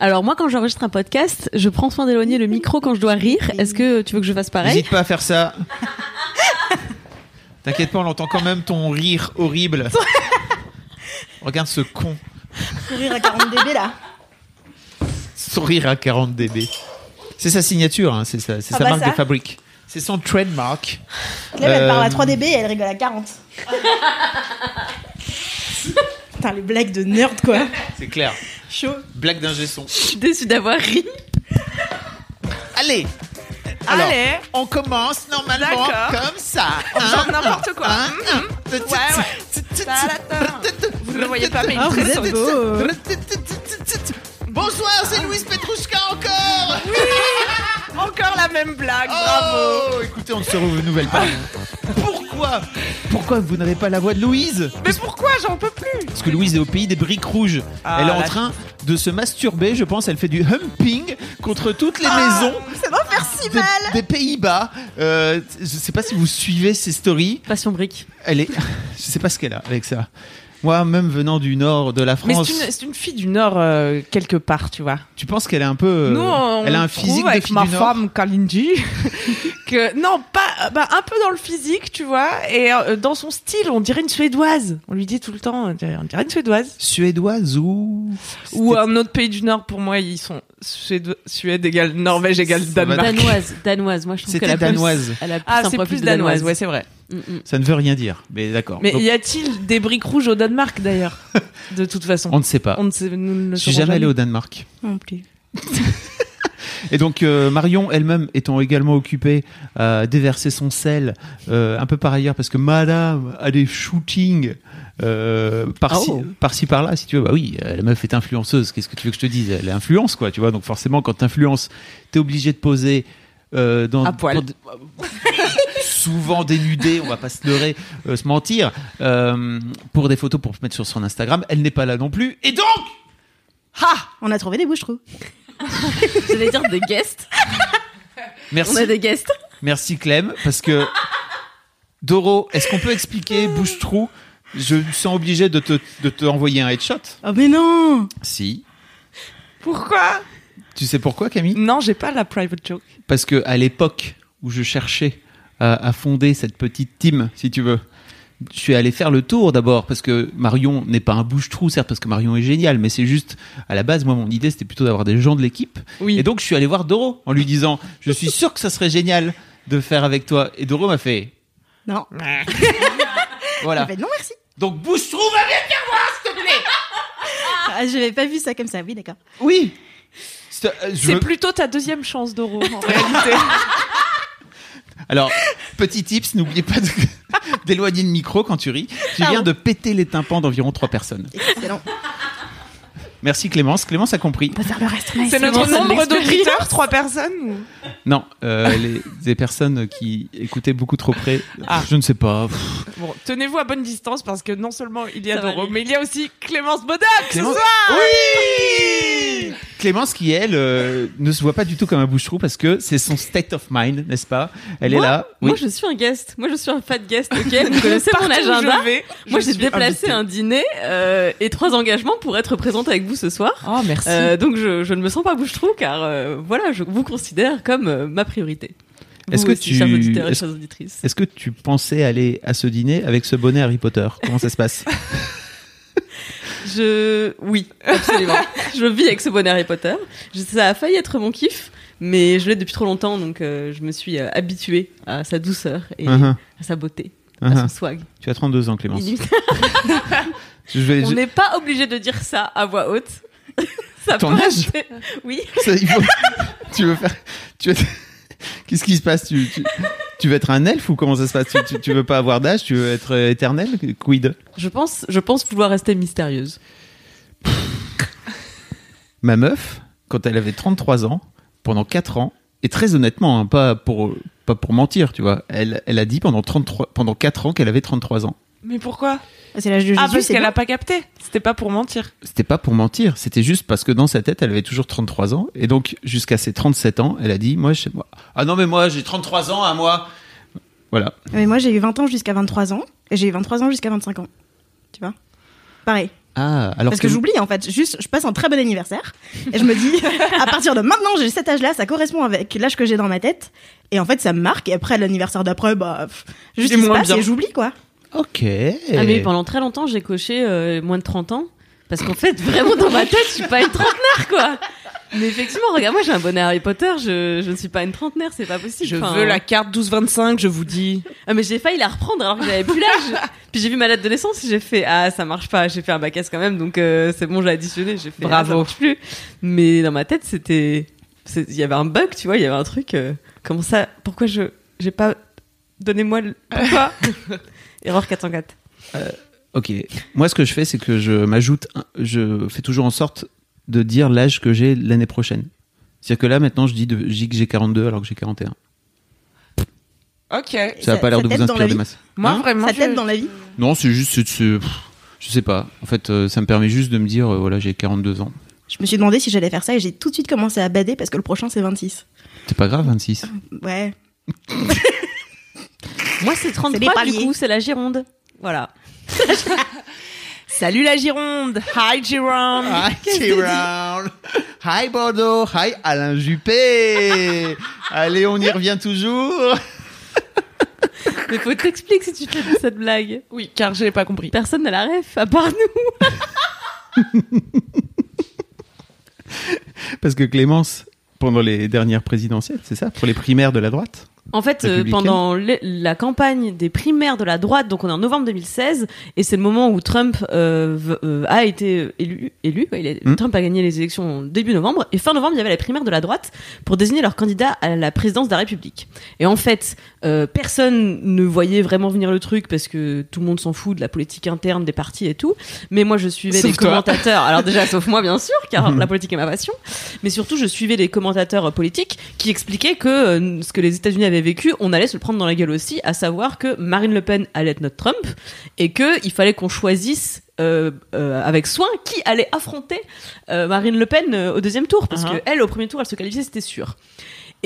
Alors moi, quand j'enregistre un podcast, je prends soin d'éloigner le micro quand je dois rire. Est-ce que tu veux que je fasse pareil? N'hésite pas à faire ça. T'inquiète pas, on entend quand même ton rire horrible. Regarde ce con. Rire à 40 dB là. Son rire à 40 dB. C'est sa signature, hein, c'est sa, c'est Ah sa bah marque ça. de fabrique. C'est son trademark. Clem, elle Euh, parle à 3 dB et elle rigole à 40. Putain, les blagues de nerd quoi. C'est clair. Chaud. Blague d'ingé son. Je suis déçue d'avoir ri. Allez Alors, Allez. on commence normalement comme ça. Genre n'importe quoi. Hein, hein. Ouais, Vous ne voyez pas, mais il Ah, est vous très. Bonsoir, c'est Louise Petrouchka encore Encore la même blague, bravo. Oh, écoutez, on ne se renouvelle pas. Pourquoi? Pourquoi vous n'avez pas la voix de Louise? Mais pourquoi? J'en peux plus. Parce que Louise est au pays des briques rouges. Ah, Elle est en la- train de se masturber, je pense. Elle fait du humping contre toutes les Ah, maisons Ça doit faire si des, mal. des Pays-Bas. Euh, je sais pas si vous suivez ces stories. Passion brique. Elle est, je sais pas ce qu'elle a avec ça. Moi, même venant du nord de la Mais France, c'est une, c'est une fille du Nord euh, quelque part, tu vois. tu penses qu'elle est un peu, euh, Nous, on elle a un physique de avec fille ma du nord. femme Kalindi que non, pas bah, un peu dans le physique, tu vois, et euh, dans son style, on dirait une suédoise. On lui dit tout le temps, on dirait on dirait une suédoise. Suédoise ou Ou un autre pays du Nord, pour moi, ils sont Suède, Suède égale Norvège égale Danemark. Danoise, danoise. Moi, je trouve C'était qu'elle a plus- danoise. Elle a plus Ah, c'est plus danoise, ouais, c'est vrai. Mm, mm. Ça ne veut rien dire, mais d'accord. Mais Donc, y a-t-il des briques rouges au Danemark d'ailleurs De toute façon. on ne sait pas. On ne sait, nous ne le Je suis saurons jamais allé au Danemark. Non plus. Et donc euh, Marion elle-même étant également occupée à déverser son sel euh, un peu par ailleurs parce que Madame a des shootings euh, par-ci Oh. par-ci par-là si tu veux bah oui la meuf est influenceuse qu'est-ce que tu veux que je te dise? Elle influence quoi tu vois donc forcément quand t'influences t'es obligé de poser euh, dans À poil. pour- souvent dénudé on va pas se leurrer euh, se mentir euh, pour des photos pour mettre sur son Instagram elle n'est pas là non plus et donc Ha On a trouvé des bouches-trous. J'allais dire des guests. merci On a des guests. Merci Clem, parce que Doro, est-ce qu'on peut expliquer bouche-trou Je me sens obligé de te, de te envoyer un headshot. Oh mais non Si. Pourquoi? Tu sais pourquoi Camille? Non, j'ai pas la private joke. Parce que à l'époque où je cherchais à, à fonder cette petite team, si tu veux, je suis allé faire le tour d'abord parce que Marion n'est pas un bouche-trou, certes, parce que Marion est génial, mais c'est juste à la base, moi, mon idée c'était plutôt d'avoir des gens de l'équipe. Oui. Et donc je suis allé voir Doro en lui disant, je suis sûr que ça serait génial de faire avec toi. Et Doro m'a fait, Non. voilà. Eh ben non merci. Donc bouche-trou, va bien faire voir, s'il te plaît. Ah, j'avais pas vu ça comme ça. Oui d'accord. Oui. C'est euh, je plutôt ta deuxième chance d'euro en réalité. Alors, petit tips, n'oubliez pas de- d'éloigner le micro quand tu ris. Tu viens de péter les tympans d'environ trois personnes. Excellent. Merci Clémence. Clémence a compris. On va faire le reste. C'est notre nombre d'auditeurs, trois personnes ou... Non, euh, les, des personnes qui écoutaient beaucoup trop près. Ah. Je ne sais pas. Pff, Bon, tenez-vous à bonne distance parce que non seulement il y a Doro, mais il y a aussi Clémence Bodac Clémence- ce soir Oui Clémence qui, elle, euh, ne se voit pas du tout comme un bouche-trou parce que c'est son state of mind, n'est-ce pas? Elle est là. Oui. Moi, je suis un guest. Moi, je suis un fat guest. Ok, vous connaissez mon agenda. je vais, Moi, j'ai déplacé un dîner euh, et trois engagements pour être présente avec vous ce soir. Oh, merci. Euh, donc, je, je ne me sens pas bouche-trou car euh, voilà, je vous considère comme euh, ma priorité. Est-ce que aussi, tu- chers auditeurs et est-ce- chères auditrices. Est-ce que tu pensais aller à ce dîner avec ce bonnet Harry Potter? Comment ça se passe? Je, oui, absolument. je vis avec ce bonnet Harry Potter. Je- Ça a failli être mon kiff, mais je l'ai depuis trop longtemps, donc euh, je me suis euh, habituée à sa douceur et Uh-huh. à sa beauté, à Uh-huh. son swag. Tu as 32 ans, Clémence. Je vais, On je- n'est pas obligé de dire ça à voix haute. ça Ton âge rester- Oui. Ça, il faut- tu veux faire. Tu veux- Qu'est-ce qui se passe tu, tu, tu veux être un elfe ou comment ça se passe tu, tu, tu veux pas avoir d'âge Tu veux être euh, éternel Quid? Je pense, je pense vouloir rester mystérieuse. Ma meuf, quand elle avait 33 ans, pendant 4 ans, et très honnêtement, hein, pas pour pas pour mentir, tu vois, elle, elle a dit pendant 33 pendant 4 ans qu'elle avait 33 ans. Mais pourquoi? C'est l'âge de Jésus. Ah, parce qu'elle bien. a pas capté. C'était pas pour mentir. C'était pas pour mentir, c'était juste parce que dans sa tête, elle avait toujours 33 ans et donc jusqu'à ses 37 ans, elle a dit moi je moi ah non mais moi j'ai 33 ans à moi. Voilà. Mais moi, j'ai eu 20 ans jusqu'à 23 ans. Et j'ai eu 23 ans jusqu'à 25 ans. Tu vois? Pareil. Ah, alors Parce que, j'oublie, en fait. Juste, je passe un très bon anniversaire. Et je me dis, à partir de maintenant, j'ai cet âge-là, ça correspond avec l'âge que j'ai dans ma tête. Et en fait, ça me marque. Et après, l'anniversaire d'après, bah, pff, juste il se passe bien. et j'oublie, quoi. OK. Ah, mais pendant très longtemps, j'ai coché euh, moins de 30 ans. Parce qu'en fait, vraiment dans ma tête, je suis pas une trentenaire, quoi. Mais effectivement, regarde, moi j'ai un bonnet Harry Potter, je, je ne suis pas une trentenaire, c'est pas possible. Je Enfin, veux la carte 12-25, je vous dis. Ah, mais j'ai failli la reprendre alors que j'avais plus l'âge. Puis j'ai vu ma date de naissance et j'ai fait ah ça marche pas, j'ai fait un bac S quand même donc euh, c'est bon j'ai additionné, j'ai fait ah, Bravo. ça marche plus. Mais dans ma tête c'était il y avait un bug tu vois, il y avait un truc euh, comment ça pourquoi je j'ai pas donnez-moi le pourquoi erreur 404. Ok. Moi, ce que je fais, c'est que je m'ajoute, un- je fais toujours en sorte de dire l'âge que j'ai l'année prochaine. C'est-à-dire que là, maintenant, je dis, de, je dis que j'ai 42 alors que j'ai 41. Ok. Ça Ça- n'a pas l'air de vous inspirer des masses. Moi, Hein vraiment. Ça je- t'aide dans la vie. Non, c'est juste, c'est- pff, je sais pas. En fait, euh, ça me permet juste de me dire, euh, voilà, j'ai 42 ans. Je me suis demandé si j'allais faire ça et j'ai tout de suite commencé à bader parce que le prochain, c'est 26. C'est pas grave, 26. Ouais. Moi c'est C'est 33 des du coup, c'est la Gironde. Voilà. Salut la Gironde. Hi Gironde. Hi, Hi, Bordeaux. Hi, Alain Juppé. Allez, on y revient toujours. Mais faut t'expliquer si tu fais cette blague. Oui, car j'ai pas compris. Personne n'a la ref à part nous. Parce que Clémence, pendant les dernières présidentielles, c'est ça Pour les primaires de la droite En fait, euh, pendant le- la campagne des primaires de la droite, donc on est en novembre 2016, et c'est le moment où Trump euh, euh, a été élu. élu quoi, il a- Mm. Trump a gagné les élections début novembre, et fin novembre, il y avait les primaires de la droite pour désigner leur candidat à la présidence de la République. Et en fait, euh, personne ne voyait vraiment venir le truc parce que tout le monde s'en fout de la politique interne des partis et tout. Mais moi, je suivais Sauf les toi. commentateurs. Alors déjà, sauf moi, bien sûr, car la politique est ma passion. Mais surtout, je suivais les commentateurs euh, politiques qui expliquaient que euh, ce que les États-Unis avaient vécu, on allait se le prendre dans la gueule aussi, à savoir que Marine Le Pen allait être notre Trump et que il fallait qu'on choisisse euh, euh, avec soin qui allait affronter euh, Marine Le Pen au deuxième tour. Parce que elle au premier tour elle se qualifiait c'était sûr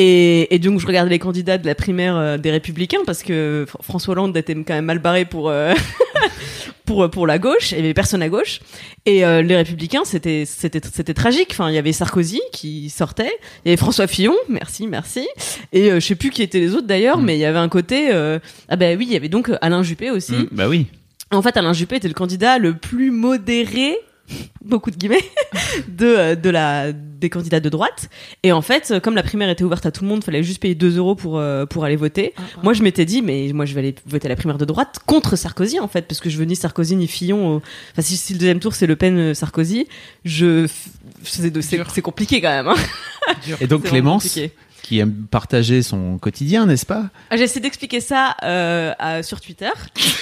et, et donc je regardais les candidats de la primaire euh, des Républicains parce que Fr- François Hollande était quand même mal barré pour euh, pour pour la gauche, il y avait personne à gauche et euh, les Républicains c'était c'était c'était tragique. Enfin il y avait Sarkozy qui sortait, il y avait François Fillon, merci merci et euh, je sais plus qui étaient les autres d'ailleurs, Mm. mais il y avait un côté euh, ah ben oui il y avait donc Alain Juppé aussi. Mm, Bah oui. En fait, Alain Juppé était le candidat le plus modéré, beaucoup de guillemets, de, euh, de la, des candidats de droite. Et en fait, euh, comme la primaire était ouverte à tout le monde, fallait juste payer 2 euros pour, euh, pour aller voter. Moi, je m'étais dit, mais moi, je vais aller voter à la primaire de droite contre Sarkozy, en fait, parce que je veux ni Sarkozy ni Fillon. au- Enfin, si, si le deuxième tour, c'est Le Pen-Sarkozy, je, f- c'est compliqué quand même. Hein. Et donc Clémence, qui aime partager son quotidien, n'est-ce pas? Ah, J'ai essayé d'expliquer ça euh, à- sur Twitter.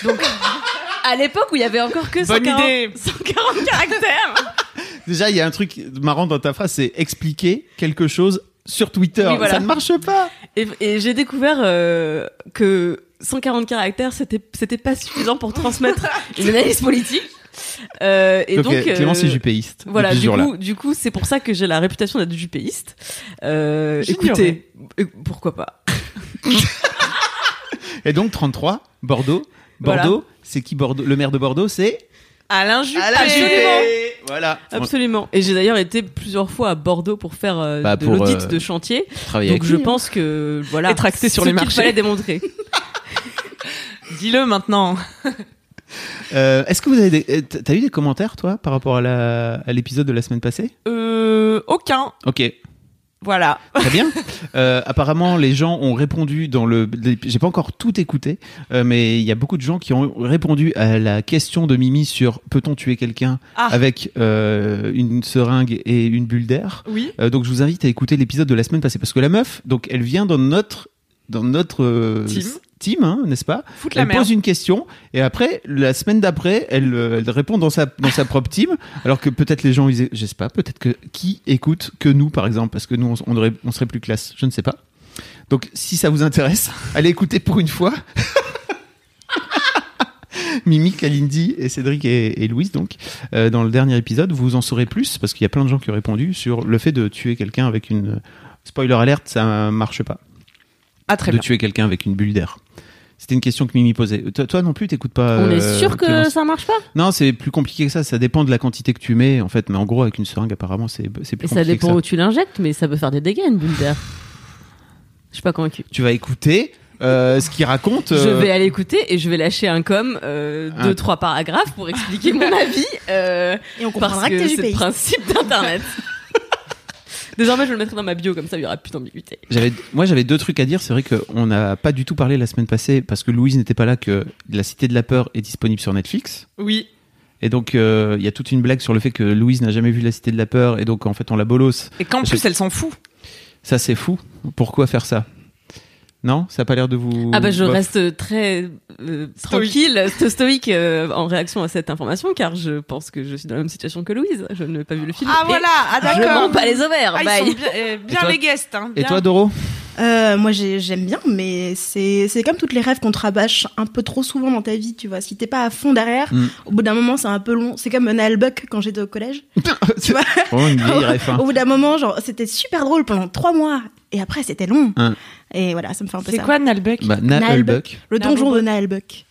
Donc, à l'époque où il y avait encore que Bonne 140, idée. 140 caractères. Déjà, il y a un truc marrant dans ta phrase, c'est expliquer quelque chose sur Twitter. Oui, voilà. Ça ne marche pas. Et, et j'ai découvert euh, que 140 caractères, c'était c'était pas suffisant pour transmettre une analyse politique. Euh, et donc, donc, euh, Clémence euh, est jupéiste. Voilà, du coup, du coup, c'est pour ça que j'ai la réputation d'être jupéiste. Euh, écoutez, euh, pourquoi pas Et donc 33, Bordeaux. Voilà. Bordeaux, c'est qui Bordeaux Le maire de Bordeaux, c'est Alain Juppé. Absolument. Voilà. Absolument. Et j'ai d'ailleurs été plusieurs fois à Bordeaux pour faire euh, Bah, de l'audit euh, de chantier. Travailler Donc avec je lui, hein. pense que voilà, Et tracté sur les qu'il marchés. fallait démontrer. Dis-le maintenant. Euh, Est-ce que vous avez des... euh, T'as eu des commentaires, toi, par rapport à la- à l'épisode de la semaine passée? Euh, aucun. Ok, Voilà. très bien. Euh, apparemment, les gens ont répondu dans le. J'ai pas encore tout écouté, euh, mais il y a beaucoup de gens qui ont répondu à la question de Mimi sur peut-on tuer quelqu'un Ah. avec euh, une seringue et une bulle d'air. Oui. Euh, donc je vous invite à écouter l'épisode de la semaine passée parce que la meuf, donc elle vient dans notre dans notre euh, Team. hein, n'est-ce pas la Elle merde. pose une question et après, la semaine d'après, elle, euh, elle répond dans sa, dans sa propre team. Alors que peut-être les gens, ils, je sais pas, peut-être que qui écoute que nous, par exemple, parce que nous, on, on aurait- on serait plus classe. Je ne sais pas. Donc, si ça vous intéresse, allez écouter pour une fois. Mimi, Kalindi et Cédric et, et Louise, donc, euh, dans le dernier épisode, vous en saurez plus parce qu'il y a plein de gens qui ont répondu sur le fait de tuer quelqu'un avec une. Spoiler alerte, ça marche pas. Ah, très de bien. tuer quelqu'un avec une bulle d'air. C'était une question que Mimi posait. Toi, toi non plus, t'écoutes pas. On est euh, sûr que Clémence ça marche pas? Non, c'est plus compliqué que ça. Ça dépend de la quantité que tu mets, en fait. Mais en gros, avec une seringue, apparemment, c'est c'est plus Et ça compliqué dépend que ça. où tu l'injectes, mais ça peut faire des dégâts une bulle d'air. Je suis pas convaincu. Tu vas écouter euh, ce qu'il raconte. Je euh, vais aller écouter et je vais lâcher un com, euh, Un- deux trois paragraphes pour expliquer mon avis. Euh, Et on parce comprendra que que du c'est le principe d'Internet. Désormais, je le mettrai dans ma bio, comme ça il y aura plus d'ambiguïté. J'avais, moi, j'avais deux trucs à dire. C'est vrai qu'on n'a pas du tout parlé la semaine passée parce que Louise n'était pas là. Que La Cité de la peur est disponible sur Netflix. Oui. Et donc, euh, il y a toute une blague sur le fait que Louise n'a jamais vu La Cité de la peur. Et donc, en fait, on la bolosse. Et qu'en plus, elle s'en fout. Ça, c'est fou. Pourquoi faire ça? Non Ça a pas l'air de vous. Ah bah je bof reste très euh, tranquille, sto- stoïque euh, en réaction à cette information, car je pense que je suis dans la même situation que Louise. Je n'ai pas vu le film. Ah et voilà, ah Je d'accord. mens pas les ovaires. Ah, ils sont bien, euh, bien toi les guests. Hein, Et toi, Doro? Euh, moi, j'ai- j'aime bien, mais c'est c'est comme toutes les rêves qu'on te rabâche un peu trop souvent dans ta vie, tu vois. Si t'es pas à fond derrière, Mm. au bout d'un moment, c'est un peu long. C'est comme Naël Buck quand j'étais au collège. Tu vois Vraiment une vieille ref, hein. Au bout d'un moment, genre, c'était super drôle pendant trois mois, et après, c'était long. Hein. Et voilà, ça me fait un peu C'est ça. quoi Nalbuck Bah, Na. Le donjon de Naël Buck.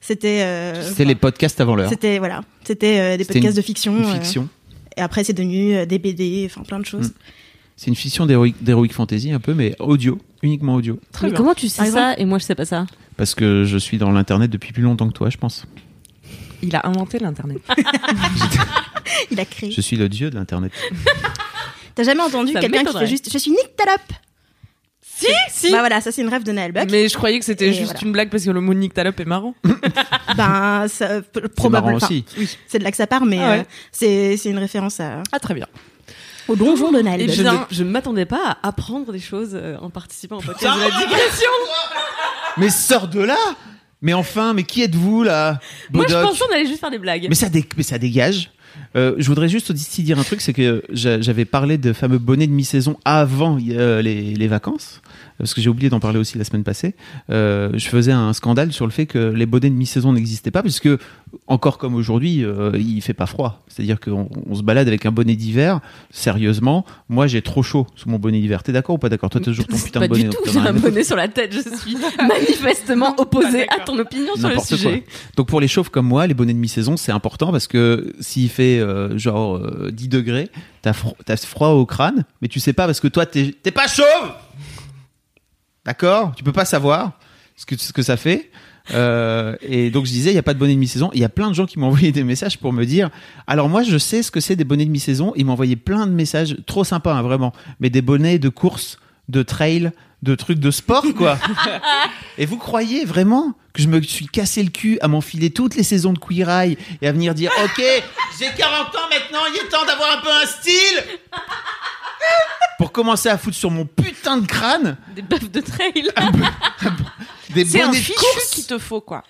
C'était. euh, C'était les podcasts avant l'heure. C'était voilà, c'était euh, des podcasts une- de fiction. Une euh, fiction. et après, c'est devenu euh, des BD, enfin plein de choses. Mm. C'est une fiction d'heroic fantasy un peu, mais audio, uniquement audio. Mais comment tu sais Par ça et moi je sais pas ça Parce que je suis dans l'internet depuis plus longtemps que toi, je pense. Il a inventé l'internet. Il a créé. Je suis le dieu de l'internet. T'as jamais entendu quelqu'un qui fait juste Je suis Nick Talop Si, si. Bah voilà, ça c'est une rêve de Naël Buck. Mais je croyais que c'était juste voilà. une blague parce que le mot nyctalope est marrant. Ben, ça, C'est probablement. marrant enfin, aussi. oui, c'est de là que ça part, mais Ah ouais. euh, c'est c'est une référence à, Ah très bien. au donjon de Naël Et Buck. je, ne, bien. je ne m'attendais pas à apprendre des choses euh, en participant au podcast de la digression. Mais sors de là Mais enfin, mais qui êtes-vous là Moi je pensais qu'on allait juste faire des blagues. Mais ça, dé- mais ça dégage. Euh, je voudrais juste aussi dire un truc, c'est que j'a- j'avais parlé de fameux bonnets de mi-saison avant euh, les, les vacances, parce que j'ai oublié d'en parler aussi la semaine passée. Euh, je faisais un scandale sur le fait que les bonnets de mi-saison n'existaient pas, puisque encore comme aujourd'hui, euh, il fait pas froid. C'est-à-dire qu'on on se balade avec un bonnet d'hiver. Sérieusement, moi j'ai trop chaud sous mon bonnet d'hiver. T'es d'accord ou pas d'accord? Toi, t'as toujours ton putain pas de bonnet. du donc tout, j'ai un bonnet sur la tête, je suis manifestement opposée à ton opinion sur le sujet. Donc pour les chauves comme moi, les bonnets de mi-saison, c'est important parce que s'il fait euh, genre euh, 10 degrés, t'as fro- t'as froid au crâne, mais tu sais pas parce que toi, t'es pas chauve D'accord? Tu peux pas savoir ce que, ce que ça fait. Euh, et donc je disais, il n'y a pas de bonnet de mi-saison. Il y a plein de gens qui m'ont envoyé des messages pour me dire, alors moi je sais ce que c'est des bonnets de mi-saison. Ils m'ont envoyé plein de messages, trop sympas hein, vraiment, mais des bonnets de course, de trail, de trucs de sport quoi. Et vous croyez vraiment que je me suis cassé le cul à m'enfiler toutes les saisons de Queer et à venir dire Ok, j'ai 40 ans maintenant, il est temps d'avoir un peu un style? Pour commencer à foutre sur mon putain de crâne Des bœufs de trail. des C'est un de fichu qu'il te faut quoi.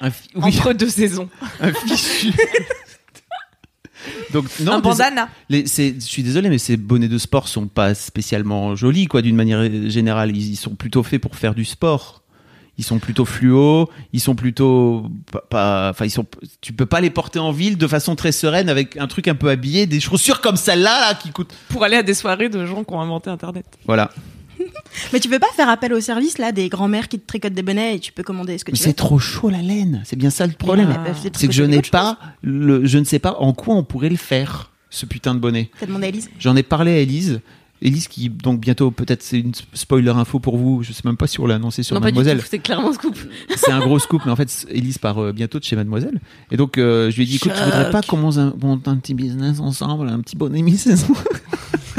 Un fi- oui, Entre deux saisons. un fichu Donc, non, un bandana. les- je suis désolé, mais ces bonnets de sport sont pas spécialement jolis, quoi, d'une manière générale. Ils, ils sont plutôt faits pour faire du sport. Ils sont plutôt fluo, ils sont plutôt pas, enfin ils sont, tu peux pas les porter en ville de façon très sereine avec un truc un peu habillé, des chaussures comme celle-là là qui coûtent. Pour aller à des soirées de gens qui ont inventé internet. Voilà. Mais tu peux pas faire appel au service là des grands-mères qui te tricotent des bonnets et tu peux commander ce que Mais tu c'est veux. trop chaud la laine. C'est bien ça le problème. Ah, c'est C'est que je n'ai pas le, je ne sais pas en quoi on pourrait le faire ce putain de bonnet. T'as demandé à Elise J'en ai parlé à Elise. Elise qui donc bientôt peut-être c'est une spoiler info pour vous. Je sais même pas si on l'a annoncé sur non, Mademoiselle. c'est clairement un scoop. c'est un gros scoop, mais en fait, Elise part euh, bientôt de chez Mademoiselle. Et donc, euh, je lui ai dit, écoute, tu voudrais pas qu'on monte un, petit business ensemble, un petit bonnet mi-saison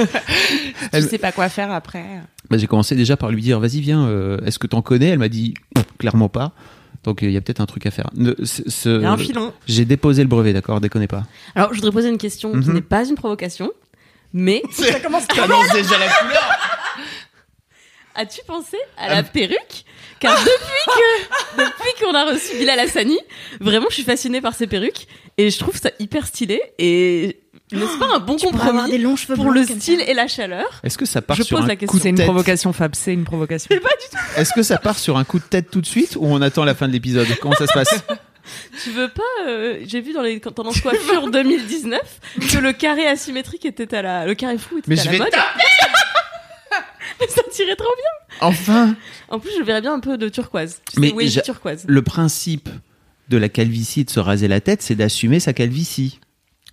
Elle- Tu sais pas quoi faire après. bah, J'ai commencé déjà par lui dire, vas-y, viens, euh, est-ce que t'en connais? Elle m'a dit, clairement pas. Donc, il y a peut-être un truc à faire. Ne- ce- ce- Il y a un filon. J'ai déposé le brevet, d'accord? Déconnez pas. Alors, je voudrais poser une question qui Mhm. n'est pas une provocation, mais Ça commence T'annonces déjà la couleur. As-tu pensé à la perruque? Car depuis que depuis qu'on a reçu Bilal Hassani, vraiment, je suis fascinée par ces perruques et je trouve ça hyper stylé et n'est-ce pas un bon Tu pourrais avoir compromis des longs cheveux pour le style et la chaleur. Est-ce que ça part Je sur pose un la coup question. de C'est une tête provocation, Fab. C'est une provocation. Est-ce que ça part sur un coup de tête tout de suite ou on attend la fin de l'épisode? Comment ça se passe? Tu veux pas euh, J'ai vu dans les tendances coiffure 2019 que le carré asymétrique était à la le carré flou était Mais à je la vais mode. Mais ça tirait trop bien. Enfin En plus, je verrais bien un peu de turquoise. Tu sais, Mais j'a- turquoise. Le principe de la calvitie, de se raser la tête, c'est d'assumer sa calvitie.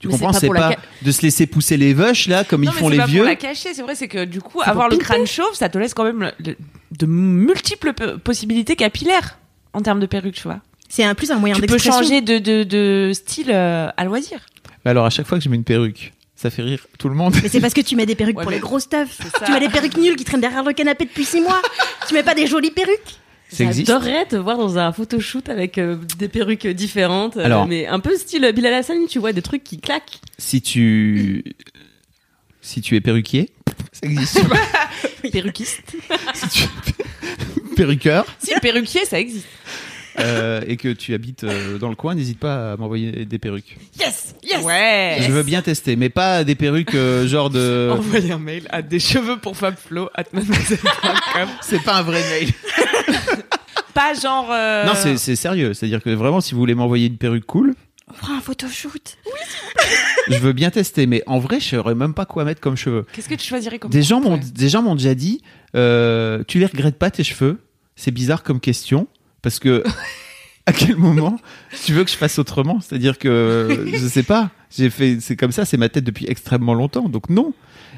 Tu Mais comprends? c'est pas de se laisser pousser les vaches là comme Non, ils font c'est les pas vieux. Pour la cacher, c'est vrai, c'est que du coup, avoir le crâne chauve, ça te laisse quand même le- le- de multiples possibilités capillaires en termes de perruque, tu vois. C'est un plus un moyen Tu peux d'expression. changer de, de, de style euh, à loisir. Alors à chaque fois que je mets une perruque, ça fait rire tout le monde. Mais c'est parce que tu mets des perruques Ouais, pour mais- les gros stuff. Tu mets des perruques nulles qui traînent derrière le canapé depuis six mois. tu mets pas des jolies perruques. J'adorerais te voir dans un photoshoot avec euh, des perruques différentes, euh, Alors- mais un peu style Bilal Hassani, tu vois, des trucs qui claquent. Si tu si tu es perruquier, ça existe. Perruquiste. si tu es perruqueur Si le perruquier, ça existe. Euh, et que tu habites euh, dans le coin, n'hésite pas à m'envoyer des perruques. Yes, yes. Ouais. Je veux bien tester, mais pas des perruques euh, genre de. Envoyez un mail à des cheveux pour fabflo at mademoiselle.com. C'est pas un vrai mail. Pas genre. euh, Non, c'est c'est sérieux. C'est-à-dire que vraiment, si vous voulez m'envoyer une perruque cool, On fera un photoshoot. je veux bien tester. Mais en vrai, je saurais même pas quoi mettre comme cheveux. Qu'est-ce que tu choisirais comme Des gens m'ont Ouais. des gens m'ont déjà dit, euh, tu les regrettes pas tes cheveux C'est bizarre comme question parce que à quel moment tu veux que je fasse autrement? C'est-à-dire que je sais pas. J'ai fait c'est comme ça, c'est ma tête depuis extrêmement longtemps. Donc non.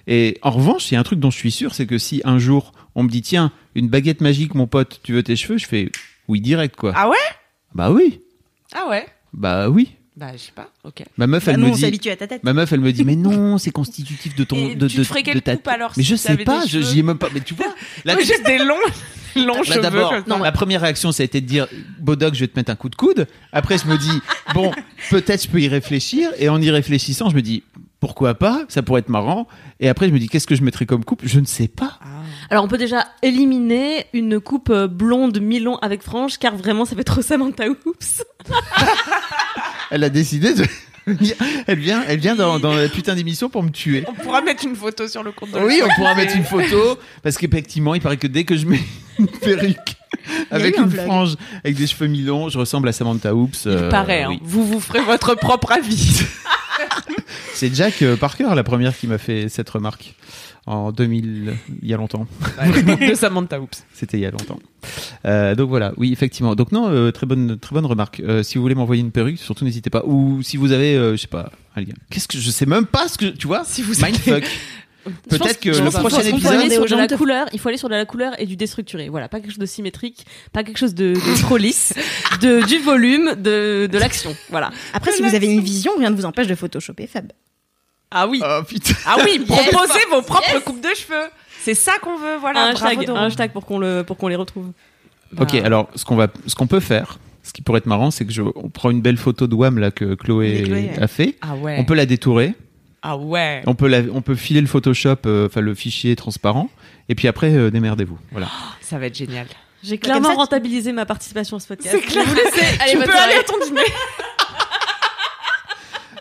Et en revanche, il y a un truc dont je suis sûr, c'est que si un jour on me dit tiens une baguette magique, mon pote, tu veux tes cheveux? Je fais oui direct quoi. Ah ouais? Bah oui. Ah ouais? Bah oui. Bah, je sais pas, ok. Ma meuf, Bah, elle nous, me dit. à ta tête. Ma meuf, elle me dit, mais non, c'est constitutif de ton, Et de, tu de, de ta- coupe, alors, Mais si je sais pas, j'y ai même pas. Mais tu vois, là, Ouais, juste des longs, longs Bah, d'abord, la première réaction, ça a été de dire, Bodoc, je vais te mettre un coup de coude. Après, je me dis, bon, peut-être je peux y réfléchir. Et en y réfléchissant, je me dis, pourquoi pas? Ça pourrait être marrant. Et après, je me dis, qu'est-ce que je mettrais comme coupe? Je ne sais pas. Alors on peut déjà éliminer une coupe euh, blonde mi-long avec frange, car vraiment ça fait trop Samantha Oops. Elle a décidé de. Elle vient, elle vient dans, dans la putain d'émission pour me tuer. On pourra mettre une photo sur le compte de Oui, on pourra mettre une photo parce qu'effectivement, il paraît que dès que je mets une perruque avec un une vlog. frange, avec des cheveux mi-longs, je ressemble à Samantha Oops. Il euh, paraît, hein. oui. vous vous ferez votre propre avis. C'est Jack euh, Parker la première qui m'a fait cette remarque en 2000, il y a longtemps. de Samantha Oops. C'était il y a longtemps. Euh, donc voilà, oui effectivement. Donc non, euh, très bonne, très bonne remarque. Euh, si vous voulez m'envoyer une perruque, surtout n'hésitez pas. Ou si vous avez, euh, je sais pas, un lien. Qu'est-ce que je sais même pas ce que tu vois. Si vous Mindfuck. Peut-être que je le prochain faut- il faut épisode. aller sur de la couleur, il faut aller sur de la couleur et du déstructuré. Voilà, pas quelque chose de symétrique, pas quelque chose de, de trop lisse, de du volume, de de l'action. Voilà. Après, si vous avez une vision, rien ne vous empêche de photoshopper Fab. Ah oui. Oh putain. Ah oui, proposez vos propres coupes de cheveux. C'est ça qu'on veut, voilà. un hashtag, un hashtag pour qu'on le pour qu'on les retrouve. Bah, Ok, alors ce qu'on va, ce qu'on peut faire, ce qui pourrait être marrant, c'est que je, on prend une belle photo de Wham là que Chloé, a fait. Ah ouais. On peut la détourer. Ah ouais. On peut, la- on peut filer le Photoshop, euh, enfin le fichier transparent, et puis après euh, démerdez-vous. Voilà. Ça va être génial. J'ai Comme clairement ça, tu- rentabilisé ma participation à ce podcast. C'est clair. Vous. Allez, tu peux aller à ton dîner.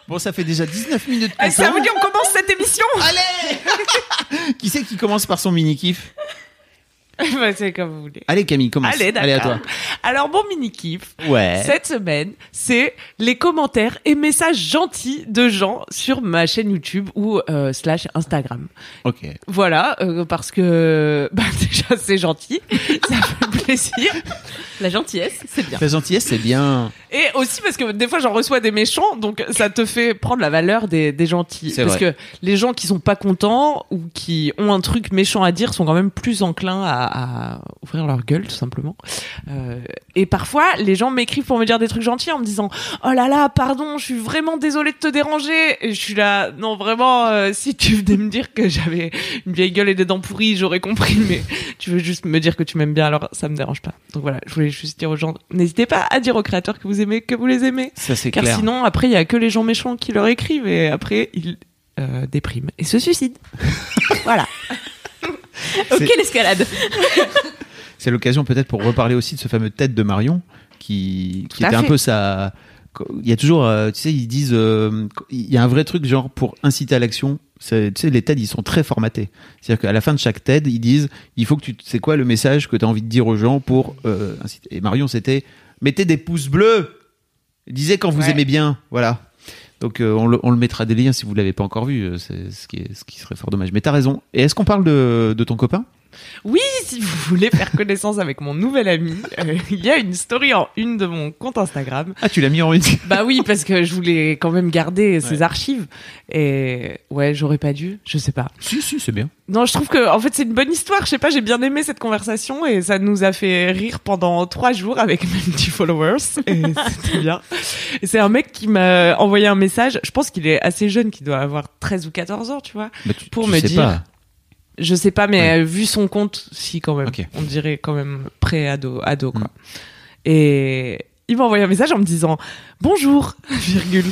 Bon, ça fait déjà 19 minutes. Eh, ça parle. vous dit on commence cette émission Qui c'est qui commence par son mini kiff Bah, C'est comme vous voulez. Allez Camille, commence. Allez, d'accord. à toi. Alors, mon mini kiff, Ouais. cette semaine, c'est les commentaires et messages gentils de gens sur ma chaîne YouTube ou euh, slash Instagram. Ok. Voilà, euh, parce que bah, déjà c'est gentil, ça fait plaisir. La gentillesse, c'est bien. La gentillesse, c'est bien. Et aussi parce que des fois j'en reçois des méchants, donc ça te fait prendre la valeur des, des gentils. C'est Parce vrai. que les gens qui sont pas contents ou qui ont un truc méchant à dire sont quand même plus enclins à, à ouvrir leur gueule tout simplement. Euh, et parfois les gens m'écrivent pour me dire des trucs gentils en me disant oh là là pardon je suis vraiment désolée de te déranger. Et je suis là non vraiment euh, si tu venais me dire que j'avais une vieille gueule et des dents pourries j'aurais compris mais tu veux juste me dire que tu m'aimes bien alors ça me dérange pas. Donc voilà je voulais juste dire aux gens n'hésitez pas à dire aux créateurs que vous aimez que vous les aimez. Ça, c'est Car clair. sinon, après, il y a que les gens méchants qui leur écrivent et après, ils euh, dépriment et se suicident. voilà. Ok, l'escalade. C'est l'occasion peut-être pour reparler aussi de ce fameux tête de Marion qui, était un fait. peu sa. Il y a toujours, euh, tu sais, ils disent, euh, il y a un vrai truc genre pour inciter à l'action. Tu sais, les TED, ils sont très formatés. C'est-à-dire qu'à la fin de chaque TED, ils disent, il faut que tu, c'est quoi le message que tu as envie de dire aux gens pour euh, inciter. Et Marion, c'était, mettez des pouces bleus. Disait quand vous Ouais. aimez bien, voilà. Donc euh, on, le, on le mettra des liens si vous l'avez pas encore vu. euh, C'est ce qui, est, ce qui serait fort dommage. Mais t'as raison. Et est-ce qu'on parle de, de ton copain? Oui, si vous voulez faire connaissance avec mon nouvel ami, euh, il y a une story en une de mon compte Instagram. Ah, tu l'as mis en une. Bah oui, parce que je voulais quand même garder ses archives. Et ouais, j'aurais pas dû, je sais pas. si, si, c'est bien. Non, je trouve que en fait c'est une bonne histoire. Je sais pas, j'ai bien aimé cette conversation et ça nous a fait rire pendant trois jours avec même 10 followers. Et c'était bien. C'est un mec qui m'a envoyé un message. Je pense qu'il est assez jeune, qu'il doit avoir 13 ou 14 ans, tu vois. Bah, tu- Pour tu me sais dire- pas. Je sais pas, mais Ouais. euh, vu son compte, si quand même. On dirait quand même pré-ado, ado quoi. Mm. Et il m'a envoyé un message en me disant bonjour, virgule.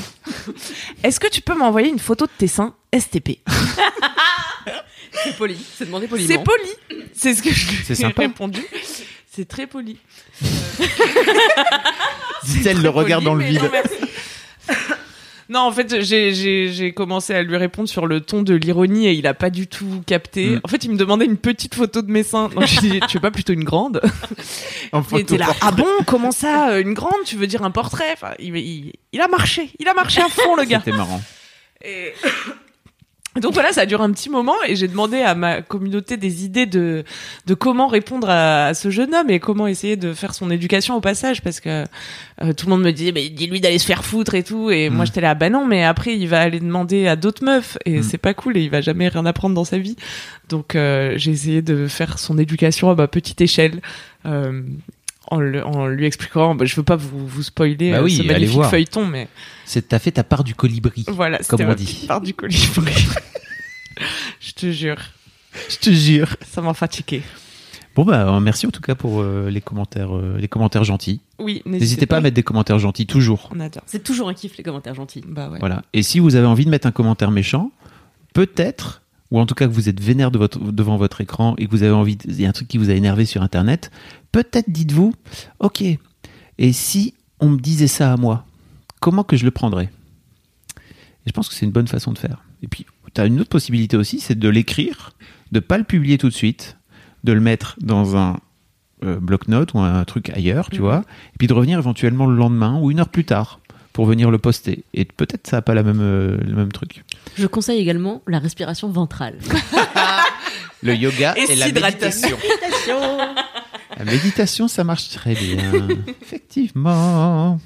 Est-ce que tu peux m'envoyer une photo de tes seins STP C'est poli. C'est demandé poliment. C'est poli. C'est ce que je lui C'est ai sympa. répondu. C'est très poli. Dit-elle le regard poli, dans le mais vide. Non, merci. Non, en fait, j'ai- commencé à lui répondre sur le ton de l'ironie et il a pas du tout capté. Mm. En fait, il me demandait une petite photo de mes seins. Donc, je lui ai dit, tu veux pas plutôt une grande? Photo était là, portrait. ah bon, comment ça, euh, une grande? Tu veux dire un portrait? Enfin, il, il- il a marché, il a marché à fond le gars. C'était marrant. Et... Donc voilà, ça a duré un petit moment et j'ai demandé à ma communauté des idées de, de comment répondre à, à ce jeune homme et comment essayer de faire son éducation au passage parce que euh, tout le monde me disait mais dis-lui d'aller se faire foutre et tout et moi Mm. j'étais là bah non mais après il va aller demander à d'autres meufs et Mm. c'est pas cool et il va jamais rien apprendre dans sa vie donc euh, j'ai essayé de faire son éducation à ma petite échelle euh, en, le- en lui expliquant bah, je veux pas vous, vous spoiler Bah euh, oui, ce magnifique voir. feuilleton mais C'est t'as fait ta part du colibri. voilà, Comme on ma dit. part du colibri. Je te jure, Je te jure. ça m'a fatigué. Bon bah euh, merci en tout cas pour euh, les commentaires, euh, les commentaires gentils. Oui, N'hésitez pas à mettre des commentaires gentils toujours. On adore. C'est toujours un kiff les commentaires gentils. Bah ouais. Voilà. Et si vous avez envie de mettre un commentaire méchant, peut-être, ou en tout cas que vous êtes vénère de votre, devant votre écran et que vous avez envie, de- il y a un truc qui vous a énervé sur Internet, peut-être dites-vous, ok, et si on me disait ça à moi, comment que je le prendrais? Et je pense que c'est une bonne façon de faire. Et puis, tu as une autre possibilité aussi, c'est de l'écrire, de pas le publier tout de suite, de le mettre dans un euh, bloc-notes ou un truc ailleurs, tu Mhm. vois, et puis de revenir éventuellement le lendemain ou une heure plus tard pour venir le poster. Et peut-être ça n'a pas la même, euh, le même truc. Je conseille également la respiration ventrale. Le yoga Et et, la méditation. La méditation, ça marche très bien. Effectivement.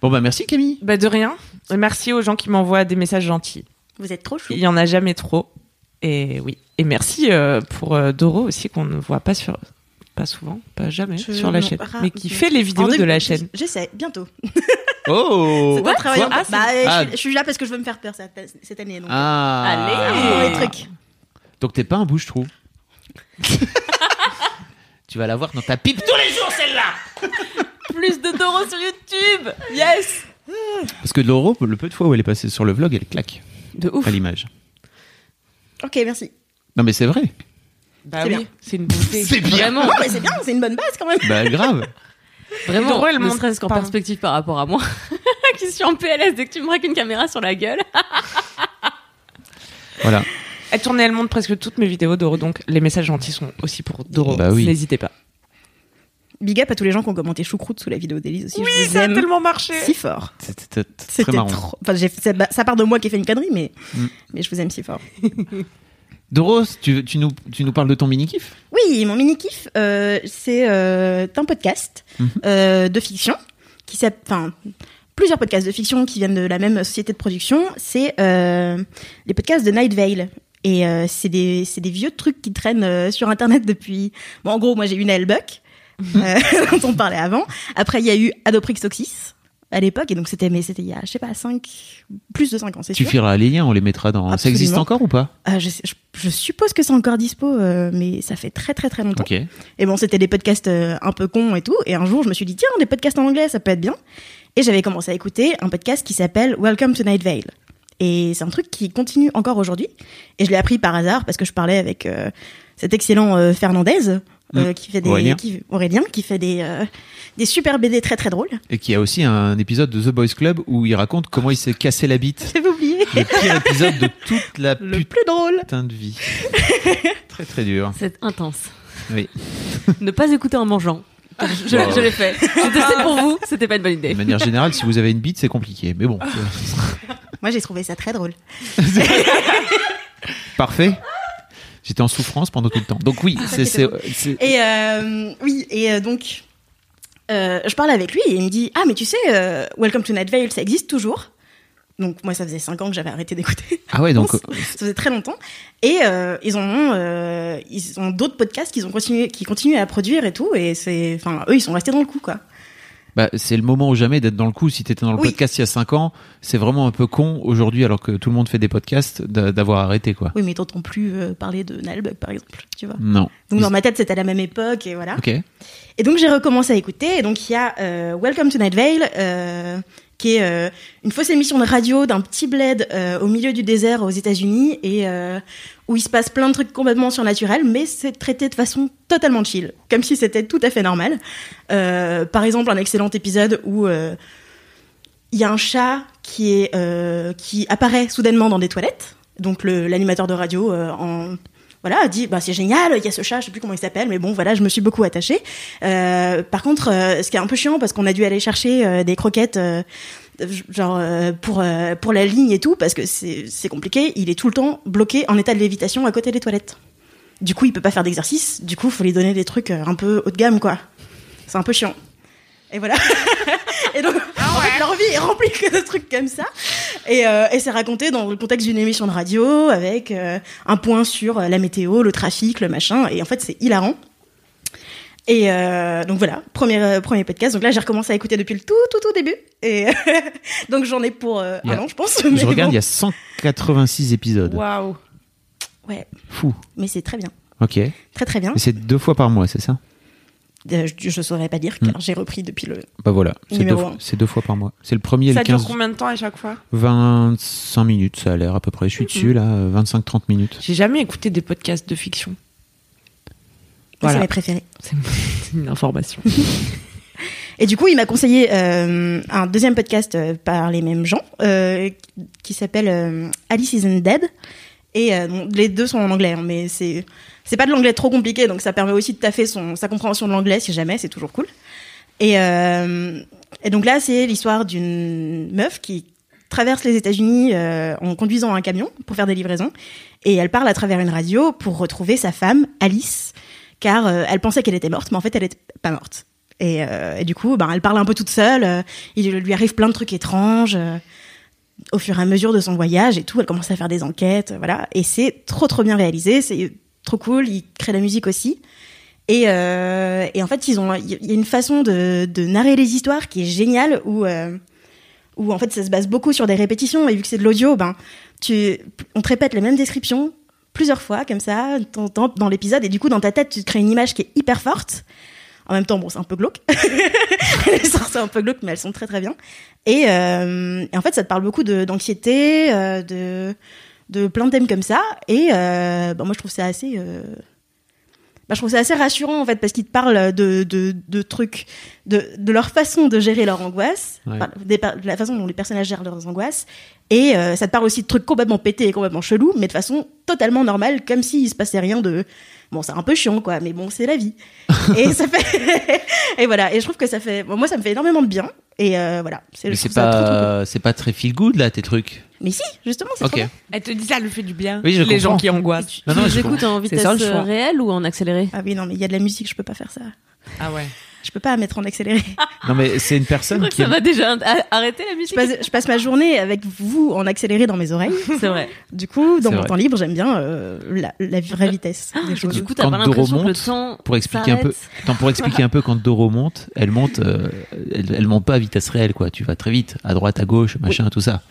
Bon, bah merci Camille. Bah de rien. Et merci aux gens qui m'envoient des messages gentils. Vous êtes trop chou. Il y en a jamais trop. Et oui. Et merci euh, pour euh, Doro aussi qu'on ne voit pas sur, pas souvent, pas jamais Je- sur la chaîne, mais qui fait les vidéos de la chaîne. J'essaie, bientôt. Oh C'est un travail en Ah. Bah, euh, Ah. je, suis- je suis là parce que je veux me faire peur cette, cette année. Donc, Ah. Allez. euh, les trucs. Donc t'es pas un bouche-trou. tu vas la voir dans ta pipe tous les jours celle-là. Plus de Doro sur YouTube Yes Parce que Lauro, le peu de fois où elle est passée sur le vlog, elle claque De ouf. à l'image. Ok, merci. Non mais c'est vrai. Bah C'est oui, bien. c'est une beauté. Vraiment, Non, mais c'est bien, c'est une bonne base quand même. Bah grave. vraiment, Doro, elle ne montre serait-ce qu'en perspective par rapport à moi, qui suis en PLS dès que tu me braques une caméra sur la gueule. Voilà. Elle tourne et elle montre presque toutes mes vidéos Doro, donc les messages gentils sont aussi pour Doro. Bah oui. N'hésitez pas. Big up à tous les gens qui ont commenté choucroute sous la vidéo d'Élise aussi. Oui, je vous ça a tellement marché. si fort. C'était très marrant. trop. Enfin, ça part de moi qui ai fait une connerie, mais, Mm. mais je vous aime si fort. Doros, tu, tu, nous, tu nous parles de ton mini-kiff? Oui, mon mini kiff, euh, c'est euh, un podcast Mhm. euh, de fiction qui s'appelle, enfin, plusieurs podcasts de fiction qui viennent de la même société de production. C'est les podcasts de Night Vale. Et c'est des, vieux trucs qui traînent sur Internet depuis. Bon, en gros, moi j'ai eu Naël Buck, dont on parlait avant. Après, il y a eu Adoprix Oxys à l'époque, et donc c'était, mais c'était il y a, je sais pas, 5, plus de 5 ans, c'est Tu sûr. fileras les liens, on les mettra dans. Ça Absolument. existe encore ou pas? Euh, je, sais- je- je suppose que c'est encore dispo, euh, mais ça fait très très très longtemps. Ok. Et bon, c'était des podcasts euh, un peu cons et tout. Et un jour, je me suis dit, tiens, des podcasts en anglais, ça peut être bien. Et j'avais commencé à écouter un podcast qui s'appelle Welcome to Night Vale. Et c'est un truc qui continue encore aujourd'hui. Et je l'ai appris par hasard parce que je parlais avec cet excellent Fernandez, euh, Mm. qui fait des Aurélien. qui- Aurélien, qui fait des euh, des super BD très très drôles. Et qui a aussi un épisode de The Boys Club où il raconte comment il s'est cassé la bite. J'avais oublié. Le pire épisode de toute la Le plus drôle. putain de vie. très très dur. C'est intense. Oui. ne pas écouter en mangeant. Je, je- Wow. je l'ai fait. Testé pour vous, c'était pas une bonne idée. De manière générale, si vous avez une bite, c'est compliqué. Mais bon, Moi, j'ai trouvé ça très drôle. parfait. J'étais en souffrance pendant tout le temps. Donc oui, c'est c'est Et euh, oui, et euh, donc, euh, je parle avec lui et il me dit Ah, mais tu sais, euh, Welcome to Night Vale, ça existe toujours. Donc, moi, ça faisait 5 ans que j'avais arrêté d'écouter. ah ouais donc Ça faisait très longtemps. Et euh, ils ont, ils ont d'autres podcasts qu'ils ont continué, qui continuent à produire et tout. Et c'est, enfin, eux, ils sont restés dans le coup, quoi. Bah, c'est le moment ou jamais d'être dans le coup. Si t'étais dans le Oui. podcast il y a 5 ans, c'est vraiment un peu con aujourd'hui alors que tout le monde fait des podcasts d'a- d'avoir arrêté quoi. Oui, mais t'entends plus euh, parler de Nalbug, par exemple, tu vois. Non. Donc, dans ma tête, c'était à la même époque, et voilà. Ok. Et donc j'ai recommencé à écouter. Et donc il y a euh, Welcome to Night Vale, euh, qui est euh, une fausse émission de radio d'un petit bled euh, au milieu du désert aux États-Unis et euh, où il se passe plein de trucs complètement surnaturels, mais c'est traité de façon totalement chill, comme si c'était tout à fait normal. Euh, par exemple, un excellent épisode où il y a un chat qui est qui apparaît soudainement dans des toilettes. Donc l'animateur de radio en voilà, a dit bah c'est génial, il y a ce chat, je sais plus comment il s'appelle, mais bon voilà, je me suis beaucoup attachée. Euh, par contre, euh, ce qui est un peu chiant parce qu'on a dû aller chercher euh, des croquettes genre euh, pour euh, pour la ligne et tout parce que c'est compliqué, il est tout le temps bloqué en état de lévitation à côté des toilettes. Du coup, il peut pas faire d'exercice, du coup, faut lui donner des trucs un peu haut de gamme quoi. C'est un peu chiant. Et voilà. et donc, en fait, leur vie est remplie que de trucs comme ça. Et, euh, et c'est raconté dans le contexte d'une émission de radio avec euh, un point sur euh, la météo, le trafic, le machin. Et en fait, c'est hilarant. Et euh, donc voilà, premier, euh, premier podcast. Donc là, j'ai recommencé à écouter depuis le tout, tout, tout début. Et donc j'en ai pour euh, un an, je pense. Je mais regarde, bon. il y a 186 épisodes. Waouh. Ouais, Fou. mais c'est très bien. Ok. Très, très bien. c'est deux fois par mois, c'est ça? Euh, je, je saurais pas dire, car j'ai repris depuis le... Bah voilà, c'est deux, fois- un. c'est deux fois par mois. C'est le premier et Ça le dure 15. combien de temps à chaque fois? 25 minutes, ça a l'air à peu près. Je suis dessus là, 25-30 minutes. J'ai jamais écouté des podcasts de fiction. C'est Voilà. mes préférés. C'est c'est une information. Et du coup, il m'a conseillé euh, un deuxième podcast euh, par les mêmes gens euh, qui s'appelle euh, Alice Isn't Dead. Et euh, les deux sont en anglais, hein, mais c'est c'est pas de l'anglais trop compliqué, donc ça permet aussi de taffer sa compréhension de l'anglais si jamais, c'est toujours cool. Et, euh, et donc là, c'est l'histoire d'une meuf qui traverse les États-Unis euh, en conduisant un camion pour faire des livraisons, et elle parle à travers une radio pour retrouver sa femme, Alice, car elle pensait qu'elle était morte, mais en fait, elle était pas morte. Et, du coup, ben, elle parle un peu toute seule. il lui arrive plein de trucs étranges au fur et à mesure de son voyage et tout. Elle commence à faire des enquêtes, voilà. Et c'est trop trop bien réalisé. C'est trop cool. Il crée la musique aussi. Et, euh, et en fait, ils ont, il y a une façon de, de narrer les histoires qui est géniale où, euh, où en fait ça se base beaucoup sur des répétitions. Et vu que c'est de l'audio, ben, tu, on te répète les mêmes descriptions plusieurs fois comme ça t'entends dans l'épisode et du coup dans ta tête tu te crées une image qui est hyper forte en même temps, bon, c'est un peu glauque. les histoires sont un peu glauques, mais elles sont très très bien. Et, euh, et en fait, ça te parle beaucoup d'anxiété, euh, de, de plein de thèmes comme ça. Et euh, bah, moi, je trouve ça assez. euh, bah, je trouve ça assez rassurant en fait parce qu'ils te parlent de, de, de trucs, de, de leur façon de gérer leur angoisse, Ouais. enfin, des per- de la façon dont les personnages gèrent leurs angoisses. Et euh, ça te parle aussi de trucs complètement pétés et complètement chelous, mais de façon totalement normale, comme s'il se passait rien de. Bon, c'est un peu chiant quoi, mais bon, c'est la vie. et ça fait. et voilà, et je trouve que ça fait. bon, moi, ça me fait énormément de bien. Et euh, voilà. Mais c'est cool. pas, c'est pas très feel good là tes trucs. Mais si, justement, c'est Ok. trop bien. Elle te dit ça le fait du bien. Oui, je Les gens qui angoissent. Tu Non, non, les je écoutes en C'est vitesse ça, le choix. réelle ou en accéléré Ah oui, non, mais il y a de la musique, je peux pas faire ça. Ah ouais. Je peux pas mettre en accéléré. Non mais c'est une personne qui. Ça va déjà a- arrêter la Je musique passe, je passe ma journée avec vous en accéléré dans mes oreilles. C'est vrai. Du coup, dans mon vrai. temps libre, j'aime bien euh, la, la vraie vitesse des choses. Du coup, t'as Quand pas Doro l'impression que le monte, temps Pour expliquer un peu, pour expliquer un peu quand Doro monte, elle monte, euh, elle, elle monte pas à vitesse réelle quoi. Tu vas très vite, à droite, à gauche, machin, tout ça.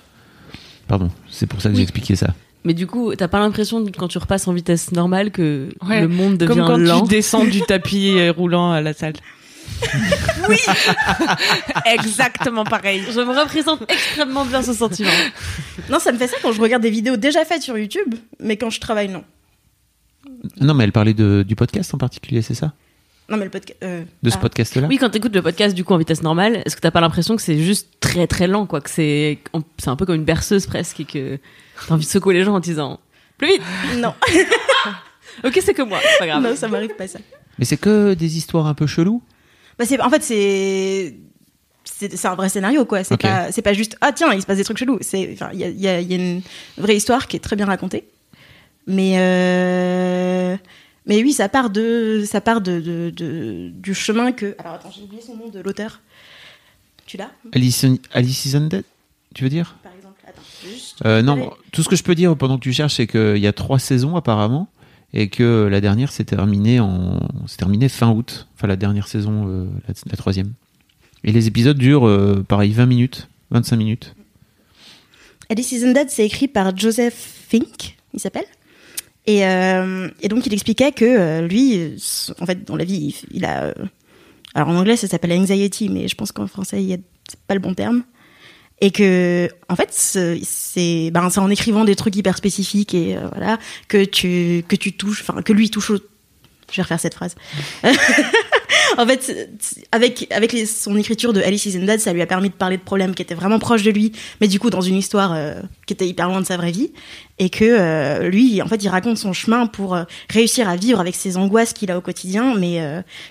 Pardon, c'est pour ça que j'ai Oui. expliqué ça. Mais du coup, t'as pas l'impression quand tu repasses en vitesse normale que Ouais. le monde devient Comme quand lent. tu descends du tapis euh, roulant à la salle. oui Exactement pareil. Je me représente extrêmement bien ce sentiment. Non, ça me fait ça quand je regarde des vidéos déjà faites sur YouTube, mais quand je travaille, non. Non, mais elle parlait de, du podcast en particulier, c'est ça? Non, mais le podcast. euh, De ce ah. podcast-là? Oui, quand t'écoutes le podcast du coup en vitesse normale, est-ce que t'as pas l'impression que c'est juste très très lent, quoi, que c'est c'est un peu comme une berceuse presque et que t'as envie de secouer les gens en disant plus vite. Non, Ok, c'est que moi, c'est pas grave. non, ça m'arrive pas ça. Mais c'est que des histoires un peu cheloues? Bah, c'est, en fait, c'est. C'est, un vrai scénario, quoi. C'est, Ok. pas, c'est pas juste, ah tiens, il se passe des trucs chelous. C'est, enfin, il y a, y, a, y a une vraie histoire qui est très bien racontée. Mais, euh, mais oui, ça part de, ça part de, de, de- du chemin que. Alors attends, j'ai oublié son nom de l'auteur. Tu l'as, Alice, Alice is Undead, tu veux dire? Par exemple Attends, juste. Euh, non, tout ce que je peux dire pendant que tu cherches, c'est qu'il y a trois saisons apparemment, et que la dernière s'est terminée en, terminée fin août, enfin la dernière saison, euh, la, troisième. Et les épisodes durent, euh, pareil, 20 minutes, 25 minutes. Alice is Undead, c'est écrit par Joseph Fink, il s'appelle. Et, euh, donc il expliquait que lui, en fait, dans la vie, il, a. alors en anglais, ça s'appelle anxiety, mais je pense qu'en français, il y a- pas le bon terme. Et que, en fait, c'est ben, c'est en écrivant des trucs hyper spécifiques et euh, voilà que tu que tu touches, enfin que lui touche. Je vais refaire cette phrase. en fait, avec avec son écriture de Alice is Undead, ça lui a permis de parler de problèmes qui étaient vraiment proches de lui, mais du coup dans une histoire euh, qui était hyper loin de sa vraie vie, et que euh, lui, en fait, il raconte son chemin pour euh, réussir à vivre avec ses angoisses qu'il a au quotidien, mais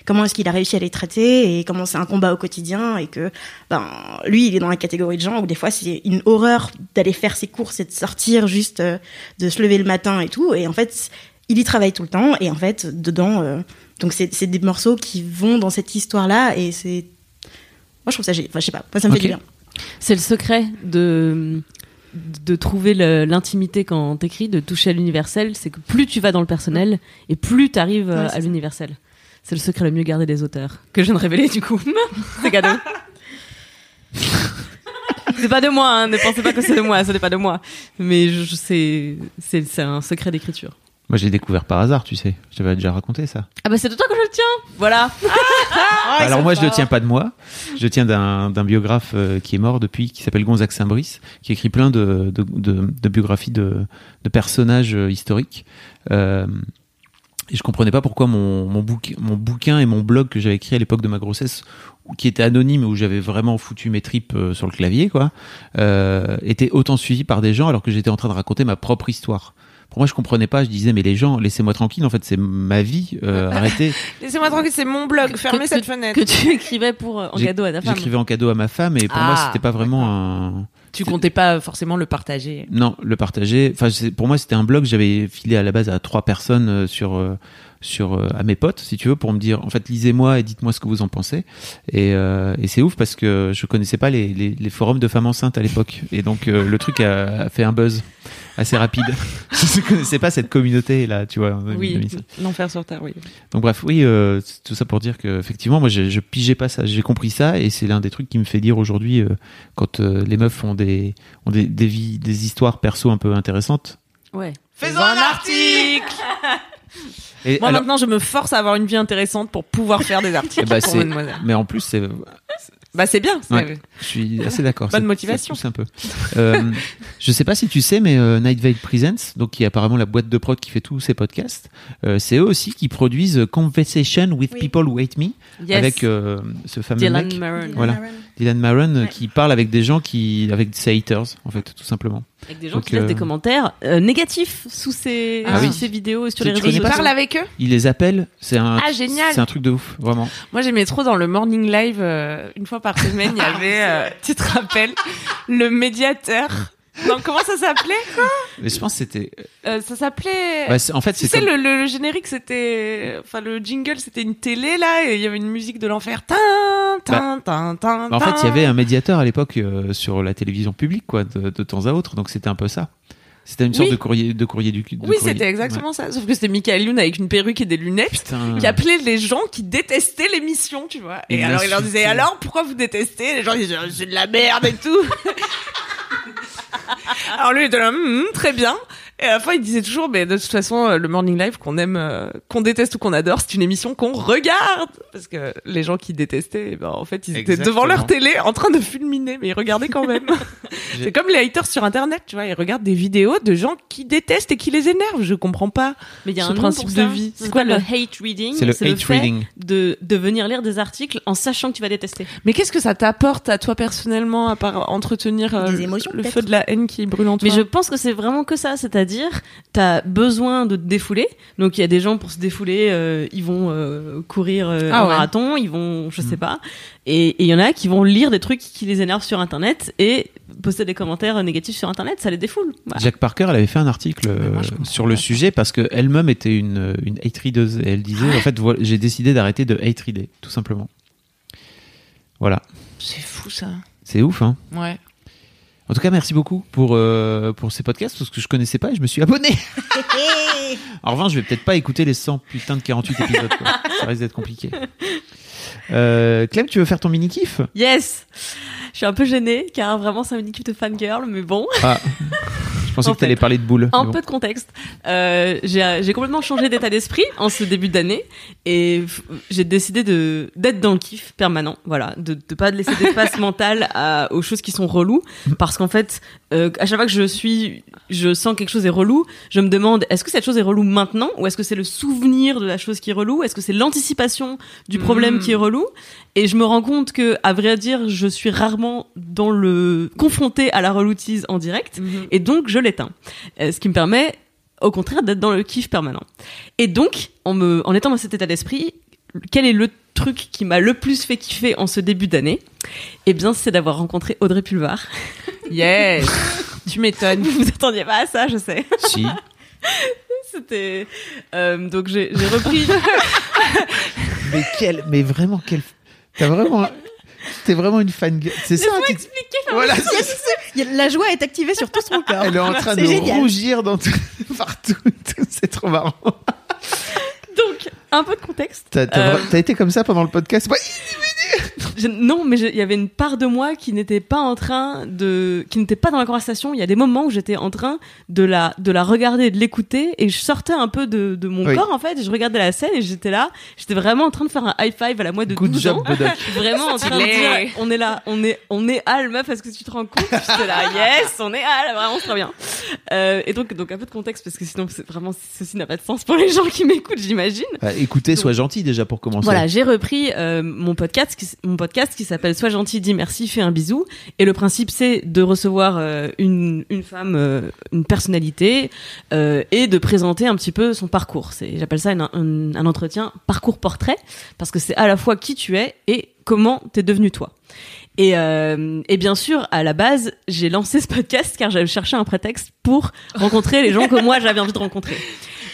comment est-ce qu'il a réussi à les traiter et comment c'est un combat au quotidien, et que ben lui, il est dans la catégorie de gens où des fois c'est une horreur d'aller faire ses courses et de sortir juste de se lever le matin et tout, et en fait il y travaille tout le temps et en fait dedans euh, donc c'est des morceaux qui vont dans cette histoire là et c'est moi je trouve ça enfin je sais pas moi ça me fait du bien C'est le secret de de trouver l'intimité quand t'écris, de toucher à l'universel, c'est que plus tu vas dans le personnel et plus t'arrives euh, Ouais, c'est à l'universel. C'est le secret le mieux gardé des auteurs que je viens de révéler du coup. c'est cadeau. c'est pas de moi, hein, ne pensez pas que c'est de moi, ce n'est pas de moi. Mais je, je- c'est un secret d'écriture. Moi, j'ai découvert par hasard, tu sais. Je t'avais déjà raconté ça. Ah bah c'est de toi que je le tiens. Voilà. Alors moi, je le tiens pas de moi. Je le tiens d'un d'un biographe euh, qui est mort depuis, qui s'appelle Gonzague Saint-Brice, qui écrit plein de, de, de- de biographies de, de personnages euh, historiques. Euh, et je comprenais pas pourquoi mon, mon, bouquin, mon bouquin et mon blog que j'avais écrit à l'époque de ma grossesse, qui était anonyme, où j'avais vraiment foutu mes tripes euh, sur le clavier, quoi, euh, était autant suivi par des gens alors que j'étais en train de raconter ma propre histoire. Pour moi, je comprenais pas. Je disais, mais les gens, laissez-moi tranquille. En fait, c'est ma vie. Euh, arrêtez. Laissez-moi tranquille, c'est mon blog. Fermez Que- cette fenêtre. que tu écrivais pour euh, en cadeau à ta femme. J'écrivais en cadeau à ma femme et pour moi Ah, c'était pas vraiment un Tu comptais pas forcément le partager. non le partager. Enfin c'est- pour moi c'était un blog j'avais filé à la base à trois personnes euh, sur euh, sur euh, à mes potes si tu veux pour me dire en fait lisez-moi et dites-moi ce que vous en pensez et, euh, et c'est ouf parce que je connaissais pas les, les, les forums de femmes enceintes à l'époque et donc euh, le truc a, a fait un buzz assez rapide. je connaissais pas cette communauté là tu vois. en Oui, 2005. l'enfer sur terre, oui. Donc bref, oui, euh, c'est tout ça pour dire que effectivement, moi, je, je pigeais pas ça, j'ai compris ça, et c'est l'un des trucs qui me fait dire aujourd'hui, euh, quand euh, les meufs ont des ont des, des vies, des histoires perso un peu intéressantes. Ouais. Faisons un article Et Moi alors- maintenant je me force à avoir une vie intéressante pour pouvoir faire des articles ben, pour c'est- Mademoiselle. mais en plus, c'est, Bah c'est bien. c'est- Ouais. je suis assez d'accord. Bonne motivation. pousse un peu. Euh, je sais pas si tu sais, mais euh, Night Vale Presents, donc qui est apparemment la boîte de prod qui fait tous ces podcasts, euh, c'est eux aussi qui produisent Conversation with Oui. People Who Hate Me, Yes. avec euh, ce fameux Dylan mec. Maron. Voilà. Dylan Maron euh, Ouais. qui parle avec des gens qui avec ses haters en fait tout simplement. Avec des gens Donc, qui laissent euh, des commentaires euh, négatifs sous ces, Ah sous oui. ces vidéos et sur Tu- les réseaux pas sociaux. parles avec eux Il les appelle, c'est un Ah, génial. c'est un truc de ouf vraiment. Moi, j'aimais trop dans le morning live, euh, une fois par semaine, il y avait, euh, tu te rappelles, le médiateur. Non, comment ça s'appelait Mais je pense que c'était Euh, Ça s'appelait. bah, en fait tu sais, comme- le, le, le générique, c'était. Enfin, le jingle, c'était une télé, là, et il y avait une musique de l'enfer. Tin, tin, tin, tin, Bah, en fait il y avait un médiateur à l'époque euh, sur la télévision publique quoi de, de temps à autre donc c'était un peu ça. C'était une sorte Oui. de courrier de courrier du de Oui, c'était exactement ça. Sauf que c'était Michael Youn avec une perruque et des lunettes. Putain. Qui appelait les gens qui détestaient l'émission, tu vois. Et Il alors il leur disait alors pourquoi vous détestez? Les gens disaient c'est de la merde et tout. alors lui il était là Hum, hum, très bien. Et à la fin, il disait toujours, mais de toute façon, euh, le Morning Live, qu'on aime, euh, qu'on déteste ou qu'on adore, c'est une émission qu'on regarde. Parce que les gens qui détestaient, eh ben, en fait, ils étaient Exactement. devant leur télé en train de fulminer, mais ils regardaient quand même. c'est comme les haters sur Internet, tu vois, ils regardent des vidéos de gens qui détestent et qui les énervent. Je comprends pas. Mais il y a Ce un principe de vie. C'est quoi le hate reading C'est le fait hate reading. de de venir lire des articles en sachant que tu vas détester. Mais qu'est-ce que ça t'apporte à toi personnellement, à part entretenir euh, Des émotions, le feu de la haine qui brûle en toi Mais je pense que c'est vraiment que ça, c'est-à-dire t'as besoin de te défouler. Donc il y a des gens pour se défouler, euh, ils vont euh, courir euh, Ah un ouais. marathon, ils vont, je sais pas. Et il y en a qui vont lire des trucs qui les énervent sur Internet et poster des commentaires négatifs sur Internet, ça les défoule. Voilà. Jack Parker, elle avait fait un article moi, euh, sur le sujet parce qu'elle-même était une, une hate readeuse et elle disait en fait voilà, j'ai décidé d'arrêter de hate reader tout simplement. Voilà, C'est fou ça. c'est ouf hein. Ouais. En tout cas, merci beaucoup pour euh, pour ces podcasts parce que je connaissais pas et je me suis abonné. en revanche, je vais peut-être pas écouter les 100 putain de 48 épisodes. quoi. Ça risque d'être compliqué. Euh, Clem, tu veux faire ton mini kiff Yes. Je suis un peu gênée car vraiment c'est une équipe de fangirl, mais bon. Ah, pensais En que tu allais parler de boules. Un bon. peu de contexte. Euh, j'ai complètement changé d'état d'esprit en ce début d'année et j'ai décidé de d'être dans le kiff permanent. Voilà, de de pas laisser d'espace mental à, aux choses qui sont reloues parce qu'en fait, euh, à chaque fois que je suis, je sens quelque chose est relou, je me demande est-ce que cette chose est relou maintenant ou est-ce que c'est le souvenir de la chose qui est relou, est-ce que c'est l'anticipation du problème Mm. qui est relou? Et je me rends compte que à vrai dire, je suis rarement dans le confronté à la reloutise en direct et donc je l'éteins. Euh, ce qui me permet au contraire d'être dans le kiff permanent. Et donc, en, me, en étant dans cet état d'esprit, quel est le truc qui m'a le plus fait kiffer en ce début d'année? Eh bien, c'est d'avoir rencontré Audrey Pulvar. Yes. tu m'étonnes. Vous vous attendiez pas à ça, je sais. Si. C'était euh, donc j'ai repris. Mais quel, mais vraiment quel. T'as vraiment, t'es vraiment une fan. C'est ça. tu- Voilà. y a- La joie est activée sur tout son corps. Elle est en train de génial. rougir dans tout, partout. C'est trop marrant. Donc, un peu de contexte. T'as, Euh, t'as été comme ça pendant le podcast? Ouais. Je- non, mais il y avait une part de moi qui n'était pas en train de, qui n'était pas dans la conversation. Il y a des moments où j'étais en train de la, de la regarder, de l'écouter, et je sortais un peu de, de mon Oui. corps en fait. et Je regardais la scène et j'étais là, j'étais vraiment en train de faire un high five à la moi de Good 12 job, ans. Vraiment en train de dire, on est là, on est, on est Al, meuf, est-ce que tu te rends compte? J'étais là, yes, on est Al, vraiment, c'est très bien. Euh, et donc, donc un peu de contexte parce que sinon, c'est vraiment, ceci n'a pas de sens pour les gens qui m'écoutent, j'imagine. Bah, écoutez, sois gentil déjà pour commencer. Voilà, j'ai repris euh, mon podcast, qui, mon podcast qui s'appelle Sois gentil, dis merci, fais un bisou. Et le principe, c'est de recevoir euh, une, une femme, euh, une personnalité, et de présenter un petit peu son parcours. C'est, j'appelle ça une- un, un entretien parcours portrait, parce que c'est à la fois qui tu es et comment t'es devenu toi. Et, euh, et bien sûr, à la base, j'ai lancé ce podcast car j'avais cherché un prétexte pour rencontrer les gens que moi j'avais envie de rencontrer.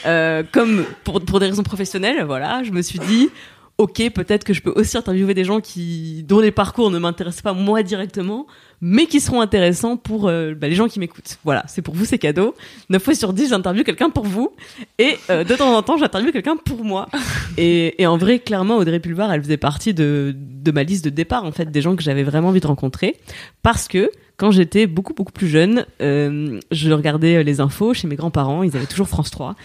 Euh, comme pour, pour des raisons professionnelles, voilà, je me suis dit, ok, peut-être que je peux aussi interviewer des gens qui dont les parcours ne m'intéressent pas moi directement, mais qui seront intéressants pour euh, bah, les gens qui m'écoutent. Voilà, c'est pour vous, c'est cadeau. 9 fois sur 10, j'interviewe quelqu'un pour vous, et euh, de temps en temps, j'interviewe quelqu'un pour moi. Et, et en vrai, clairement, Audrey Pulvar, elle faisait partie de, de ma liste de départ, en fait, des gens que j'avais vraiment envie de rencontrer, parce que quand j'étais beaucoup beaucoup plus jeune, euh, je regardais les infos chez mes grands-parents, ils avaient toujours France 3,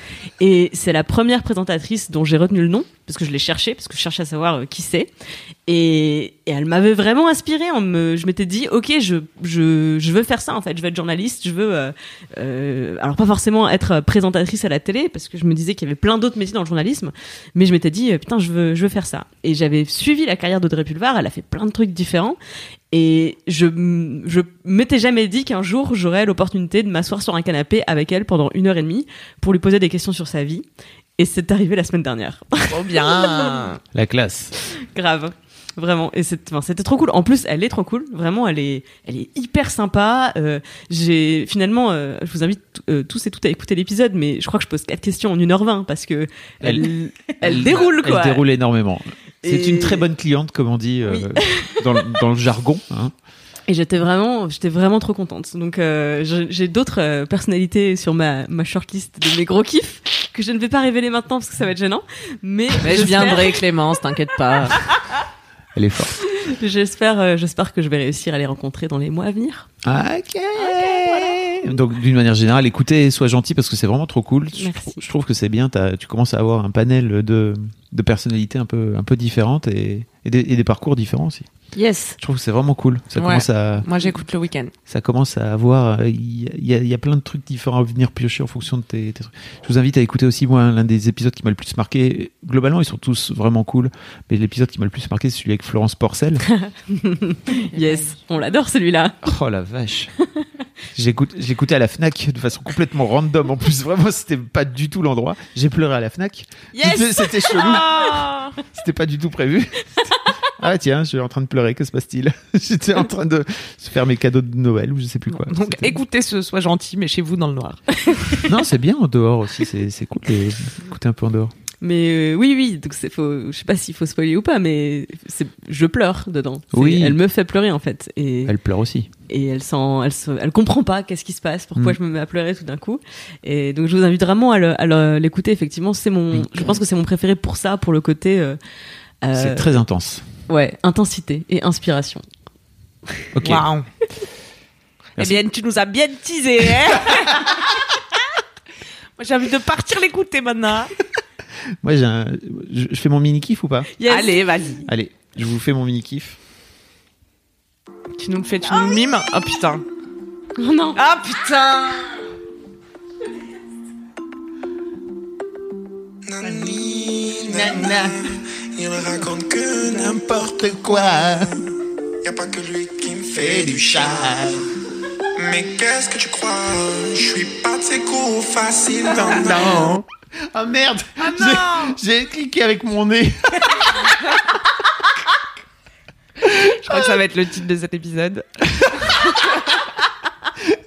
et c'est la première présentatrice dont j'ai retenu le nom, parce que je l'ai cherché, parce que je cherchais à savoir euh, qui c'est, et, elle m'avait vraiment inspirée. Me, je m'étais dit, ok, je, veux faire ça en fait, je veux être journaliste, je veux, euh, euh, alors pas forcément être présentatrice à la télé, parce que je me disais qu'il y avait plein d'autres métiers dans le journalisme, mais je m'étais dit, euh, putain, je veux, je veux faire ça. Et j'avais suivi la carrière d'Audrey Pulvar, elle a fait plein de trucs différents, et je, je m'étais jamais dit qu'un jour j'aurais l'opportunité de m'asseoir sur un canapé avec elle pendant une heure et demie pour lui poser des questions sur sa vie. Et c'est arrivé la semaine dernière. Trop bien. La classe. Grave. Vraiment. Et c'est- enfin, c'était trop cool. En plus, elle est trop cool. Vraiment, elle est, elle est hyper sympa. Euh, j'ai, finalement, euh, je vous invite euh, tous et toutes à écouter l'épisode, mais je crois que je pose quatre questions en 1h20 parce que elle, elle, déroule, quoi. Elle déroule énormément. C'est une très bonne cliente, comme on dit euh, Oui. dans, le- dans le jargon. hein. Et j'étais vraiment, j'étais vraiment trop contente. Donc euh, j'ai d'autres euh, personnalités sur ma, ma shortlist de mes gros kiffs que je ne vais pas révéler maintenant parce que ça va être gênant. Mais, Mais je viendrai, Clémence, t'inquiète pas. Elle est forte. J'espère, euh, j'espère que je vais réussir à les rencontrer dans les mois à venir. Ok. Donc d'une manière générale, écoutez, sois gentil parce que c'est vraiment trop cool. Je, Merci. trou- je trouve que c'est bien. tu commences à avoir un panel de, de personnalités un peu, un peu différentes et, et, des, et des parcours différents aussi. Yes. Je trouve que c'est vraiment cool. Ça Ouais. commence à, Moi, j'écoute le week-end. ça commence à avoir. euh, y, y il y a plein de trucs différents à venir piocher en fonction de tes, tes trucs. Je vous invite à écouter aussi moi l'un des épisodes qui m'a le plus marqué. Globalement, ils sont tous vraiment cool, mais l'épisode qui m'a le plus marqué, c'est celui avec Florence Porcel. Yes. On l'adore celui-là. Oh la vache. J'écoutais à la Fnac de façon complètement random. En plus, vraiment, c'était pas du tout l'endroit. J'ai pleuré à la Fnac. C'était, Yes. c'était chelou. Ah C'était pas du tout prévu. Ah tiens, je suis en train de pleurer. Que se passe-t-il? J'étais en train de se faire mes cadeaux de Noël ou je sais plus quoi. Donc, écoutez ce Sois gentil, mais chez vous dans le noir. Non, c'est bien en dehors aussi. C'est, c'est cool d'écouter un peu en dehors. Mais euh, oui, oui. Donc c'est faux. Je sais pas s'il faut spoiler ou pas, mais c'est, je pleure dedans. Oui. Elle me fait pleurer en fait. Et Elle pleure aussi. et elle sent, elle, se- elle comprend pas qu'est-ce qui se passe, pourquoi Mm. je me mets à pleurer tout d'un coup. Et donc je vous invite vraiment à, le- à le- l'écouter. Effectivement, c'est mon, je pense que c'est mon préféré pour ça, pour le côté, euh, euh, C'est très intense. ouais, intensité et inspiration. Ok. Waouh. Eh bien, tu nous as bien teasé, hein Moi, j'ai envie de partir l'écouter maintenant. Moi, j'ai un... je, fais mon mini kiff ou pas Allez, vas-y. Allez, je vous fais mon mini kiff. Tu nous le fais, tu nous le mimes Oh putain. Oh non. Ah putain Nana, il raconte que n'importe quoi y a pas que lui qui me fait du charme. Mais qu'est-ce que tu crois? Je suis pas de ces coups faciles, non, non. Ah merde non J'ai cliqué avec mon nez. Je crois que ça va être le titre de cet épisode.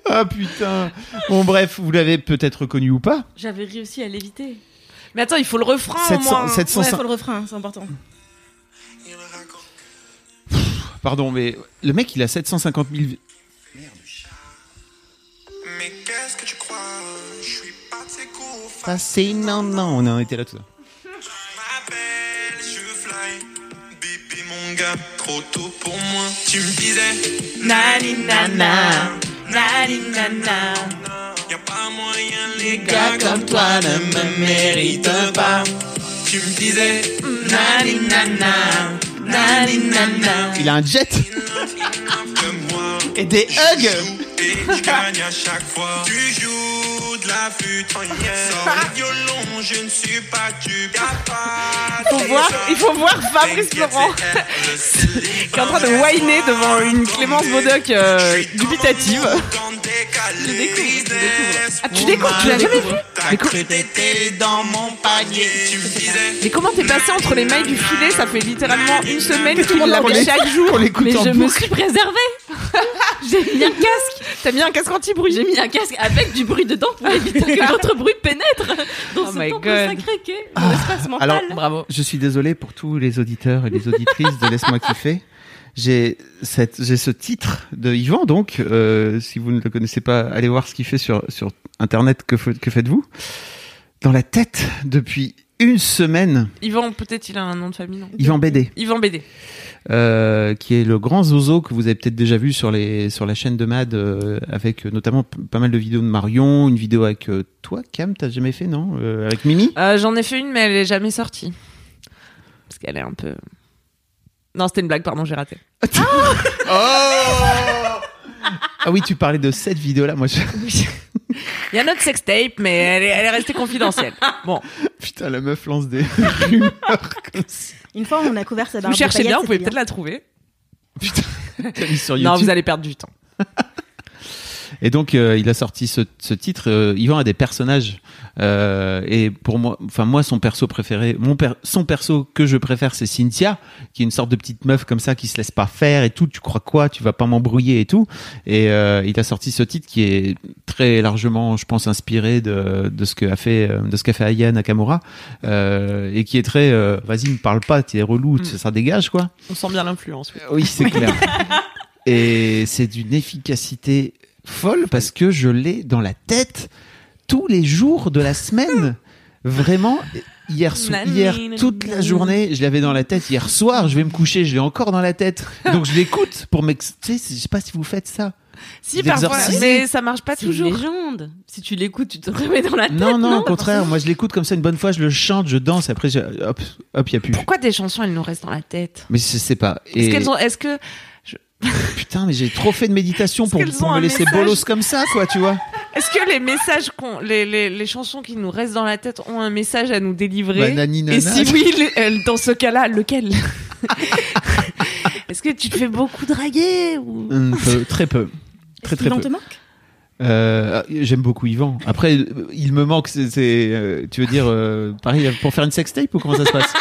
Ah putain Bon bref, vous l'avez peut-être reconnu ou pas. J'avais réussi à l'éviter. Mais attends, il faut le refrain au 700, moins. 700 Ouais, faut le refrain, c'est important. Pardon, mais le mec il a 750 000... Passé, non, non, on en était là tout ça. m'appelles, je fly. Bébé mon gars, trop tôt pour moi. Tu me disais, nani nana, nani nana. Y'a pas moyen, les gars comme toi ne me méritent pas. Tu me disais, nani nana, nani nana. Il a un jet et des hugs et je gagne à chaque fois. Tu joues la violon, je ne suis pas Il faut voir, il faut voir Fabrice Laurent qui est en train de whiner devant une Clémence Bodoc euh, dubitative. Je découvre, je découvre. Ah, tu découvres, tu l'as jamais vu? Dans mon panier. Mais comment t'es passé entre les mailles du filet? Ça fait littéralement une semaine qu'il l'entend. chaque jour. Mais je me suis préservée. J'ai mis un casque. T'as mis un casque anti-bruit J'ai mis un casque avec du bruit dedans pour éviter que votre bruit pénètre dans Oh ce my temple God. sacré qu'est mon espace mental. alors, Bravo. Je suis désolé pour tous les auditeurs et les auditrices de Laisse-moi kiffer. J'ai cette, j'ai ce titre de Yvan, donc, euh, si vous ne le connaissez pas, allez voir ce qu'il fait sur, sur Internet, que faites-vous? Dans la tête depuis une semaine, Yvan, peut-être il a un nom de famille, non Yvan BD, Yvan BD. euh, qui est le grand zozo que vous avez peut-être déjà vu sur, les, sur la chaîne de Mad, euh, avec euh, notamment pas mal de vidéos de Marion, une vidéo avec euh, toi, Cam, t'as jamais fait, non Avec Mimi? J'en ai fait une, mais elle est jamais sortie. Parce qu'elle est un peu. Non, c'était une blague, pardon, j'ai raté. Ah oui, tu parlais de cette vidéo-là, moi je... Il y a notre sextape, mais elle est, elle est restée confidentielle. Bon, Putain, la meuf lance des rumeurs comme ça. Une fois, on a couvert sa barbe vous cherchez bien, vous pouvez peut-être la trouver. Putain, t'as mis sur YouTube. Non, vous allez perdre du temps. Et donc, euh, il a sorti ce, ce titre. Euh, Yvan a des personnages. Euh, et pour moi, enfin moi, son perso préféré, mon per- son perso que je préfère, c'est Cynthia, qui est une sorte de petite meuf comme ça, qui se laisse pas faire et tout. Tu crois quoi Tu vas pas m'embrouiller et tout. Et euh, il a sorti ce titre qui est très largement, je pense, inspiré de, de ce qu'a fait, euh, de ce qu'a fait Aya Nakamura, euh, et qui est très, euh, vas-y, me parle pas, t'es relou, Mm. ça, ça dégage quoi. On sent bien l'influence. oui. Oui, c'est clair. Et c'est d'une efficacité folle parce que je l'ai dans la tête tous les jours de la semaine. Vraiment, hier, so- hier toute la journée, je l'avais dans la tête. Hier soir, je vais me coucher, je l'ai encore dans la tête. Donc je l'écoute pour m'ex... Tu sais, je sais pas si vous faites ça. Si, parfois, D'exorciser. mais ça marche pas C'est une toujours. légende. Si tu l'écoutes, tu te remets dans la tête. Non, non, au contraire. Moi, je l'écoute comme ça une bonne fois, je le chante, je danse, et après, je- hop, hop, y a plus. Pourquoi des chansons, elles nous restent dans la tête? Mais je sais pas. Est-ce Et- ont, est-ce que, Putain, mais j'ai trop fait de méditation pour, me laisser message bolos comme ça, quoi, tu vois. est-ce que les messages qu'on, les, les, les chansons qui nous restent dans la tête ont un message à nous délivrer Bah, nana. Et si oui, le- euh, dans ce cas-là, lequel? Est-ce que tu te fais beaucoup draguer ou... Un peu, très peu. Très, très Yvan peu. te manque? Euh, J'aime beaucoup Yvan. Après, il me manque, c'est, c'est, euh, tu veux dire, euh, pareil, pour faire une sextape ou comment ça se passe?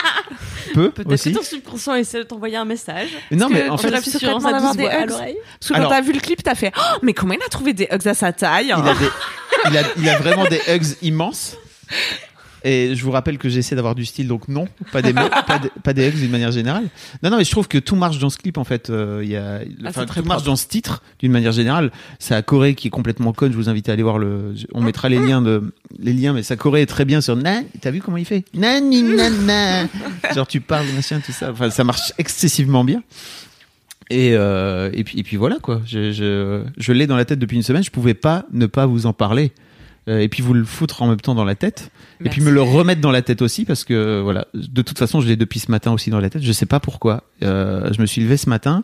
Peu Peut-être aussi. que ton subconscient essaie de t'envoyer un message. Non, mais en tu fait, secrètement sa d'avoir des l'oreille. Parce que Alors- quand t'as vu le clip, t'as fait oh, mais comment il a trouvé des hugs à sa taille il a, des- il, a, il a vraiment des hugs immenses. Et je vous rappelle que j'essaie d'avoir du style, donc non, pas des, mots, pas, des, pas des hugs d'une manière générale. Non, non, mais je trouve que tout marche dans ce clip en fait. Euh, y a, enfin, c'est très tout marche dans ce titre d'une manière générale. Ça Corée qui est complètement conne. Je vous invite à aller voir le. On mettra les liens de les liens, mais ça Corée est très bien sur. Na, T'as vu comment il fait? Genre tu parles machin tout ça. Enfin, ça marche excessivement bien. Et, euh, et puis et puis voilà quoi. Je je, je l'ai dans la tête depuis une semaine. Je pouvais pas ne pas vous en parler. Euh, et puis vous le foutre en même temps dans la tête. Et puis me le remettre dans la tête aussi parce que voilà. De toute façon, je l'ai depuis ce matin aussi dans la tête. Je sais pas pourquoi. Euh, je me suis levé ce matin.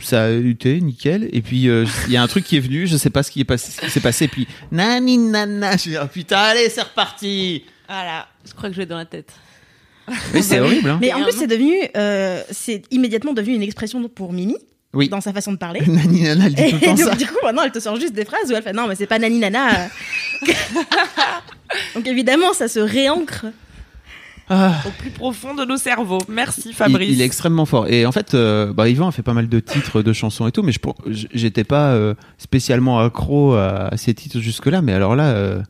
Ça a été nickel. Et puis euh, il y a un truc qui est venu. Je sais pas ce qui est passé. Ce qui s'est passé. Et puis nani nana. Je dis, oh, putain allez c'est reparti. Voilà. Je crois que je l'ai dans la tête. Mais c'est horrible. Hein. Mais en plus, c'est devenu, euh, c'est immédiatement devenu une expression pour Mimi Oui. dans sa façon de parler. Nani nana. Elle dit Et tout le temps donc, ça. du coup, maintenant, elle te sort juste des phrases où elle fait non, mais c'est pas nani nana. donc évidemment, ça se réancre. Ah. au plus profond de nos cerveaux. Merci Fabrice. il est extrêmement fort. Et en fait, euh, bah, Yvan a fait pas mal de titres, de chansons et tout, mais je j'étais pas euh, spécialement accro à, à ces titres jusque-là. Mais alors là, euh,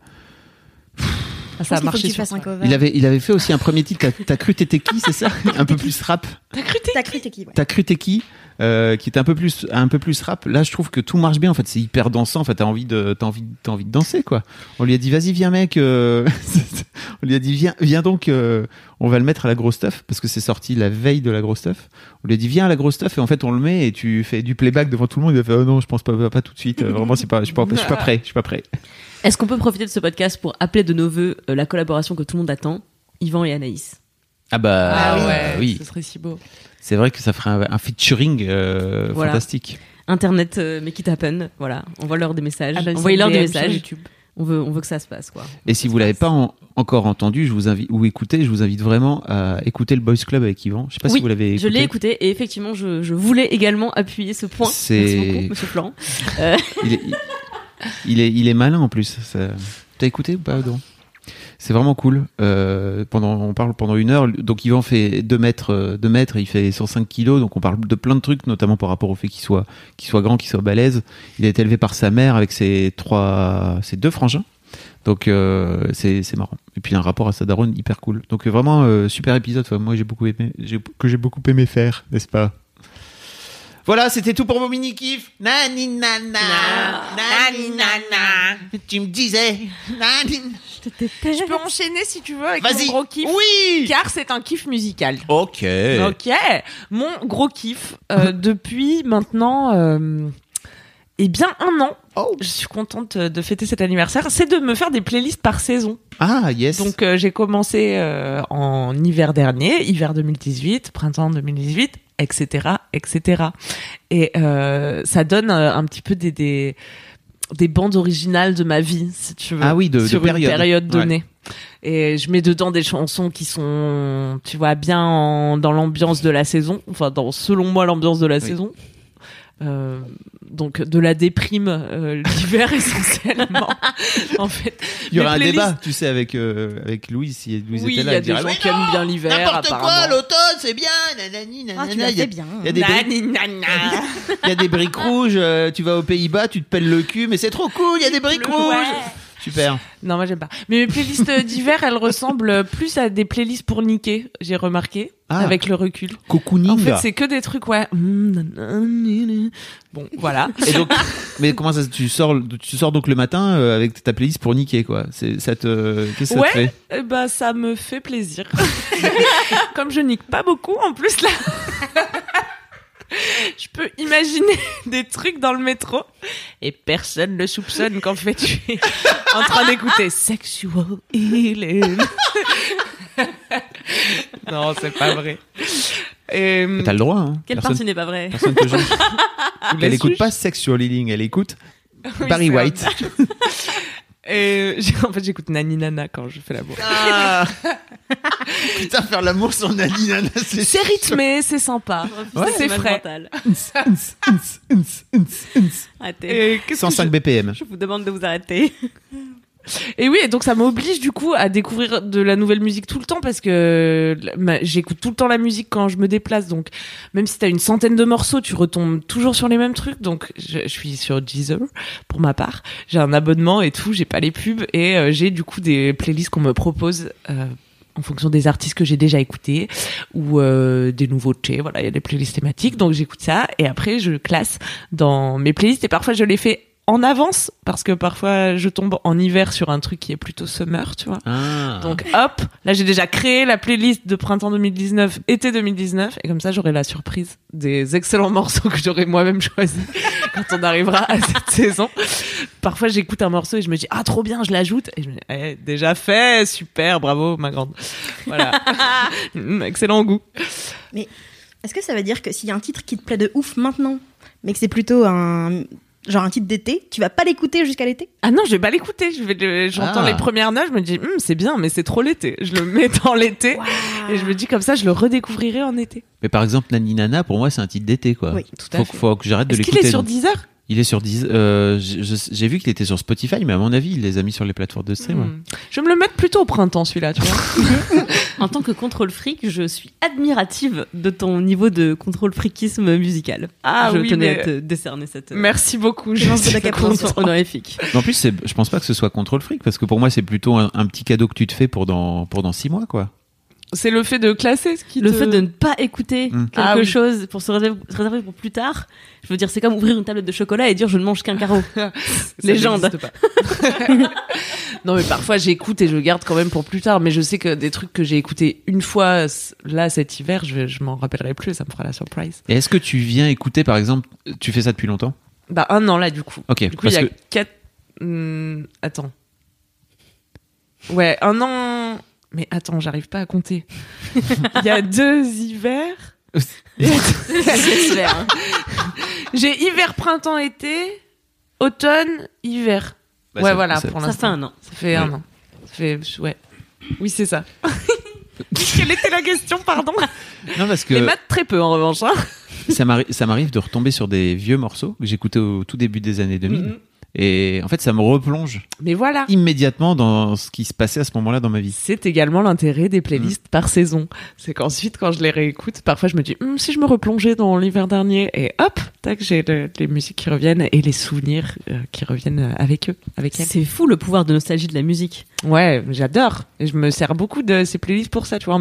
Ah, ça a marché tu sur fasses un toi. cover. il avait, il avait fait aussi un premier titre. T'as- cru t'étais qui, c'est ça? Un peu plus rap. T'as cru t'es T'as cru t'es qui ouais. T'as cru t'es qui? Euh, Qui était un peu plus, un peu plus rap. Là, je trouve que tout marche bien. En fait, c'est hyper dansant. En fait, t'as envie de, t'as envie, t'as envie de danser, quoi. On lui a dit, vas-y, viens, mec. euh, on lui a dit, viens, viens donc. euh, on va le mettre à la grosse stuff parce que c'est sorti la veille de la grosse stuff. On lui a dit, viens à la grosse stuff et en fait, on le met et tu fais du playback devant tout le monde. Il a fait, oh non, je pense pas, pas tout de suite. Vraiment, c'est pas, je suis pas, je suis pas prêt. Je suis pas prêt. Est-ce qu'on peut profiter de ce podcast pour appeler de nos voeux euh, la collaboration que tout le monde attend Yvan et Anaïs? Ah bah Ah ouais, oui. ce serait si beau. C'est vrai que ça ferait un, un featuring euh, Voilà. fantastique. Internet, euh, make it happen. Voilà, envoie-leur des messages. Ah bah, Envoyez-leur des messages. YouTube. On veut, on veut que ça se passe, quoi. Et si vous l'avez pas en- encore entendu, je vous invite ou écouté, je vous invite vraiment à écouter le Boys Club avec Yvan. Je sais pas si vous l'avez écouté. Je l'ai écouté et effectivement, je, je voulais également appuyer ce point. C'est- Merci beaucoup, Monsieur Florent. Euh, Il est, il, il est, il est malin en plus. Ça- T'as écouté ou pas Audron C'est vraiment cool. Euh, on parle pendant une heure. Donc Yvan fait 2 mètres, euh, 2 mètres, il fait 105 kilos. Donc on parle de plein de trucs, notamment par rapport au fait qu'il soit, qu'il soit grand, qu'il soit balèze. Il a été élevé par sa mère avec ses trois, ses deux frangins. Donc euh, c'est marrant. Et puis un rapport à sa daronne hyper cool. Donc vraiment super épisode. Moi j'ai beaucoup aimé, que j'ai beaucoup aimé faire, n'est-ce pas? Voilà, c'était tout pour mon mini kiff. Nani nana, nani nana. Tu me disais, nani. Je peux enchaîner si tu veux avec Vas-y. mon gros kiff. Oui. Car c'est un kiff musical. Ok. Ok. Mon gros kiff euh, depuis maintenant, euh, eh bien un an. Oh. Je suis contente de fêter cet anniversaire. C'est de me faire des playlists par saison. Ah yes. Donc euh, j'ai commencé euh, en hiver dernier, hiver 2018, printemps 2018, etc., etc. Et euh, ça donne euh, un petit peu des, des des bandes originales de ma vie, si tu veux. Ah oui, de- de sur période. une période donnée. Et je mets dedans des chansons qui sont, tu vois, bien en- dans l'ambiance de la saison. Enfin, dans selon moi l'ambiance de la saison. Euh, donc de la déprime euh, l'hiver essentiellement. en fait, il y aura un playlists- débat, tu sais, avec euh, avec Louise si oui, était il là. y a des gens qui aiment bien l'hiver. N'importe quoi, l'automne c'est bien. Nanani, Ah, tu y a- bien. Il y a des briques, Nani, nana. il y a des briques rouges. euh, tu vas aux Pays-Bas, tu te pelles le cul, mais c'est trop cool. Il y a des briques Ouais. Super. Non, moi j'aime pas. Mais mes playlists d'hiver, elles ressemblent plus à des playlists pour niquer, j'ai remarqué, Ah. avec le recul. Cocooning. En fait, c'est que des trucs, ouais. Bon, voilà. Et donc, mais comment ça, tu sors, tu sors donc le matin euh, avec ta playlist pour niquer quoi. C'est, ça te, qu'est-ce que ça Ouais. te fait Eh ben, ça me fait plaisir. Comme je nique pas beaucoup, en plus, là. Je peux imaginer des trucs dans le métro et personne ne soupçonne qu'en fait tu es en train d'écouter Sexual Healing. non, c'est pas vrai. Et, T'as le droit, hein. Quelle Personne, partie n'est pas vraie personne te juge. Elle les écoute juge pas Sexual Healing, elle écoute Oui, Barry White. Et j'ai- en fait, j'écoute Nani Nana quand je fais l'amour. Ah Putain, faire l'amour sur Nani Nana, c'est C'est rythmé, c'est sympa, Ouais, c'est frais. Arrêtez. Et qu'est-ce que 105 BPM. Je vous demande de vous arrêter. Et oui, et donc ça m'oblige du coup à découvrir de la nouvelle musique tout le temps parce que j'écoute tout le temps la musique quand je me déplace. Donc même si t'as une centaine de morceaux, tu retombes toujours sur les mêmes trucs. Donc je, je suis sur Deezer pour ma part. J'ai un abonnement et tout, j'ai pas les pubs et euh, j'ai du coup des playlists qu'on me propose. euh, en fonction des artistes que j'ai déjà écoutés ou euh, des nouveautés, voilà, il y a des playlists thématiques, donc j'écoute ça et après je classe dans mes playlists et parfois je les fais en avance parce que parfois je tombe en hiver sur un truc qui est plutôt summer, tu vois. Ah. Donc hop, là j'ai déjà créé la playlist de printemps 2019, été 2019 et comme ça j'aurai la surprise des excellents morceaux que j'aurai moi-même choisis quand on arrivera à cette saison. Parfois j'écoute un morceau et je me dis ah trop bien, je l'ajoute et je me dis eh, déjà fait, super, bravo ma grande. Voilà. Mm, excellent goût. Est-ce que ça veut dire que s'il y a un titre qui te plaît de ouf maintenant, mais que c'est plutôt un genre un titre d'été, tu vas pas l'écouter jusqu'à l'été? Ah non, je vais pas l'écouter. Je vais, j'entends Ah. les premières notes, je me dis, Hum, c'est bien, mais c'est trop l'été. Je le mets dans l'été et je me dis comme ça, je le redécouvrirai en été. Mais par exemple, Nani Nana, pour moi, c'est un titre d'été, quoi. Oui, tout à faut, fait. faut que j'arrête de Est-ce qu'il l'écouter. est sur donc. Deezer? Il est sur euh, j'ai vu qu'il était sur Spotify, mais à mon avis, il les a mis sur les plateformes de stream. Hmm. Je vais me le mettre plutôt au printemps, celui-là, tu vois. En tant que contrôle fric, je suis admirative de ton niveau de contrôle friquisme musical. Ah je oui, tenais mais- à te décerner cette euh, Merci beaucoup. Je de suis la. En plus, je pense pas que ce soit contre le fric, parce que pour moi, c'est plutôt un, un petit cadeau que tu te fais pour dans, pour dans six mois, quoi. C'est le fait de classer ce qui Le te- fait de ne pas écouter Mm. quelque Ah oui. chose pour se réserver, se réserver pour plus tard, je veux dire, c'est comme ouvrir une tablette de chocolat et dire je ne mange qu'un carreau. Légende. pas. non, mais parfois j'écoute et je garde quand même pour plus tard. Mais je sais que des trucs que j'ai écoutés une fois là cet hiver, je, je m'en rappellerai plus. Ça me fera la surprise. Et est-ce que tu viens écouter, par exemple, tu fais ça depuis longtemps? Bah un an là du coup. Ok, Du coup, il y a que quatre. Hmm, attends. Ouais, un an. Mais attends, j'arrive pas à compter. Il y a deux hivers. J'ai hiver, printemps, été, automne, hiver. Bah, ouais, ça- voilà, ça- pour Ça fait l'instant. un an. Ça fait un an. Ça fait. Ouais. Oui, c'est ça. Quelle était la question, pardon? Non, parce que Les maths, très peu en revanche. hein. ça m'arri- ça m'arrive de retomber sur des vieux morceaux que j'écoutais au tout début des années 2000. Mhm. Et en fait, ça me replonge Mais voilà. immédiatement dans ce qui se passait à ce moment-là dans ma vie. C'est également l'intérêt des playlists par saison. C'est qu'ensuite, quand je les réécoute, parfois je me dis, Hum, si je me replongeais dans l'hiver dernier, et hop, tac, j'ai le- les musiques qui reviennent et les souvenirs euh, qui reviennent euh, avec eux, avec elles. C'est fou le pouvoir de nostalgie de la musique. Ouais, j'adore. Et je me sers beaucoup de ces playlists pour ça, tu vois.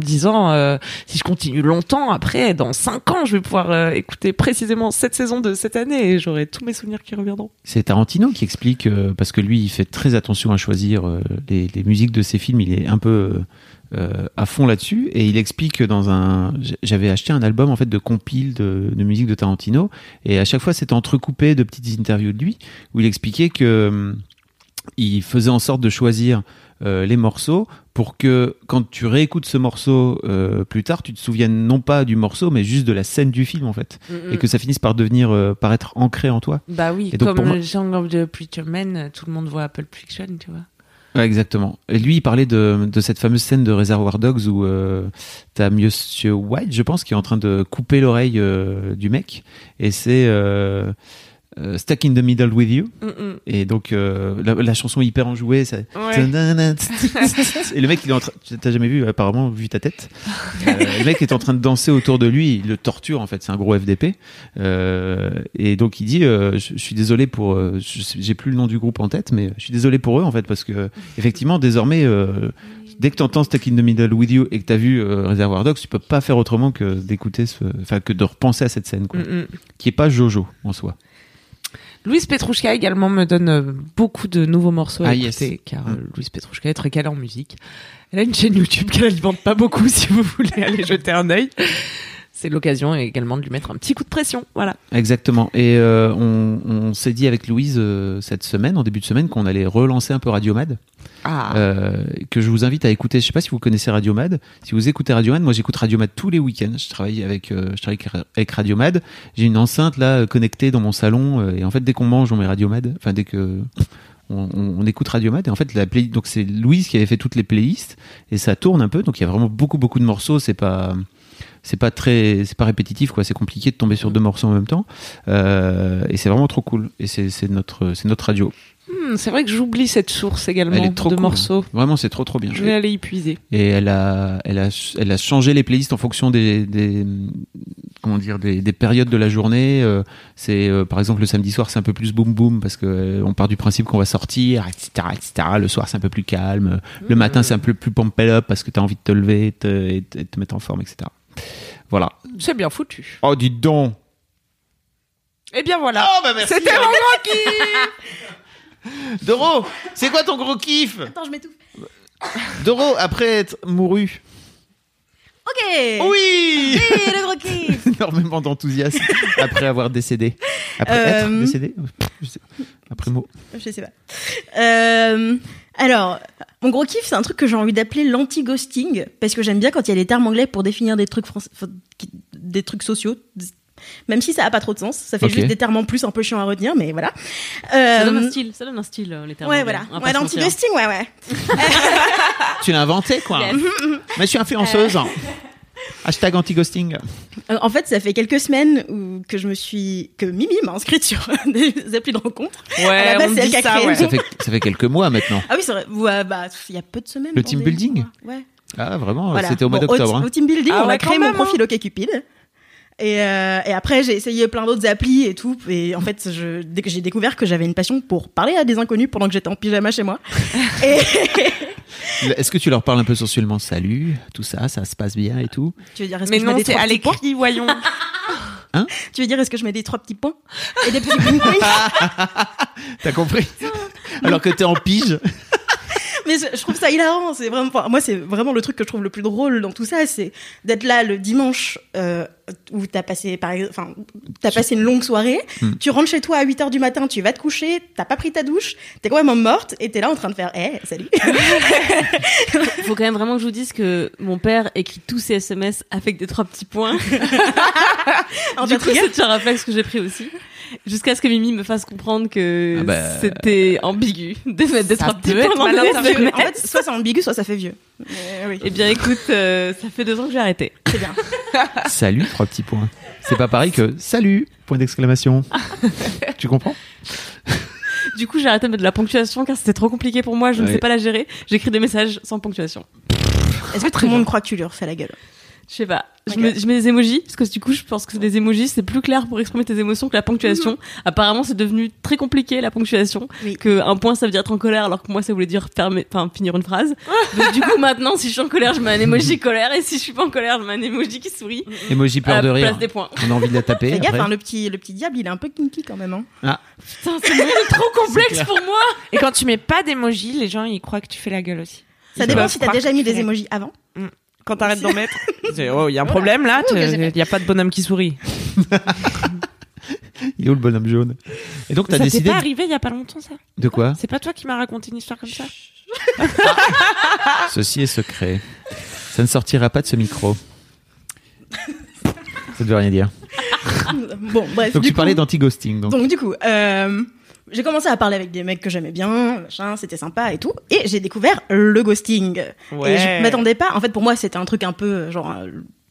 Disant, euh, si je continue longtemps, après, dans 5 ans, je vais pouvoir euh, écouter précisément cette saison de cette année et j'aurai tous mes souvenirs qui reviendront. C'est Tarantino qui explique, euh, parce que lui, il fait très attention à choisir les, musiques de ses films, il est un peu à fond là-dessus, et il explique que dans un... J'avais acheté un album en fait de compile de, de musique de Tarantino, et à chaque fois c'était entrecoupé de petites interviews de lui, où il expliquait que hum, il faisait en sorte de choisir euh, les morceaux pour que quand tu réécoutes ce morceau euh, plus tard, tu te souviennes non pas du morceau, mais juste de la scène du film en fait, et que ça finisse par devenir, euh, par être ancré en toi. Bah oui, Et donc, comme le Song of the Preacher Man, tout le monde voit Apple Fiction, tu vois. Ouais, exactement. Et lui, il parlait de, de cette fameuse scène de Reservoir Dogs où euh, t'as Monsieur White, je pense, qui est en train de couper l'oreille euh, du mec. Et c'est euh, euh, Stuck in the Middle with You. Mm, mm. Et donc euh, la, la chanson hyper enjouée, ça. Ouais. Et le mec, il est en train. T'as jamais vu, apparemment, vu ta tête. Euh, le mec est en train de danser autour de lui, il le torture en fait. C'est un gros FDP. Euh, et donc il dit, euh, je, je suis désolé pour. euh, J'ai plus le nom du groupe en tête, mais je suis désolé pour eux en fait parce que effectivement, désormais. euh, Dès que tu entends Stuck in the Middle with You et que tu as vu euh, Reservoir Dogs, tu peux pas faire autrement que d'écouter enfin que de repenser à cette scène, quoi, mm. qui est pas Jojo en soi. Louise Petrouchka également me donne euh, beaucoup de nouveaux morceaux à Ah, écouter, yes. car euh, Louise Petrouchka est très calée en musique. Elle a une chaîne YouTube qu'elle alimente pas beaucoup si vous voulez aller jeter un œil. C'est l'occasion également de lui mettre un petit coup de pression. Voilà. Exactement. Et euh, on, on s'est dit avec Louise euh, cette semaine, en début de semaine, qu'on allait relancer un peu Radiomad, Ah. euh, que je vous invite à écouter. Je sais pas si vous connaissez Radiomad. Si vous écoutez Radiomad, moi j'écoute Radiomad tous les week-ends. Je travaille avec, je travaille avec- Radiomad. J'ai une enceinte là connectée dans mon salon et en fait dès qu'on mange on met Radiomad. Enfin dès que on, on- on écoute Radiomad et en fait la play donc c'est Louise qui avait fait toutes les playlists et ça tourne un peu donc il y a vraiment beaucoup beaucoup de morceaux. C'est pas c'est pas très c'est pas répétitif quoi. C'est compliqué de tomber sur deux morceaux en même temps. Euh, et c'est vraiment trop cool. Et c'est notre c'est notre radio. Hmm, c'est vrai que j'oublie cette source également de cool. morceaux. vraiment c'est trop trop bien. Je vais aller y puiser. et elle a elle a elle a changé les playlists en fonction des, des comment dire des, des périodes de la journée. Euh, c'est euh, par exemple le samedi soir c'est un peu plus boom boom parce que euh, on part du principe qu'on va sortir etc etc le soir c'est un peu plus calme. Le matin c'est un peu plus pump up parce que tu as envie de te lever et te, et te- et te mettre en forme etc voilà C'est bien foutu. oh dis donc Eh bien voilà. Oh, bah, merci. C'était mon gros kiff. Doro c'est quoi ton gros kiff? Attends, je m'étouffe. Doro après être mouru Ok. oui Et le gros kiff. énormément d'enthousiasme après avoir décédé. Après Euh, être décédé Je sais- Après mot. Je sais pas. Euh, alors, mon gros kiff, c'est un truc que j'ai envie d'appeler l'anti-ghosting, parce que j'aime bien quand il y a des termes anglais pour définir des trucs français, des trucs sociaux. Même si ça a pas trop de sens, ça fait juste des termes en plus un peu chiants à retenir, mais voilà. Ça Euh, donne un style, ça donne un style, euh, les termes. ouais, anglais. voilà. Ouais, l'anti-ghosting, ouais, ouais. Tu l'as inventé quoi Yes. Mais je suis influenceuse. Hashtag anti-ghosting. Euh, En fait, ça fait quelques semaines où, que je me suis, que Mimi m'a inscrite sur des applis de rencontre. À Ouais, la base, on c'est elle dit qui a ça, créé. ouais. Ça fait, ça fait quelques mois maintenant. Ah oui, c'est vrai. Ouais, bah, il y a peu de semaines. Le team building Ouais. Ah vraiment Voilà. C'était au mois Bon, d'octobre. Au, hein. au team building, Ah on ouais, a créé mon même, hein. profil OkCupid. Et, euh, et après, j'ai essayé plein d'autres applis et tout. Et en fait, je, dès que j'ai découvert que j'avais une passion pour parler à des inconnus pendant que j'étais en pyjama chez moi. et Est-ce que tu leur parles un peu sensuellement? Salut, tout ça, ça se passe bien et tout tu veux dire, est-ce que je mets des trois à petits points? voyons. Tu veux dire, est-ce que je mets des trois petits points? Et des petits points? T'as compris? Alors que t'es en pige. Mais je je trouve ça hilarant. C'est vraiment, enfin, moi, c'est vraiment le truc que je trouve le plus drôle dans tout ça, c'est d'être là le dimanche euh, où t'as passé, par enfin, t'as passé une longue soirée. Hmm. Tu rentres chez toi à 8 heures du matin, tu vas te coucher, t'as pas pris ta douche, t'es quand même morte et t'es là en train de faire, eh, salut. Faut quand même vraiment que je vous dise que mon père écrit tous ses SMS avec des trois petits points. En du coup, c'est un réflexe que j'ai pris aussi. Jusqu'à ce que Mimi me fasse comprendre que Ah bah. c'était ambigu de mettre des Ça trois petits peut être points dans mal mes interprété. SMS. En fait, soit c'est ambigu, soit ça fait vieux. Mais oui, Eh bien, écoute, euh, ça fait deux ans que j'ai arrêté. c'est bien. Salut, trois petits points. C'est pas pareil que salut, point d'exclamation. tu comprends? Du coup, j'ai arrêté de mettre de la ponctuation car c'était trop compliqué pour moi. Je ne sais pas la gérer. J'écris des messages sans ponctuation. Est-ce que tout le monde croit que tu lui refais la gueule? Je sais pas. Je, mets, je mets des emojis parce que du coup, je pense que des emojis c'est plus clair pour exprimer tes émotions que la ponctuation. Apparemment, c'est devenu très compliqué la ponctuation. Oui. Que un point ça veut dire être en colère alors que moi ça voulait dire fermer, enfin finir une phrase. Donc du coup, maintenant, si je suis en colère, je mets un emoji colère et si je suis pas en colère, je mets un emoji qui sourit. Emoji à peur de rire. place des points. On a envie de la taper. Fais gaffe, hein, le petit, le petit diable, il est un peu kinky quand même. Hein. Putain, ce monde est trop complexe pour moi. Et quand tu mets pas d'emoji, les gens ils croient que tu fais la gueule aussi. Ça dépend si t'as déjà mis des emojis avant. Quand t'arrêtes d'en mettre, c'est, oh, il y a un problème là, il y a pas de bonhomme qui sourit. Il est où le bonhomme jaune? Et donc t'as Ça décidé pas de- arrivé il y a pas longtemps ça? De quoi? C'est pas toi qui m'as raconté une histoire comme ça? Ceci est secret. Ça ne sortira pas de ce micro. Ça ne veut rien dire. Bon, bref. Donc du tu parlais coup- d'anti-ghosting. Donc. Donc du coup, euh, j'ai commencé à parler avec des mecs que j'aimais bien, machin, c'était sympa et tout, et j'ai découvert le ghosting. Ouais. Et je m'attendais pas. En fait, pour moi, c'était un truc un peu euh, genre euh,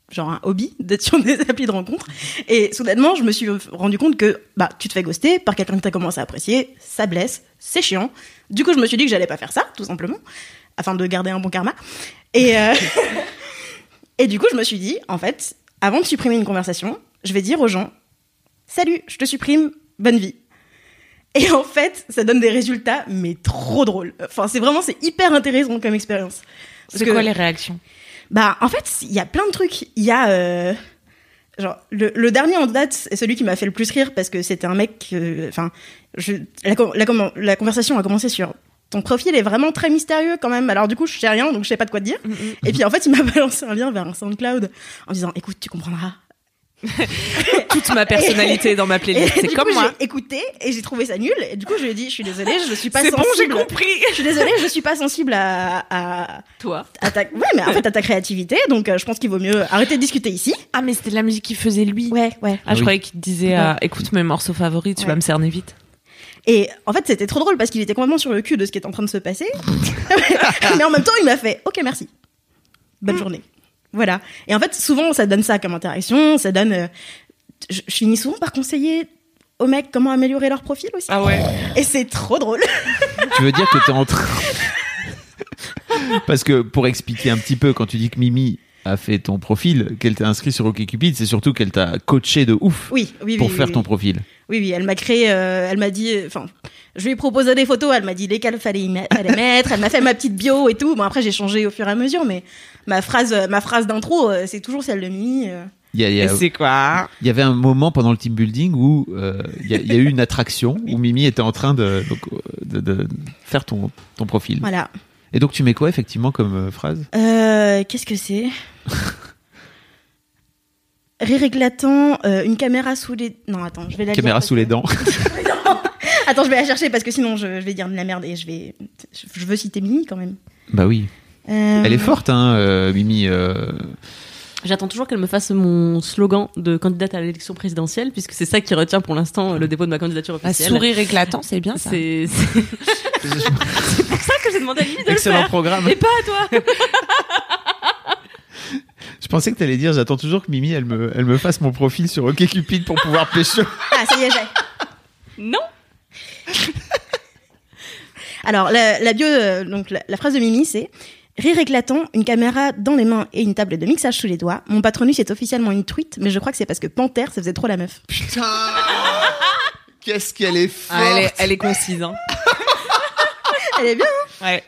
genre un hobby d'être sur des applis de rencontre. Et soudainement, je me suis rendu compte que bah tu te fais ghoster par quelqu'un que t'as commencé à apprécier, ça blesse, c'est chiant. Du coup, je me suis dit que j'allais pas faire ça, tout simplement, afin de garder un bon karma. Et euh, et du coup, je me suis dit, en fait, avant de supprimer une conversation, je vais dire aux gens, salut, je te supprime, bonne vie. Et en fait, ça donne des résultats, mais trop drôles. Enfin, c'est vraiment, c'est hyper intéressant comme expérience. C'est quoi les réactions? Bah, en fait, il y a plein de trucs. Il y a. euh, genre, le, le dernier en date est celui qui m'a fait le plus rire parce que c'était un mec. Enfin, la, la, conversation a commencé sur. Ton profil est vraiment très mystérieux quand même. Alors du coup, je sais rien, donc je sais pas de quoi te dire. Et puis en fait, il m'a balancé un lien vers un SoundCloud en disant, écoute, tu comprendras. Toute ma personnalité dans ma playlist, c'est comme coup, moi. j'ai écouté et j'ai trouvé ça nul. Et du coup, je lui ai dit, je suis désolée, je suis pas C'est bon, j'ai sensible. compris. je suis désolée, je suis pas sensible à, à, Toi. à ta, ouais, mais en fait à ta créativité. Donc, euh, je pense qu'il vaut mieux arrêter de discuter ici. Ah, mais c'était de la musique qu'il faisait lui. Ouais, ouais. Ah, je oui. croyais qu'il te disait euh, écoute mes morceaux favoris, tu Ouais. vas me cerner vite. Et en fait, c'était trop drôle parce qu'il était complètement sur le cul de ce qui est en train de se passer. Mais en même temps, il m'a fait OK, merci. Bonne journée. Voilà. Et en fait, souvent, ça donne ça comme interaction. Ça donne. euh, je, je finis souvent par conseiller aux mecs comment améliorer leur profil aussi. Ah ouais. Et c'est trop drôle. Tu veux dire que t'es en train. Parce que pour expliquer un petit peu, quand tu dis que Mimi a fait ton profil, qu'elle t'a inscrit sur OkCupid, c'est surtout qu'elle t'a coaché de ouf Oui, oui, oui. pour oui, faire oui. ton profil. Oui, oui, elle m'a créé, euh, elle m'a dit, enfin, je lui ai proposé des photos, elle m'a dit lesquelles fallait, y mettre, fallait mettre, elle m'a fait ma petite bio et tout. Bon, après, j'ai changé au fur et à mesure, mais ma phrase, euh, ma phrase d'intro, euh, c'est toujours celle de Mimi. euh. Il y, a- il y a- c'est quoi? il y avait un moment pendant le team building où euh, il y, a- il y a eu une attraction où Mimi était en train de, donc, euh, de, de faire ton, ton profil. Voilà. Et donc tu mets quoi effectivement comme euh, phrase? Euh, qu'est-ce que c'est? Rire éclatant, euh, une caméra sous les. Non, attends, je vais la Caméra sous les dents. Attends, je vais la chercher parce que sinon je, je vais dire de la merde et je vais. Je veux citer Mimi quand même. bah oui. Euh, Elle est forte, hein, Mimi. J'attends toujours qu'elle me fasse mon slogan de candidate à l'élection présidentielle, puisque c'est ça qui retient pour l'instant le dépôt de ma candidature Un officielle. sourire éclatant, c'est bien ça. C'est c'est- c'est pour ça que j'ai demandé à Lily de le Excellent faire. programme. Et pas à toi. Je pensais que t'allais dire, j'attends toujours que Mimi, elle me, elle me fasse mon profil sur OkCupid pour pouvoir pécho. Ah, ça y est, j'ai. Non. Alors, la, la bio, euh, donc la, la phrase de Mimi, c'est Rire éclatant, une caméra dans les mains et une table de mixage sous les doigts. Mon patronus est officiellement une truite, mais je crois que c'est parce que Panthère, ça faisait trop la meuf. Putain Qu'est-ce qu'elle est forte Ah, elle, est, elle est concise. Hein. Elle est bien, hein Ouais.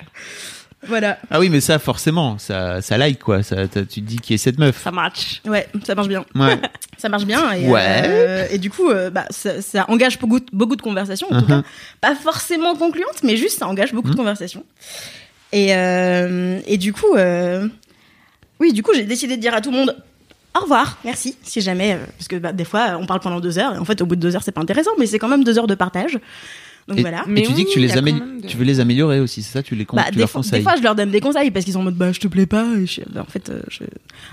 Voilà. Ah oui, mais ça, forcément, ça, ça like, quoi. Ça, tu te dis qui est cette meuf. Ça match. Ouais, ça marche bien. Ouais. Ça marche bien. Et, Ouais. euh, et du coup, euh, bah, ça, ça engage beaucoup, beaucoup de conversations, en tout Mhm. cas. Pas forcément concluantes, mais juste ça engage beaucoup de Mhm. conversations. Et, euh, et du coup, euh, oui, du coup, j'ai décidé de dire à tout le monde au revoir, merci, si jamais, euh, parce que bah, des fois, on parle pendant deux heures, et en fait, au bout de deux heures, c'est pas intéressant, mais c'est quand même deux heures de partage. Donc Et, voilà. et Mais tu dis que tu, les amé- de- tu veux les améliorer aussi, c'est ça Tu les con- Bah, tu des, leur fois, des conseilles fois, je leur donne des conseils parce qu'ils sont en mode bah je te plais pas. Et je- bah, en fait, euh, je...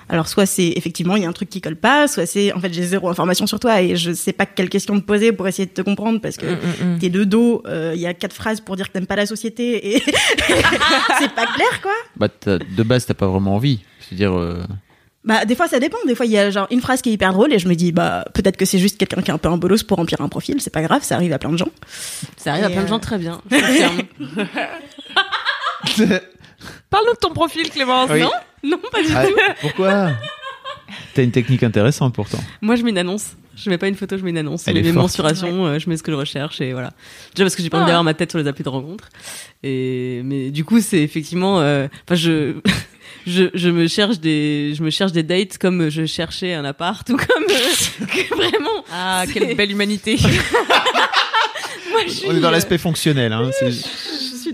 alors soit c'est effectivement il y a un truc qui colle pas, soit c'est en fait j'ai zéro information sur toi et je sais pas quelle question te poser pour essayer de te comprendre parce que Mm, mm. t'es de dos, euh, il y a quatre phrases pour dire que t'aimes pas la société et c'est pas clair quoi. Bah, de base, t'as pas vraiment envie. C'est-à-dire. euh, Bah des fois ça dépend, des fois il y a genre une phrase qui est hyper drôle et je me dis bah peut-être que c'est juste quelqu'un qui est un peu un bolos pour remplir un profil, c'est pas grave, ça arrive à plein de gens. Ça arrive à plein de euh, gens très bien. Parle-nous de ton profil, Clémence. Oui. Non? Non, pas du Ah, tout. pourquoi? T'as une technique intéressante pourtant. Moi, je mets une annonce. Je mets pas une photo, je mets une annonce. Elle je mets mes forte. mensurations, euh, je mets ce que je recherche et voilà. Déjà parce que j'ai pas envie Ah. d'avoir ma tête sur les applis de rencontre. Et mais du coup, c'est effectivement. euh, Enfin, je. Je, je me cherche des je me cherche des dates comme je cherchais un appart ou comme euh, que vraiment Ah, quelle belle humanité. moi je suis On est dans euh, l'aspect fonctionnel. Hein.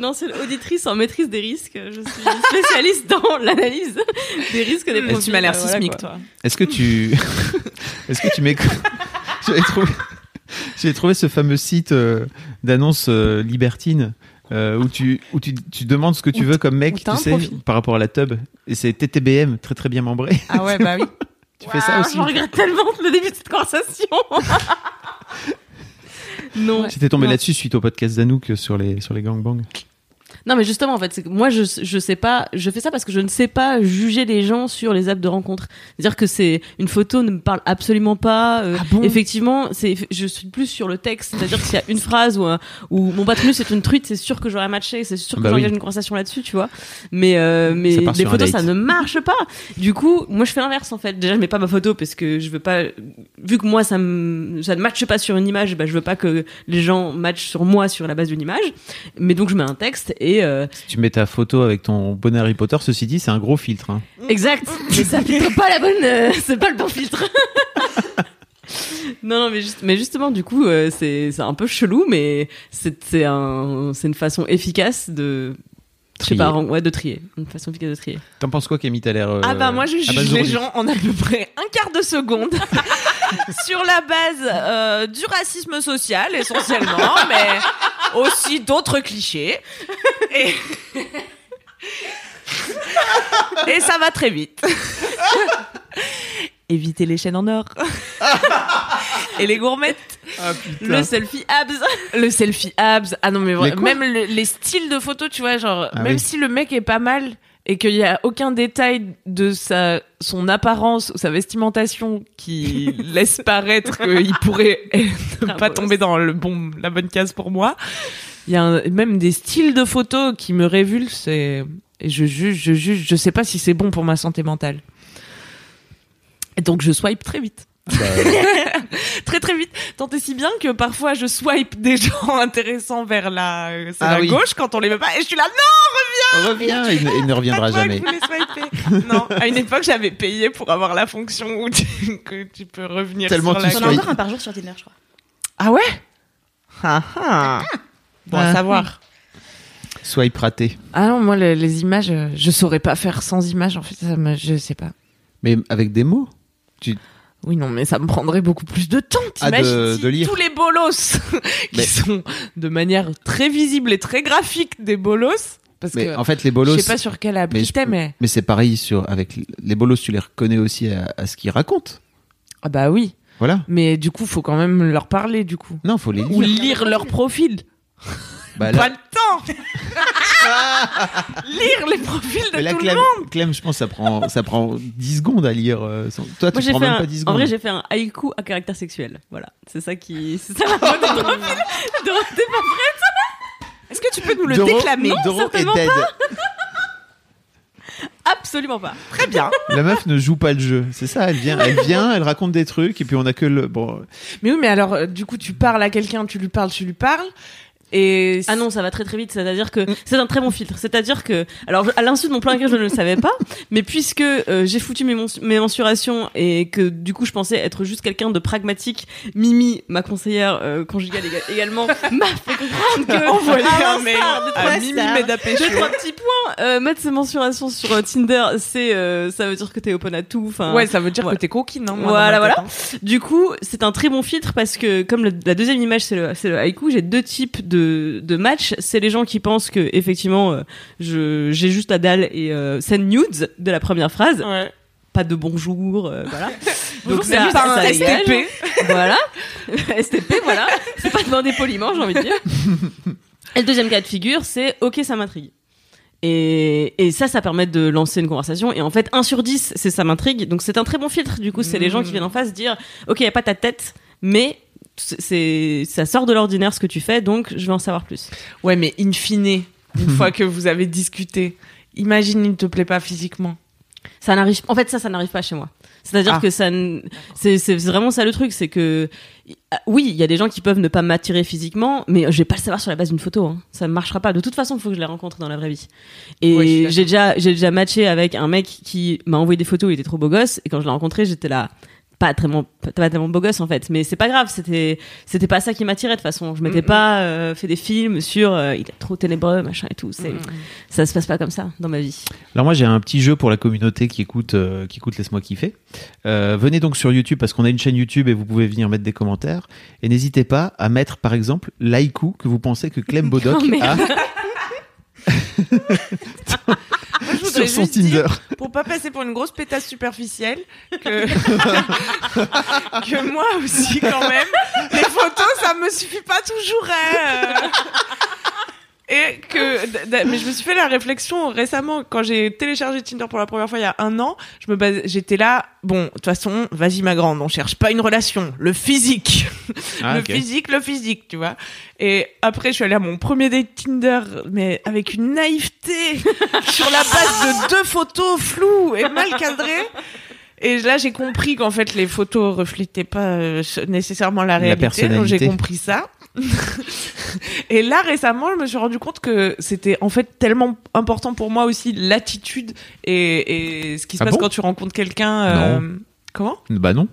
Ancienne auditrice en maîtrise des risques je suis spécialiste dans l'analyse des risques des profils tu m'as l'air sismique, toi. Est-ce que tu. Est-ce que tu mets. J'avais trouvé. J'ai trouvé ce fameux site euh, d'annonce euh, libertine euh, où, tu, où tu, tu demandes ce que tu veux comme mec, t'as tu un sais, profil. par rapport à la tub. Et c'est TTBM, très très bien membré. Ah ouais, bah oui. Tu fais ça aussi Je regrette tellement le début de cette conversation. non. J'étais tombé là-dessus suite au podcast d'Anouk sur les, sur les gangbangs. Non, mais justement, en fait, moi, je, je sais pas, je fais ça parce que je ne sais pas juger les gens sur les apps de rencontre. C'est-à-dire que c'est, une photo ne me parle absolument pas. euh, Ah bon effectivement, c'est, je suis plus sur le texte. C'est-à-dire que s'il y a une phrase où, euh, où mon patronus c'est une truite, c'est sûr que j'aurais matché, c'est sûr que Bah j'engage oui. une conversation là-dessus, tu vois. Mais, euh, mais les photos, ça ne marche pas. Du coup, moi, je fais l'inverse, en fait. Déjà, je mets pas ma photo parce que je veux pas, vu que moi, ça me, ça ne matche pas sur une image, bah, je veux pas que les gens matchent sur moi sur la base d'une image. Mais donc, je mets un texte et, euh, Si tu mets ta photo avec ton bonnet Harry Potter, ceci dit, c'est un gros filtre. hein. Exact. Mais ça filtre pas la bonne. euh, c'est pas le bon filtre. non, non, mais, juste, mais justement, du coup, euh, c'est un peu chelou, mais c'est c'est un, c'est une façon efficace de. Je sais pas, ouais, de trier. Une façon efficace de trier. T'en penses quoi, Camille T'as l'air. euh, Ah bah moi je juge les gens en à peu près un quart de seconde sur la base euh, du racisme social essentiellement, mais aussi d'autres clichés. Et... Et ça va très vite. Éviter les chaînes en or. Et les gourmettes. Ah. Le selfie abs. Le selfie abs. Ah non, mais même le- les styles de photos, tu vois, genre, Ah même oui. si le mec est pas mal et qu'il y a aucun détail de sa, son apparence ou sa vestimentation qui laisse paraître qu'il pourrait ne pas tomber dans le bon, la bonne case pour moi. Il y a un- même des styles de photos qui me révulsent et, et je juge, je juge, je sais pas si c'est bon pour ma santé mentale. Et donc je swipe très vite. Bah, très très vite. Tant et si bien que parfois je swipe des gens intéressants vers la, euh, Ah la oui. gauche quand on les veut pas. Et je suis là, non, reviens, il, ne- il ne reviendra jamais. non, à une époque j'avais payé pour avoir la fonction où tu, que tu peux revenir Tellement sur tu la J'en ai swipe. encore un par jour sur Tinder, je crois. Ah ouais? Ah, ah. Bon à Ah. savoir. Swipe raté. Ah non, moi les, les images, euh, je saurais pas faire sans images en fait, ça me, je sais pas. Mais avec des mots tu... Oui, non, mais ça me prendrait beaucoup plus de temps. Ah, de- T'imagines si de lire. tous les bolos qui Mais- sont de manière très visible et très graphique des bolos. Parce Mais que en fait, les bolos. je sais pas sur quelle appli mais je- t'es, mais Mais c'est pareil sur avec les bolos, tu les reconnais aussi à, à ce qu'ils racontent. ah bah oui. Voilà. Mais du coup, faut quand même leur parler du coup. Non, faut les Ou lire. lire leur profil. Bah, là- Pas le temps. lire les profils de mais là, tout Clem, le monde. Clem, je pense que ça prend, ça prend 10 secondes à lire. euh, Toi, tu Moi, j'ai prends fait même un, pas 10 en secondes. vrai, j'ai fait un haïku à caractère sexuel. Voilà. C'est ça qui, c'est ça la mode de profil. De- t'es pas Est-ce que tu peux nous le Doro- déclamer Doro est certainement dead. Absolument pas. Très bien. La meuf ne joue pas le jeu. C'est ça, elle vient, elle vient, elle raconte des trucs et puis on a que le. Bon, Mais oui, mais alors, euh, du coup, tu parles à quelqu'un, tu lui parles, tu lui parles. Et Ah non, ça va très très vite. C'est-à-dire que c'est un très bon filtre. C'est-à-dire que, alors, à l'insu de mon plan gré, je ne le savais pas, mais puisque euh, j'ai foutu mes, mes mensurations et que du coup, je pensais être juste quelqu'un de pragmatique, Mimi, ma conseillère euh, conjugale éga- également, m'a fait comprendre que Envoyer un mail à Mimi deux trois petits points. euh, mettre ses mensurations sur euh, Tinder, c'est, euh, ça veut dire que t'es open à tout. Enfin, Ouais, ça veut dire voilà. que t'es coquine, hein, moi, Voilà, voilà. tête, hein. Du coup, c'est un très bon filtre parce que comme le- la deuxième image c'est le, c'est le haïku, j'ai deux types de, de matchs. C'est les gens qui pensent que effectivement, euh, je j'ai juste la dalle et euh, send nudes de la première phrase, Ouais. pas de bonjour, euh, voilà. Donc, même pas ça un dégage. STP. voilà, STP, voilà. C'est pas demander poliment, j'ai envie de dire. Et le deuxième cas de figure, c'est ok, ça m'intrigue. Et, et ça, ça permet de lancer une conversation. Et en fait, 1 sur 10, c'est ça m'intrigue. Donc c'est un très bon filtre. Du coup, c'est les gens qui viennent en face dire, ok, y a pas ta tête, mais c'est- ça sort de l'ordinaire ce que tu fais, donc je veux en savoir plus. Ouais, mais in fine, une fois que vous avez discuté, imagine, il ne te plaît pas physiquement. Ça n'arrive. En fait, ça, ça n'arrive pas chez moi. C'est-à-dire Ah. que ça, n- c'est c'est vraiment ça le truc, c'est que oui, il y a des gens qui peuvent ne pas m'attirer physiquement, mais je vais pas le savoir sur la base d'une photo. Hein. Ça ne marchera pas. De toute façon, il faut que je les rencontre dans la vraie vie. Et j'ai déjà, j'ai déjà matché avec un mec qui m'a envoyé des photos. Il était trop beau gosse, et quand je l'ai rencontré, j'étais là. Pas tellement, pas pas tellement beau gosse en fait, mais c'est pas grave. C'était, c'était pas ça qui m'attirait de toute façon. Je m'étais pas euh, fait des films sur euh, il est trop ténébreux machin et tout. C'est, ça se passe pas comme ça dans ma vie. Alors moi j'ai un petit jeu pour la communauté qui écoute, euh, qui écoute Laisse-moi kiffer. Euh, venez donc sur YouTube parce qu'on a une chaîne YouTube et vous pouvez venir mettre des commentaires. Et n'hésitez pas à mettre par exemple l'haïku que vous pensez que Clem Bodoc Oh, a Moi, je voudrais sur son dire, Tinder. pour pas passer pour une grosse pétasse superficielle, que, que moi aussi, quand même, les photos, ça me suffit pas toujours. hein. Et que, mais je me suis fait la réflexion récemment quand j'ai téléchargé Tinder pour la première fois il y a un an. Je me base, j'étais là. Bon, de toute façon, vas-y ma grande, on cherche pas une relation, le physique, Ah, le physique, le physique, tu vois. Et après, je suis allée à mon premier date Tinder, mais avec une naïveté sur la base de deux photos floues et mal cadrées. Et là, j'ai compris qu'en fait, les photos reflétaient pas euh, nécessairement la réalité. Donc, personnalité. j'ai compris ça. Et là, récemment, je me suis rendu compte que c'était en fait tellement important pour moi aussi l'attitude et, et ce qui se Ah passe bon quand tu rencontres quelqu'un. euh, Comment? Bah non.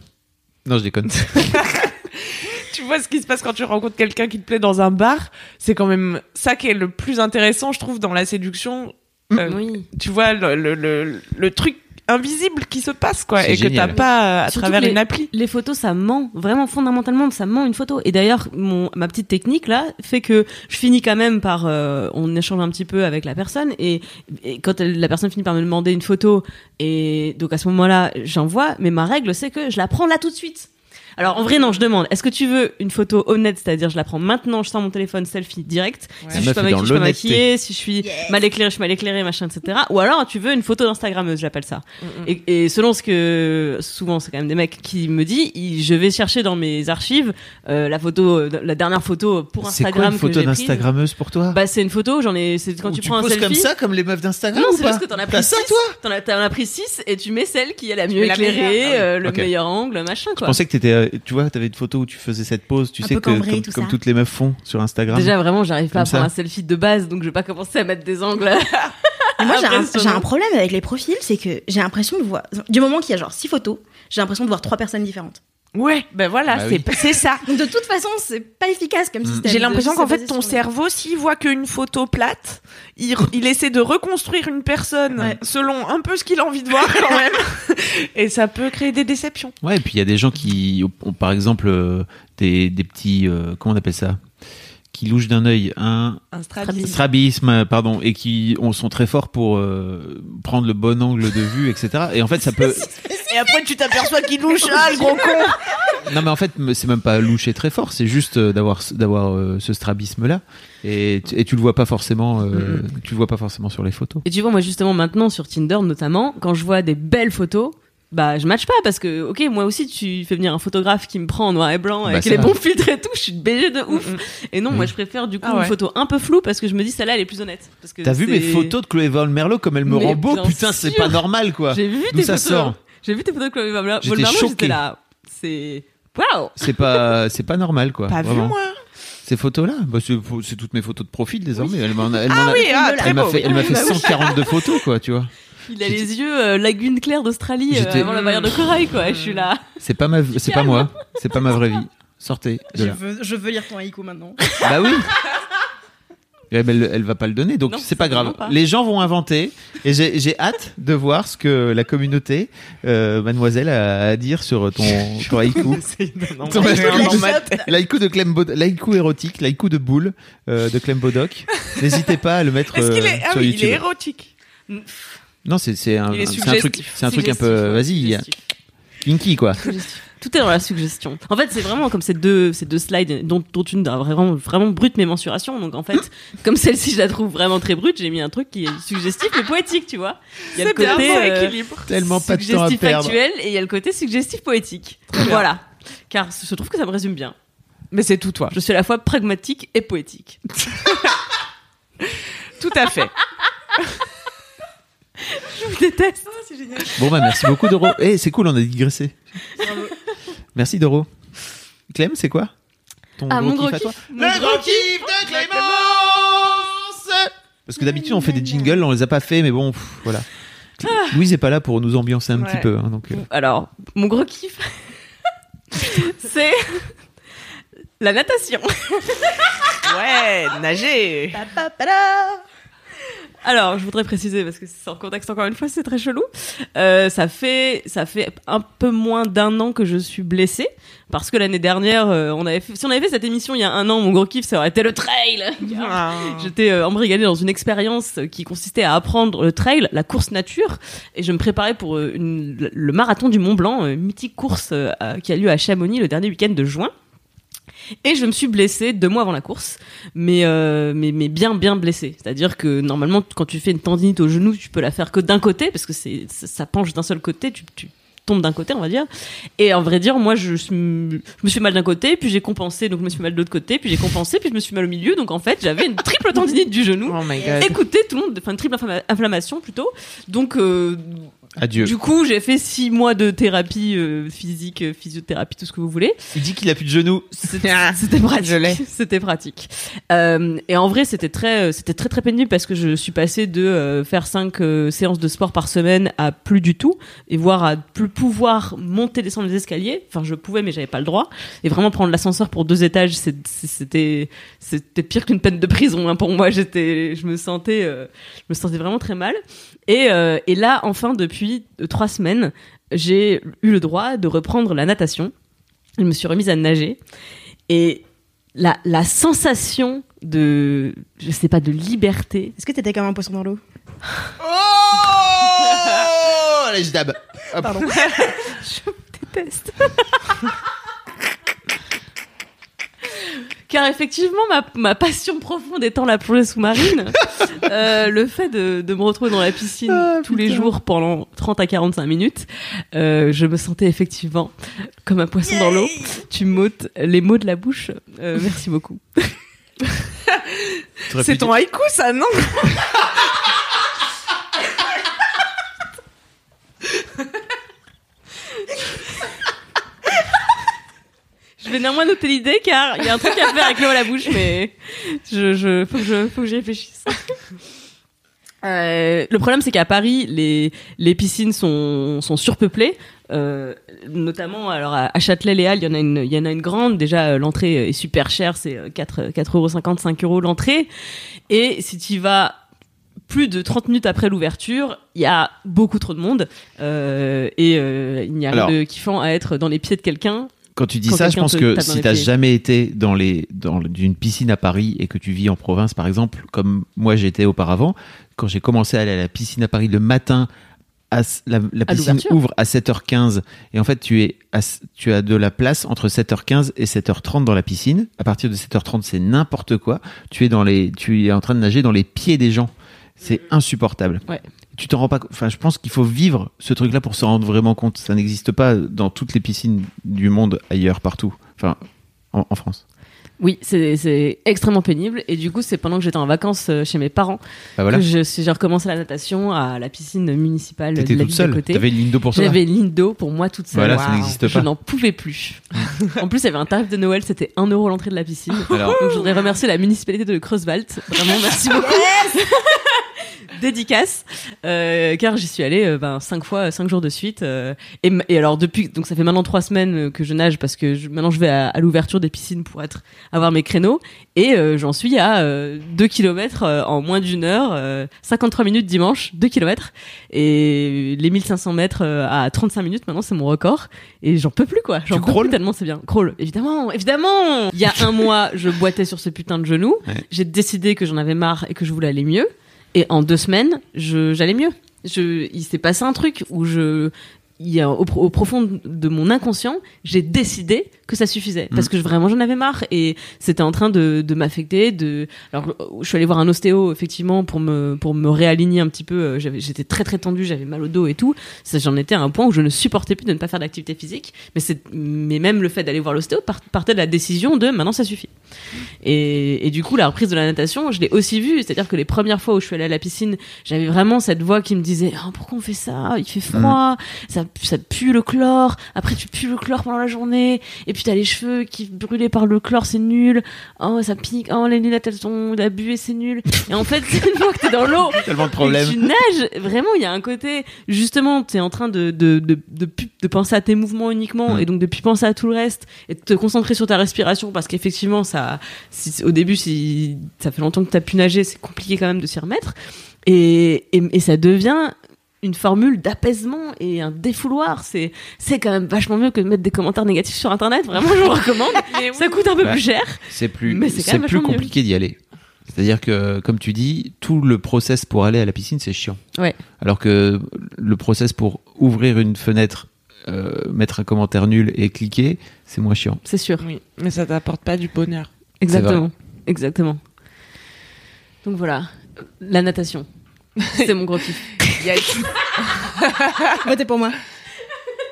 Non, je déconne. tu vois ce qui se passe quand tu rencontres quelqu'un qui te plaît dans un bar, c'est quand même ça qui est le plus intéressant, je trouve, dans la séduction. Euh, Oui. Tu vois le, le, le, le truc invisible qui se passe, quoi, et que t'as pas euh, à Surtout travers les- une appli. Les photos, ça ment. Vraiment, fondamentalement, ça ment une photo. Et d'ailleurs, mon, ma petite technique, là, fait que je finis quand même par, euh, on échange un petit peu avec la personne. Et, et quand elle- la personne finit par me demander une photo, et donc à ce moment-là, j'envoie. Mais ma règle, c'est que je la prends là tout de suite. Alors en vrai non, je demande. Est-ce que tu veux une photo honnête, c'est-à-dire je la prends maintenant, je sors mon téléphone selfie direct. Si je suis pas maquillée, je suis pas maquillée. Si je suis mal éclairée, je suis mal éclairée, machin, etc. Ou alors tu veux une photo d'instagrammeuse, j'appelle ça. Et, et selon ce que souvent c'est quand même des mecs qui me disent, je vais chercher dans mes archives euh, la photo, euh, la dernière photo pour C'est Instagram quoi une photo d'instagrammeuse pour toi? Bah c'est une photo, j'en ai. C'est quand Où tu prends un poses selfie. comme ça, comme les meufs d'Instagram Non, c'est juste que t'en as pris ça, six. toi? T'en as, t'en as pris 6 et tu mets celle qui est la mieux éclairée, euh, le Ok. meilleur angle, machin Je quoi. pensais que t'étais, euh, tu vois, t'avais une photo où tu faisais cette pose, tu Un sais que comme, tout comme ça. toutes les meufs font sur Instagram. Déjà vraiment, j'arrive pas à prendre ça. un selfie de base, donc je vais pas commencer à mettre des angles. Moi, j'ai un, un problème avec les profils, c'est que j'ai l'impression de voir. Du moment qu'il y a genre six photos, j'ai l'impression de voir trois personnes différentes. Ouais, ben voilà, Bah c'est oui. c'est ça. De toute façon, c'est pas efficace comme système. J'ai l'impression qu'en fait, ton cerveau, s'il voit qu'une photo plate, il, il essaie de reconstruire une personne Ouais. selon un peu ce qu'il a envie de voir quand même. Et ça peut créer des déceptions. Ouais, et puis il y a des gens qui ont, par exemple, euh, des, des petits, euh, comment on appelle ça? Qui louchent d'un œil, un Un strabisme. strabisme, pardon, et qui ont- sont très forts pour euh, prendre le bon angle de vue, etc. Et en fait, ça peut. Et après, tu t'aperçois qu'il louche, ah, le gros con Non, mais en fait, c'est même pas loucher très fort, c'est juste euh, d'avoir d'avoir euh, ce strabisme-là, et, tu- et tu le vois pas forcément, euh, tu le vois pas forcément sur les photos. Et tu vois, moi justement maintenant sur Tinder notamment, quand je vois des belles photos, bah je matche pas parce que ok moi aussi tu fais venir un photographe qui me prend en noir et blanc avec Bah, les ça. bons filtres et tout, je suis BG de ouf. Mm, mm. Et non, Oui. moi je préfère du coup Ah ouais. une photo un peu floue parce que je me dis celle-là elle est plus honnête. Parce que T'as vu mes photos de Chloé Von Merlot comme elle me Mais rend beau? Putain, c'est pas normal quoi. J'ai vu tes ça photos. sort? J'ai vu tes photos de Chloé Von Merlot, J'étais j'étais choqué. là. C'est waouh. C'est pas, c'est pas normal quoi. Pas vu, moi? Ces photos-là, bah, c'est, toutes mes photos de profil désormais. A, elle m'en Ah oui, ah, m'a fait, oui. elle m'a fait Bah oui. 142 photos quoi, tu vois. Il a les yeux euh, lagune claire d'Australie euh, avant la barrière de corail quoi. Je suis là. C'est pas ma, c'est pas moi. C'est pas ma vraie vie. Sortez de Je là. veux, je veux lire ton haïku maintenant. Bah oui. Eh ben, elle, elle va pas le donner, donc c'est pas grave. pas. Les gens vont inventer, et j'ai j'ai hâte de voir ce que la communauté, euh, mademoiselle, a à dire sur ton, ton haïku. L'haïku de Clem Bod- l'haïku érotique, l'haïku de boule euh, de Clem Bodoc. N'hésitez pas à le mettre Est-ce qu'il euh, est, ah sur oui, il YouTube. est érotique. Non, c'est c'est un, un truc, c'est un truc un peu, vas-y, kinky quoi. Tout est dans la suggestion. En fait, c'est vraiment comme ces deux, ces deux slides dont, dont une a vraiment, vraiment brute mes mensurations. Donc en fait, comme celle-ci, je la trouve vraiment très brute, j'ai mis un truc qui est suggestif mais poétique, tu vois. Il y a le C'est bien, côté euh, équilibre. Tellement pas de temps à suggestif perdre. factuel et il y a le côté suggestif poétique. Voilà. Car je trouve que ça me résume bien. Mais c'est tout toi. Je suis à la fois pragmatique et poétique. Tout à fait. Je vous déteste. Bon bah merci beaucoup Doro. Eh, c'est cool, on a digressé. Merci Doro. Clem, c'est quoi Ton Ah, mon gros kiff à toi kiff. Mon Le gros gros kiff de Clémence Parce que d'habitude on fait des jingles, on les a pas fait, mais bon, pff, voilà. Louise est pas là pour nous ambiancer un Ouais. petit peu, hein, donc. euh, Alors, mon gros kiff, c'est la natation. Ouais, nager. Pa, pa, pa, da. Alors, je voudrais préciser parce que c'est en contexte encore une fois, c'est très chelou. Euh, ça fait ça fait un peu moins d'un an que je suis blessée parce que l'année dernière, euh, on avait fait, si on avait fait cette émission il y a un an, mon gros kiff ça aurait été le trail. Ah. J'étais euh, embrigadée dans une expérience qui consistait à apprendre le trail, la course nature, et je me préparais pour euh, une- le marathon du Mont Blanc, euh, mythique course qui a lieu à Chamonix le dernier week-end de juin. Et je me suis blessée deux mois avant la course, mais euh, mais mais bien bien blessée. C'est-à-dire que normalement quand tu fais une tendinite au genou, tu peux la faire que d'un côté parce que c'est ça ça penche d'un seul côté. Tu, tu tombes d'un côté, on va dire. Et en vrai dire, moi je, me suis mal d'un côté, puis j'ai compensé, donc je me suis mal de l'autre côté, puis j'ai compensé, puis je me suis mal au milieu. Donc en fait j'avais une triple tendinite du genou. Oh my god. Écoutez, tout le monde, enfin une triple inflamma- inflammation plutôt. Donc euh, Adieu. du coup j'ai fait six mois de thérapie euh, physique, euh, physiothérapie, tout ce que vous voulez. Il dit qu'il a plus de genoux. C'était c'était pratique. C'était pratique. Euh, et en vrai, c'était très, c'était très très pénible parce que je suis passée de euh, faire cinq euh, séances de sport par semaine à plus du tout et voire à plus pouvoir monter descendre les escaliers. Enfin, je pouvais, mais j'avais pas le droit. Et vraiment prendre l'ascenseur pour deux étages, c'était, c'était pire qu'une peine de prison hein, pour moi. J'étais, je me sentais, euh, je me sentais vraiment très mal. Et, euh, et là, enfin, depuis euh, trois semaines, j'ai eu le droit de reprendre la natation. Je me suis remise à nager. Et la, la sensation de, je sais pas, de liberté. Est-ce que t'étais comme un poisson dans l'eau? Oh Allez, je dab. Hop. Pardon. déteste. Car effectivement, ma, ma passion profonde étant la plongée sous-marine, euh, le fait de, de me retrouver dans la piscine Ah, tous les jours pendant 30 à 45 minutes, euh, je me sentais effectivement comme un poisson dans l'eau. Tu m'ôtes les mots de la bouche. Euh, merci beaucoup. C'est ton haïku, ça, non? vais néanmoins noter l'idée car il y a un truc à faire avec l'eau à la bouche, mais je, je, faut que je, faut que j'y réfléchisse. Euh, le problème, c'est qu'à Paris, les, les piscines sont, sont surpeuplées. Euh, notamment, alors à à Châtelet-Léal, il y en a une, il y en a une grande. Déjà, euh, l'entrée est super chère, c'est euh, 4, 4 euros 5 euros l'entrée. Et si tu y vas plus de 30 minutes après l'ouverture, il y a beaucoup trop de monde. Euh, et euh, il n'y a Alors. rien de kiffant à être dans les pieds de quelqu'un. Quand tu dis Quand ça, je pense que si t'as pieds. jamais été dans les dans une piscine à Paris et que tu vis en province, par exemple, comme moi j'étais auparavant, quand j'ai commencé à aller à la piscine à Paris le matin, à la, la À piscine ouvre à 7h15 et en fait tu es à tu as de la place entre 7h15 et 7h30 dans la piscine. À partir de 7h30, c'est n'importe quoi. Tu es dans les tu es en train de nager dans les pieds des gens. C'est insupportable. Ouais. Tu t'en rends pas enfin je pense qu'il faut vivre ce truc là pour s'en rendre vraiment compte. Ça n'existe pas dans toutes les piscines du monde ailleurs partout. Enfin en, en France. Oui, c'est extrêmement pénible. Et du coup, c'est pendant que j'étais en vacances euh, chez mes parents Bah voilà. que je- j'ai recommencé la natation à la piscine municipale de la toute ville seule. côté. T'avais une ligne d'eau pour ça. J'avais une ligne d'eau pour moi toute seule. Voilà, ça n'existe Je pas. n'en pouvais plus. en plus, il y avait un tarif de Noël, c'était 1 euro l'entrée de la piscine. Alors- Donc, je voudrais remercier la municipalité de Creuswald. Vraiment, merci beaucoup. Dédicace, euh, car j'y suis allée euh, ben, cinq fois, cinq jours de suite. euh, et, alors depuis, donc ça fait maintenant trois semaines que je nage parce que je- maintenant je vais à, à l'ouverture des piscines pour être avoir mes créneaux et j'en suis à 2 km en moins d'une heure, euh, 53 minutes dimanche, 2 km et les 1500 mètres à 35 minutes maintenant c'est mon record et j'en peux plus quoi. J'en Tu peux plus tellement c'est bien. Crawl, évidemment, évidemment. Il y a un mois, je boitais sur ce putain de genou. Ouais. J'ai décidé que j'en avais marre et que je voulais aller mieux. Et en deux semaines, j'allais mieux. Je, il s'est passé un truc où je, il y a au, au profond de mon inconscient, j'ai décidé que ça suffisait parce que je- vraiment j'en avais marre et c'était en train de, de m'affecter. De, alors je suis allée voir un ostéo effectivement pour me pour me réaligner un petit peu. Euh, j'étais très très tendue, j'avais mal au dos et tout. J'en étais à un point où je ne supportais plus de ne pas faire d'activité physique. Mais c'est, mais même le fait d'aller voir l'ostéo par- partait de la décision de maintenant ça suffit. Et, et du coup, la reprise de la natation, je l'ai aussi vue. C'est-à-dire que les premières fois où je suis allée à la piscine, j'avais vraiment cette voix qui me disait oh, Pourquoi on fait ça? Il fait froid, ça, ça pue le chlore. Après, tu pues le chlore pendant la journée. Et puis, t'as les cheveux qui brûlés par le chlore, c'est nul. Oh, ça pique. Oh, les lunettes, elles sont la buée, c'est nul. Et en fait, une fois que t'es dans l'eau, Tellement de et problèmes. que tu nages, vraiment, il y a un côté, justement, tu es en train de, de, de, de, penser à tes mouvements uniquement, Mm. et donc de plus penser à tout le reste, et de te concentrer sur ta respiration, parce qu'effectivement, ça, si, au début, si ça fait longtemps que tu as pu nager, c'est compliqué quand même de s'y remettre. Et, et, et ça devient une formule d'apaisement et un défouloir. C'est, c'est quand même vachement mieux que de mettre des commentaires négatifs sur Internet. Vraiment, je vous recommande. Ça coûte un peu Bah, plus cher. C'est plus, Mais c'est quand c'est même plus compliqué d'y aller. C'est-à-dire que, comme tu dis, tout le process pour aller à la piscine, c'est chiant. Ouais. Alors que le process pour ouvrir une fenêtre euh, mettre un commentaire nul et cliquer, c'est moins chiant. C'est sûr. Oui, mais ça t'apporte pas du bonheur. Exactement. Exactement. Donc voilà. La natation. C'est mon gros kiff. Il y a Votez pour moi.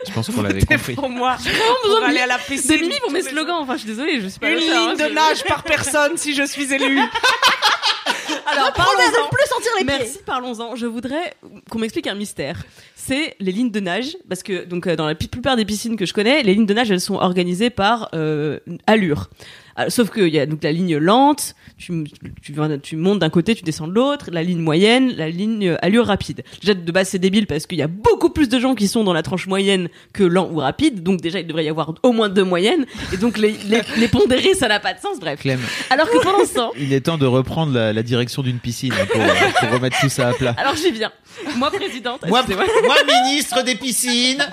Je pense qu'on l'avait compris. pour moi. besoin Pour de aller à la C'est piscine. Mimi pour mes slogans. Enfin, je suis désolée, je suis pas Une l'auteur, hein, ligne de nage par personne si je suis élu. Alors, parlons-en. plus sentir les pieds. Merci, parlons-en. Je voudrais qu'on m'explique un mystère. C'est les lignes de nage, parce que donc euh, dans la plupart des piscines que je connais, les lignes de nage elles sont organisées par euh, allure. Euh, sauf qu'il y a donc la ligne lente, tu, tu, montes d'un côté, tu descends de l'autre, la ligne moyenne, la ligne euh, allure rapide. Déjà de base c'est débile parce qu'il y a beaucoup plus de gens qui sont dans la tranche moyenne que lent ou rapide, donc déjà il devrait y avoir au moins deux moyennes, et donc les, les, les pondérés ça n'a pas de sens, bref. Clem, Alors que pendant ce temps, il est temps de reprendre la, la direction d'une piscine hein, pour, pour remettre tout ça à plat. alors j'y viens. Moi présidente, Moi, moi, ministre des piscines.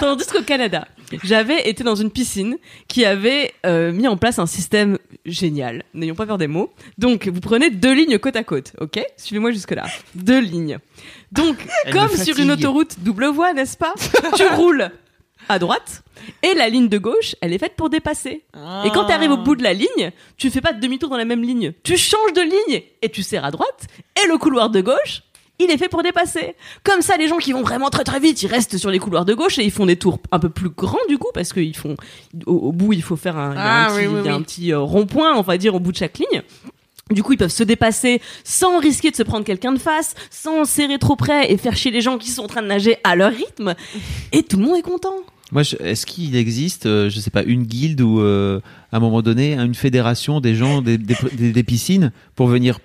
Tandis qu'au Canada, j'avais été dans une piscine qui avait euh, mis en place un système génial. N'ayons pas peur des mots. Donc, vous prenez deux lignes côte à côte, ok? Suivez-moi jusque-là. Deux lignes. Donc, Elle comme me sur une autoroute double voie, n'est-ce pas? Tu roules à droite et la ligne de gauche, elle est faite pour dépasser. Et quand tu arrives au bout de la ligne, tu fais pas de demi-tour dans la même ligne. Tu changes de ligne et tu serres à droite et le couloir de gauche, il est fait pour dépasser. Comme ça, les gens qui vont vraiment très très vite, ils restent sur les couloirs de gauche et ils font des tours un peu plus grands du coup parce qu'ils font au, au bout, il faut faire un, Ah, un petit, oui, oui, oui. euh, rond-point, on va dire, au bout de chaque ligne. Du coup, ils peuvent se dépasser sans risquer de se prendre quelqu'un de face, sans serrer trop près et faire chier les gens qui sont en train de nager à leur rythme. Et tout le monde est content. Moi, est-ce qu'il existe, euh, je sais pas, une guilde ou euh, à un moment donné une fédération des gens des, des, des- des piscines pour venir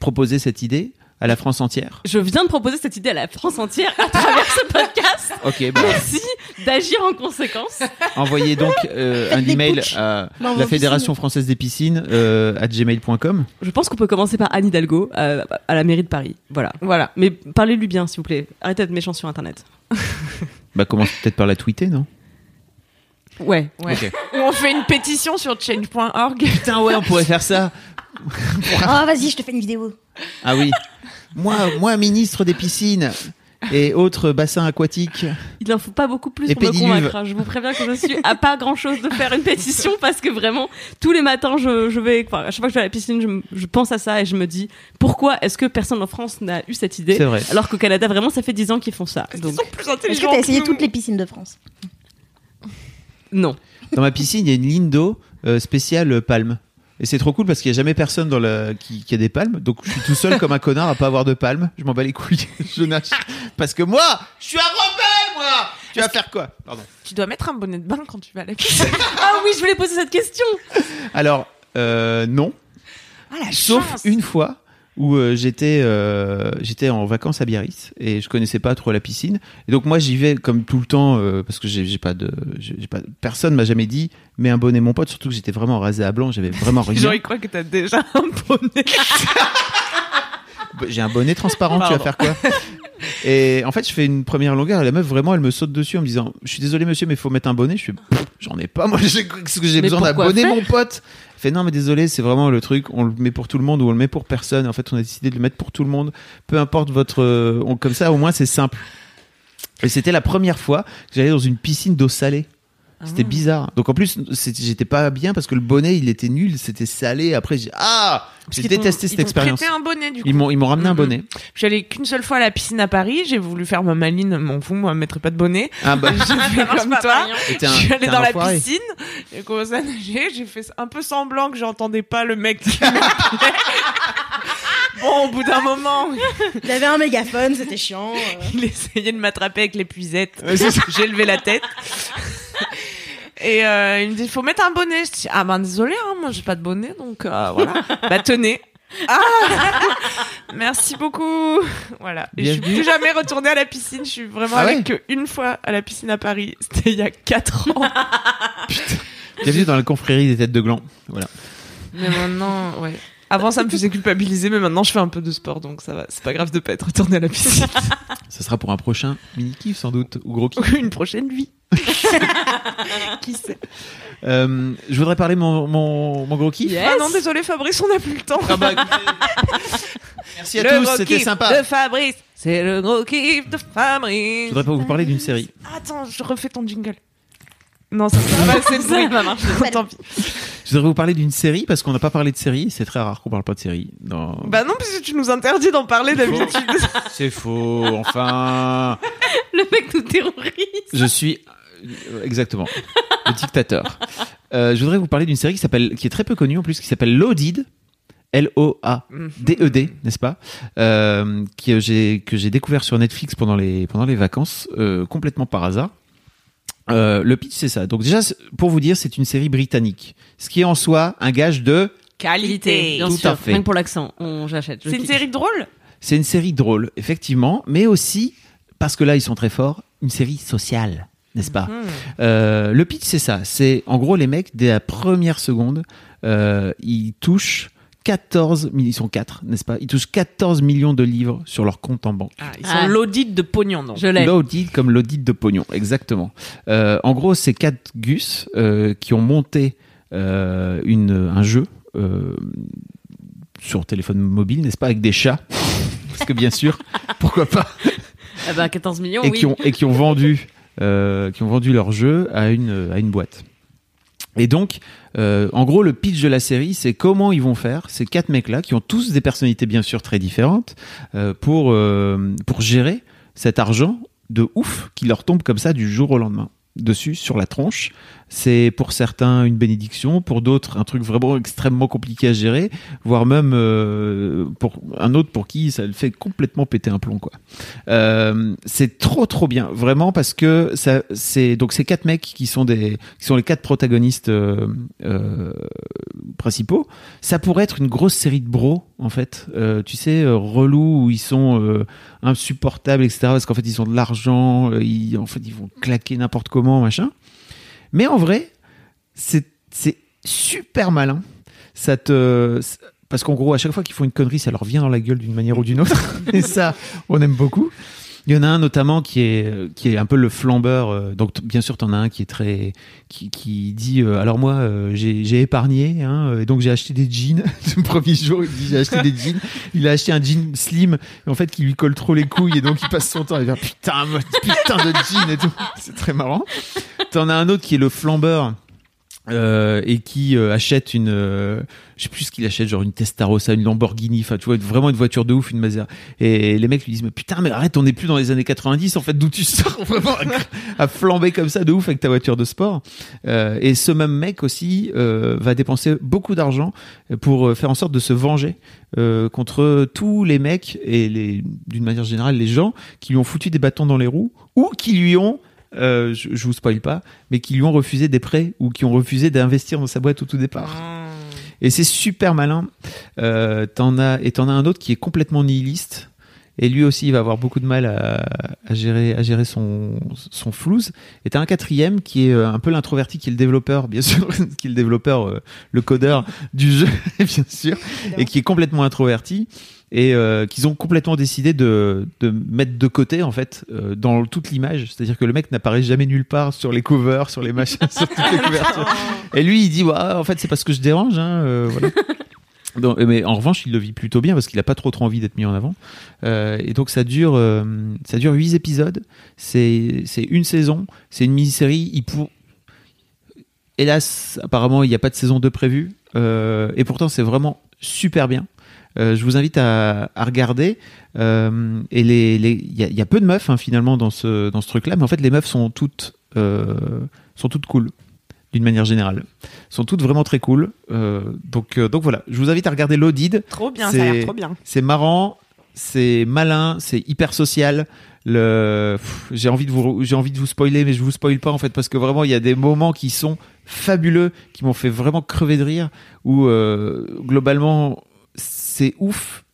proposer cette idée? À la France entière? Je viens de proposer cette idée à la France entière à travers ce podcast. Ok, bah, Merci d'agir en conséquence. envoyez donc euh, un email à la Fédération française des piscines euh, à gmail.com. Je pense qu'on peut commencer par Anne Hidalgo euh, à la mairie de Paris. Voilà. Voilà. Mais parlez-lui bien, s'il vous plaît. Arrêtez d'être méchant sur Internet. Bah, commence peut-être par la tweeter, non? Ouais. Ouais. Ok. Ou on fait une pétition sur change.org. Putain, ouais, on pourrait faire ça. Oh, vas-y, je te fais une vidéo. Ah oui. Moi, moi, ministre des piscines et autres bassins aquatiques. Il n'en faut pas beaucoup plus Et pour me convaincre. hein. Je vous préviens que je suis à pas grand chose de faire une pétition parce que vraiment, tous les matins, je, je vais, enfin, à chaque fois que je vais à la piscine, je, pense à ça et je me dis, pourquoi est-ce que personne en France n'a eu cette idée? C'est vrai. Alors qu'au Canada, vraiment, ça fait 10 ans qu'ils font ça. Ils Donc, sont plus Est-ce que intelligents. t'as essayé toutes les piscines de France? Non. Dans ma piscine, il y a une ligne d'eau euh, spéciale palme. Et c'est trop cool parce qu'il n'y a jamais personne dans la... qui, qui a des palmes. Donc je suis tout seul comme un connard à pas avoir de palmes. Je m'en bats les couilles. je nage. Parce que moi, je suis un rebelle, moi Tu vas faire quoi? Pardon. Tu dois mettre un bonnet de bain quand tu vas à la piscine. Ah oui, je voulais poser cette question. Alors, euh, non. Ah la Sauf chance. une fois où euh, j'étais euh, j'étais en vacances à Biarritz et je connaissais pas trop la piscine. Et donc moi j'y vais comme tout le temps euh, parce que j'ai pas de j'ai pas personne m'a jamais dit mets un bonnet mon pote surtout que j'étais vraiment rasé à blanc j'avais vraiment rien. Genre, ils croient que t'as déjà un bonnet. j'ai un bonnet transparent tu vas faire quoi? Et en fait je fais une première longueur et la meuf vraiment elle me saute dessus en me disant je suis désolé monsieur mais il faut mettre un bonnet je Pff, j'en ai pas moi j'ai que besoin faire mon pote. Fait non mais désolé c'est vraiment le truc on le met pour tout le monde ou on le met pour personne. En fait on a décidé de le mettre pour tout le monde. Peu importe votre euh, on- comme ça au moins c'est simple. Et c'était la première fois que j'allais dans une piscine d'eau salée c'était bizarre donc en plus c'était- j'étais pas bien parce que le bonnet il était nul c'était salé après j'ai ah j'ai Ils détesté ils cette expérience prêté un bonnet du coup. ils m'ont ils m'ont ramené un Mhm. bonnet Je suis allée qu'une seule fois à la piscine à Paris. J'ai voulu faire ma maline. M'en fous, moi, mettrais pas de bonnet. ah bah J'ai fait comme toi. un- je suis allée dans la piscine, j'ai commencé à nager, j'ai fait un peu semblant que j'entendais pas le mec qui m'appelait. Bon, au bout d'un moment, Il avait un mégaphone, c'était chiant. euh. il essayait de m'attraper avec. Ouais, ça. J'ai levé la tête. Et euh, il me dit, il faut mettre un bonnet. Je dis, ah ben désolé, hein, moi j'ai pas de bonnet, donc euh, voilà. bah tenez. Ah Merci beaucoup. Voilà. Et je suis plus jamais retournée à la piscine. Je suis vraiment Ah allée ouais que une fois à la piscine à Paris. C'était il y a 4 ans. bienvenue dans la confrérie des têtes de gland voilà Mais maintenant, ouais. Avant, ça me faisait culpabiliser, mais maintenant, je fais un peu de sport, donc ça va. C'est pas grave de pas être retourné à la piscine. ça sera pour un prochain mini kiff sans doute ou gros kiff une prochaine vie. Qui sait Euh, je voudrais parler mon, mon, mon gros kiff. Yes. Ah non, désolé Fabrice, on n'a plus le temps. Ah bah, Merci à Le tous, gros c'était kiff sympa. De Fabrice, C'est le gros kiff de Fabrice. Je voudrais pas vous parler d'une série. Attends, je refais ton jingle. Non, ça va Ça le va marcher. bruit. Tant pis. Je voudrais vous parler d'une série parce qu'on n'a pas parlé de série. C'est très rare qu'on parle pas de série. Dans... Bah non, puisque tu nous interdis d'en parler d'habitude. C'est faux. Enfin, Le mec nous terrorise. je suis euh, exactement le dictateur. Euh, je voudrais vous parler d'une série qui s'appelle, qui est très peu connue en plus, qui s'appelle Loaded. L-O-A-D-E-D, n'est-ce pas? Euh, que j'ai que j'ai découvert sur Netflix pendant les pendant les vacances euh, complètement par hasard. Euh, le pitch c'est ça. Donc déjà pour vous dire c'est une série britannique, ce qui est en soi un gage de Qualité. Bien Tout sûr. à fait. Rien que pour l'accent, on j'achète. C'est une série drôle? C'est une série drôle, effectivement, mais aussi, parce que là, ils sont très forts, une série sociale, n'est-ce pas? Euh, Le pitch, c'est ça. C'est, en gros, les mecs, dès la première seconde, euh, ils touchent 14, mi- ils sont 4, n'est-ce pas? Ils touchent 14 millions de livres sur leur compte en banque. Ah, ils Ah. sont l'audit de pognon, non Je l'ai. L'audit comme l'audit de pognon, exactement. Euh, en gros, c'est quatre gus euh, qui ont monté euh, une, un jeu euh, sur téléphone mobile, n'est-ce pas, avec des chats Parce que bien sûr, pourquoi pas? Ah bah 14 millions, et oui. qui ont et qui ont vendu euh, qui ont vendu leur jeu à une à une boîte. Et donc, euh, en gros, le pitch de la série, c'est comment ils vont faire ces quatre mecs-là, qui ont tous des personnalités bien sûr très différentes, euh, pour euh, pour gérer cet argent de ouf qui leur tombe comme ça du jour au lendemain dessus sur la tronche. C'est pour certains une bénédiction, pour d'autres un truc vraiment extrêmement compliqué à gérer, voire même euh, pour un autre pour qui ça le fait complètement péter un plomb quoi. Euh, c'est trop trop bien vraiment parce que ça c'est donc ces quatre mecs qui sont des qui sont les quatre protagonistes euh, principaux. Ça pourrait être une grosse série de bros en fait. Tu sais relous où ils sont insupportables etc parce qu'en fait ils ont de l'argent, ils en fait ils vont claquer n'importe comment machin. Mais en vrai c'est super malin. Ça te parce qu'en gros, à chaque fois qu'ils font une connerie, ça leur vient dans la gueule d'une manière ou d'une autre. Et ça, on aime beaucoup. Il y en a un notamment qui est qui est un peu le flambeur. euh, Donc bien sûr, t'en as un qui est très qui, qui dit euh, alors moi euh, j'ai épargné hein, et donc j'ai acheté des jeans. Le premier jour, il dit j'ai acheté des jeans. Il a acheté un jean slim en fait qui lui colle trop les couilles et donc il passe son temps à dire putain putain de jean et tout. C'est très marrant. T'en as un autre qui est le flambeur. euh, et qui euh, achète une euh, je sais plus ce qu'il achète genre une Testarossa une Lamborghini enfin tu vois vraiment une voiture de ouf une Mazda et les mecs lui disent mais putain mais arrête on n'est plus dans les années 90 en fait d'où tu sors vraiment à, à flamber comme ça de ouf avec ta voiture de sport Euh, et ce même mec aussi va dépenser beaucoup d'argent pour faire en sorte de se venger contre tous les mecs et les d'une manière générale les gens qui lui ont foutu des bâtons dans les roues ou qui lui ont euh, je, je vous spoil pas, mais qui lui ont refusé des prêts ou qui ont refusé d'investir dans sa boîte au tout départ. Et c'est super malin. Euh, t'en as et t'en as un autre qui est complètement nihiliste. Et lui aussi, il va avoir beaucoup de mal à, à gérer, à gérer son, son flouze. Et t'as un quatrième qui est euh, un peu l'introverti, qui est le développeur, bien sûr, qui est le développeur, euh, le codeur du jeu, bien sûr, et qui est complètement introverti et euh, qu'ils ont complètement décidé de, de mettre de côté en fait euh, dans toute l'image. C'est-à-dire que le mec n'apparaît jamais nulle part sur les covers, sur les machins, sur toutes les couvertures. Et lui, il dit, ouais, en fait, c'est parce que je dérange. Hein, euh, voilà. Donc, mais en revanche, il le vit plutôt bien parce qu'il a pas trop trop envie d'être mis en avant. Euh, et donc ça dure, euh, ça dure huit épisodes. C'est c'est une saison. C'est une mini-série. Il pour... Hélas, apparemment, il n'y a pas de saison 2 prévue. Euh, et pourtant, c'est vraiment super bien. Euh, je vous invite à, à regarder. Euh, et les, il y a, il y a peu de meufs hein, finalement dans ce dans ce truc-là, mais en fait, les meufs sont toutes euh, sont toutes cool d'une manière générale. Sont toutes vraiment très cool. Euh, donc euh, donc voilà, je vous invite à regarder Loaded. Trop bien, ça a l'air trop bien. C'est marrant, c'est malin, c'est hyper social. Le, j'ai envie de vous, j'ai envie de vous spoiler, mais je vous spoil pas en fait parce que vraiment il y a des moments qui sont fabuleux, qui m'ont fait vraiment crever de rire. Où euh, globalement c'est ouf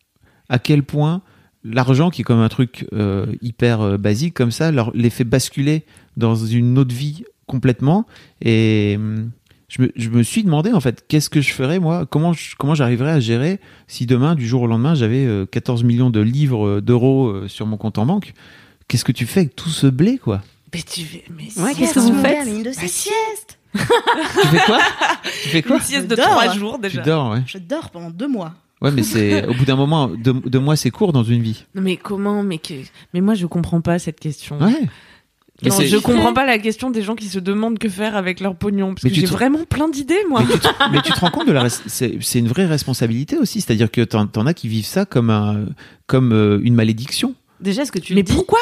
à quel point l'argent, qui est comme un truc euh, hyper euh, basique comme ça, leur, les fait basculer dans une autre vie complètement. Et hum, je me, je me suis demandé en fait, qu'est-ce que je ferais moi? Comment je- comment j'arriverais à gérer si demain, du jour au lendemain, j'avais euh, 14 millions de livres euh, d'euros euh, sur mon compte en banque? Qu'est-ce que tu fais avec tout ce blé quoi? Mais tu fais, mais Ouais, qu'est-ce que vous faites une de Bah, ces sieste. Tu fais quoi? Tu fais quoi? Une sieste de trois jours Tu déjà. dors, ouais. Je dors pendant deux mois. Ouais, mais c'est au bout d'un moment, deux, deux mois, c'est court dans une vie. Non, mais comment mais, que... mais moi, je comprends pas cette question. Ouais. Mais Non, je comprends pas la question des gens qui se demandent que faire avec leur pognon. Parce Mais que tu j'ai te- vraiment plein d'idées, moi. Mais tu, te, mais tu te rends compte de la res- c'est c'est une vraie responsabilité aussi, c'est-à-dire que t'en t'en as qui vivent ça comme un comme euh, une malédiction. Déjà, est-ce que tu mais le dis pourquoi?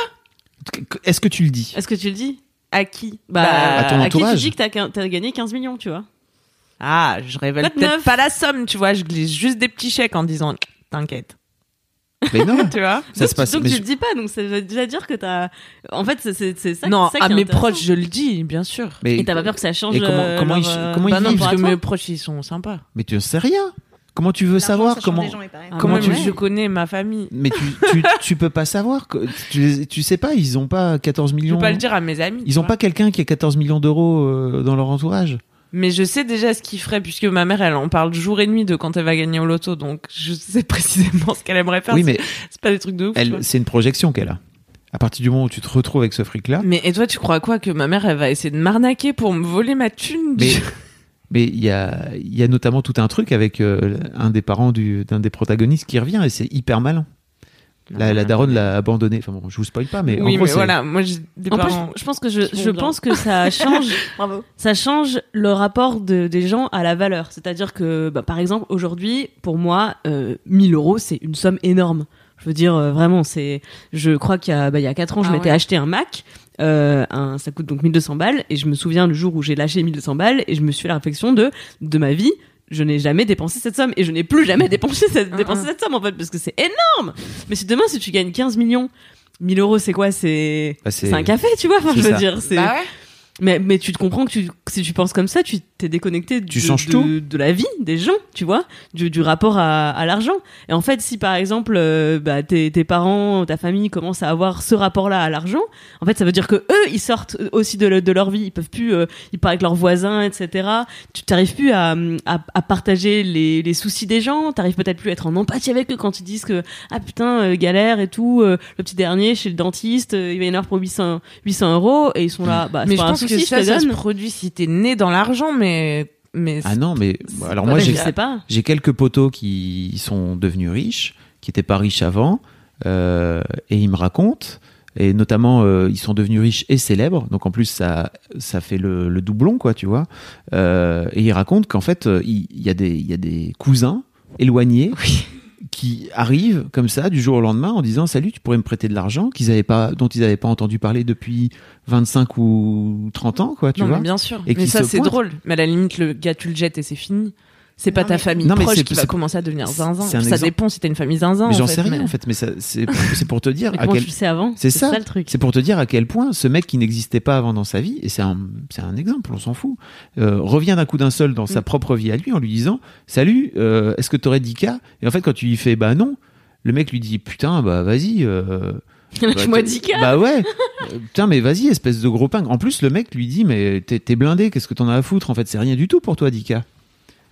Est-ce que tu le dis? Est-ce que tu le dis? À qui? Bah, à ton qui tu entourage. dis que t'as t'as gagné 15 millions, tu vois? Ah, je révèle peut-être pas la somme, tu vois. Je glisse juste des petits chèques en disant t'inquiète. Mais non, Tu vois ça donc, se passe. donc mais tu je- le dis pas, donc ça veut déjà dire que t'as. En fait, c'est- ça. Non, ça à qui mes proches, je le dis, bien sûr. mais, Et t'as pas peur que ça change Et comment- euh, comment leur, ils- euh, comment ils non, vivent parce que mes proches, ils sont sympas. mais tu ne sais rien. Comment tu veux savoir comment Ah, Comment ouais, tu ouais. je connais ma famille Mais tu, tu, tu peux pas savoir. que- Tu, tu sais pas, ils ont pas 14 Je millions. peux pas le dire à mes amis. Ils ont pas quelqu'un qui a 14 millions d'euros euh, dans leur entourage. Mais je sais déjà ce qu'il ferait, puisque ma mère, elle en parle jour et nuit de quand elle va gagner au loto, donc je sais précisément ce qu'elle aimerait faire. Oui, C'est- mais c'est pas des trucs de ouf. c'est une projection qu'elle a. À partir du moment où tu te retrouves avec ce fric-là, Mais et toi, tu crois quoi que ma mère, elle va essayer de m'arnaquer pour me voler ma thune? Mais mais il y a, il y a notamment tout un truc avec euh, un des parents du- d'un des protagonistes qui revient et c'est hyper malin. La, la daronne l'a abandonné. Enfin bon, je vous spoil pas, mais en oui, gros, mais voilà, moi, j'ai des En plus, je pense que je, je pense que ça change, Bravo. ça change le rapport de, des gens à la valeur. C'est-à-dire que, bah, par exemple, aujourd'hui, pour moi, euh, 1000 euros, c'est une somme énorme. Je veux dire, euh, vraiment, c'est. Je crois qu'il y a, bah, il y a 4 ans, je Ah m'étais ouais. acheté un Mac. Euh, un, ça coûte donc 1200 balles et je me souviens le jour où j'ai lâché 1200 balles et je me suis fait la réflexion de de ma vie je n'ai jamais dépensé cette somme et je n'ai plus jamais dépensé cette, Ah, dépensé ah. cette somme en fait parce que c'est énorme mais si demain si tu gagnes 15 millions 1000 euros c'est quoi? C'est Bah, c'est- c'est un café tu vois? Enfin je veux ça. dire c'est Bah ouais. mais, mais tu te comprends que tu, si tu penses comme ça, tu t'es déconnecté Tu de, changes de, tout. de la vie des gens, tu vois, du, du rapport à, à l'argent. Et en fait, si par exemple, euh, bah, tes, tes parents, ta famille commencent à avoir ce rapport-là à l'argent, en fait, ça veut dire que eux, ils sortent aussi de, le- de leur vie. Ils peuvent plus, euh, ils parlent avec leurs voisins, etc. Tu t'arrives plus à, à, à partager les, les soucis des gens. T'arrives peut-être plus à être en empathie avec eux quand ils disent que ah putain euh, galère et tout. le petit dernier chez le dentiste, il va y en avoir pour 800 800 euros et ils sont là. Bah, Mais je pas un pense que souci, je ça, ça se produit si t'es né dans l'argent, mais. Mais Ah non, mais C'est alors moi j'ai je sais pas. j'ai quelques potos qui sont devenus riches, qui étaient pas riches avant, euh, et ils me racontent. Et notamment, euh, ils sont devenus riches et célèbres, donc en plus ça ça fait le, le doublon, quoi, tu vois. Euh, et ils racontent qu'en fait, il y, a des il y a des cousins éloignés qui arrivent comme ça du jour au lendemain en disant salut, tu pourrais me prêter de l'argent qu'ils avaient pas, dont ils n'avaient pas entendu parler depuis 25 ou 30 ans, quoi, tu non, vois. mais bien sûr. Et mais ça, c'est drôle. Mais à la limite, le gars, tu le jettes et c'est fini. C'est pas Non, ta famille Non, mais proche c'est- qui va commencer à devenir zinzin. c'est un Ça exemple. dépend si t'as une famille zinzin. mais en j'en sais rien mais- en fait, mais c'est c'est pour te dire Mais à quel tu le sais avant? C'est ça. le truc. C'est pour te dire à quel point ce mec qui n'existait pas avant dans sa vie, et c'est un, c'est un exemple, on s'en fout, euh, revient d'un coup d'un seul dans Mm. sa propre vie à lui en lui disant Salut, euh, est-ce que t'aurais 10 cas Et en fait, quand tu lui fais Bah non, le mec lui dit Putain, bah vas-y. euh, Lâche-moi bah, 10 cas. Bah ouais, Euh, putain, mais vas-y, espèce de gros pingre. En plus, le mec lui dit Mais t'es t'es blindé, qu'est-ce que t'en as à foutre? En fait, c'est rien du tout pour toi, 10 cas.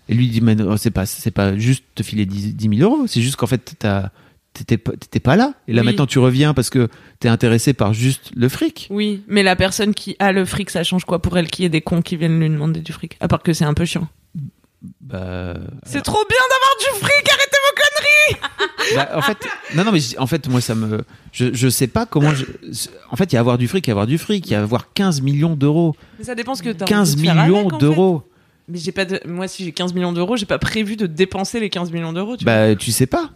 Et lui dit Mais non, c'est pas, c'est pas juste te filer 10, 10 000 euros, c'est juste qu'en fait, t'as. T'étais pas, t'étais pas là. Et là, Oui. maintenant, tu reviens parce que t'es intéressé par juste le fric. Oui, mais la personne qui a le fric, ça change quoi pour elle qu'il y ait des cons qui viennent lui demander du fric? À part que c'est un peu chiant. Bah, C'est trop bien d'avoir du fric, arrêtez vos conneries bah, en fait, non, non, mais en fait, moi, ça me, je, je sais pas comment. je- en fait, il y a avoir du fric, il y a avoir du fric, il y a avoir 15 millions d'euros, Mais ça dépend ce que t'as 15 envie de faire millions en fait. Mais j'ai pas de... Moi, si j'ai 15 millions d'euros, j'ai pas prévu de dépenser les 15 millions d'euros. vois. Bah, tu sais pas.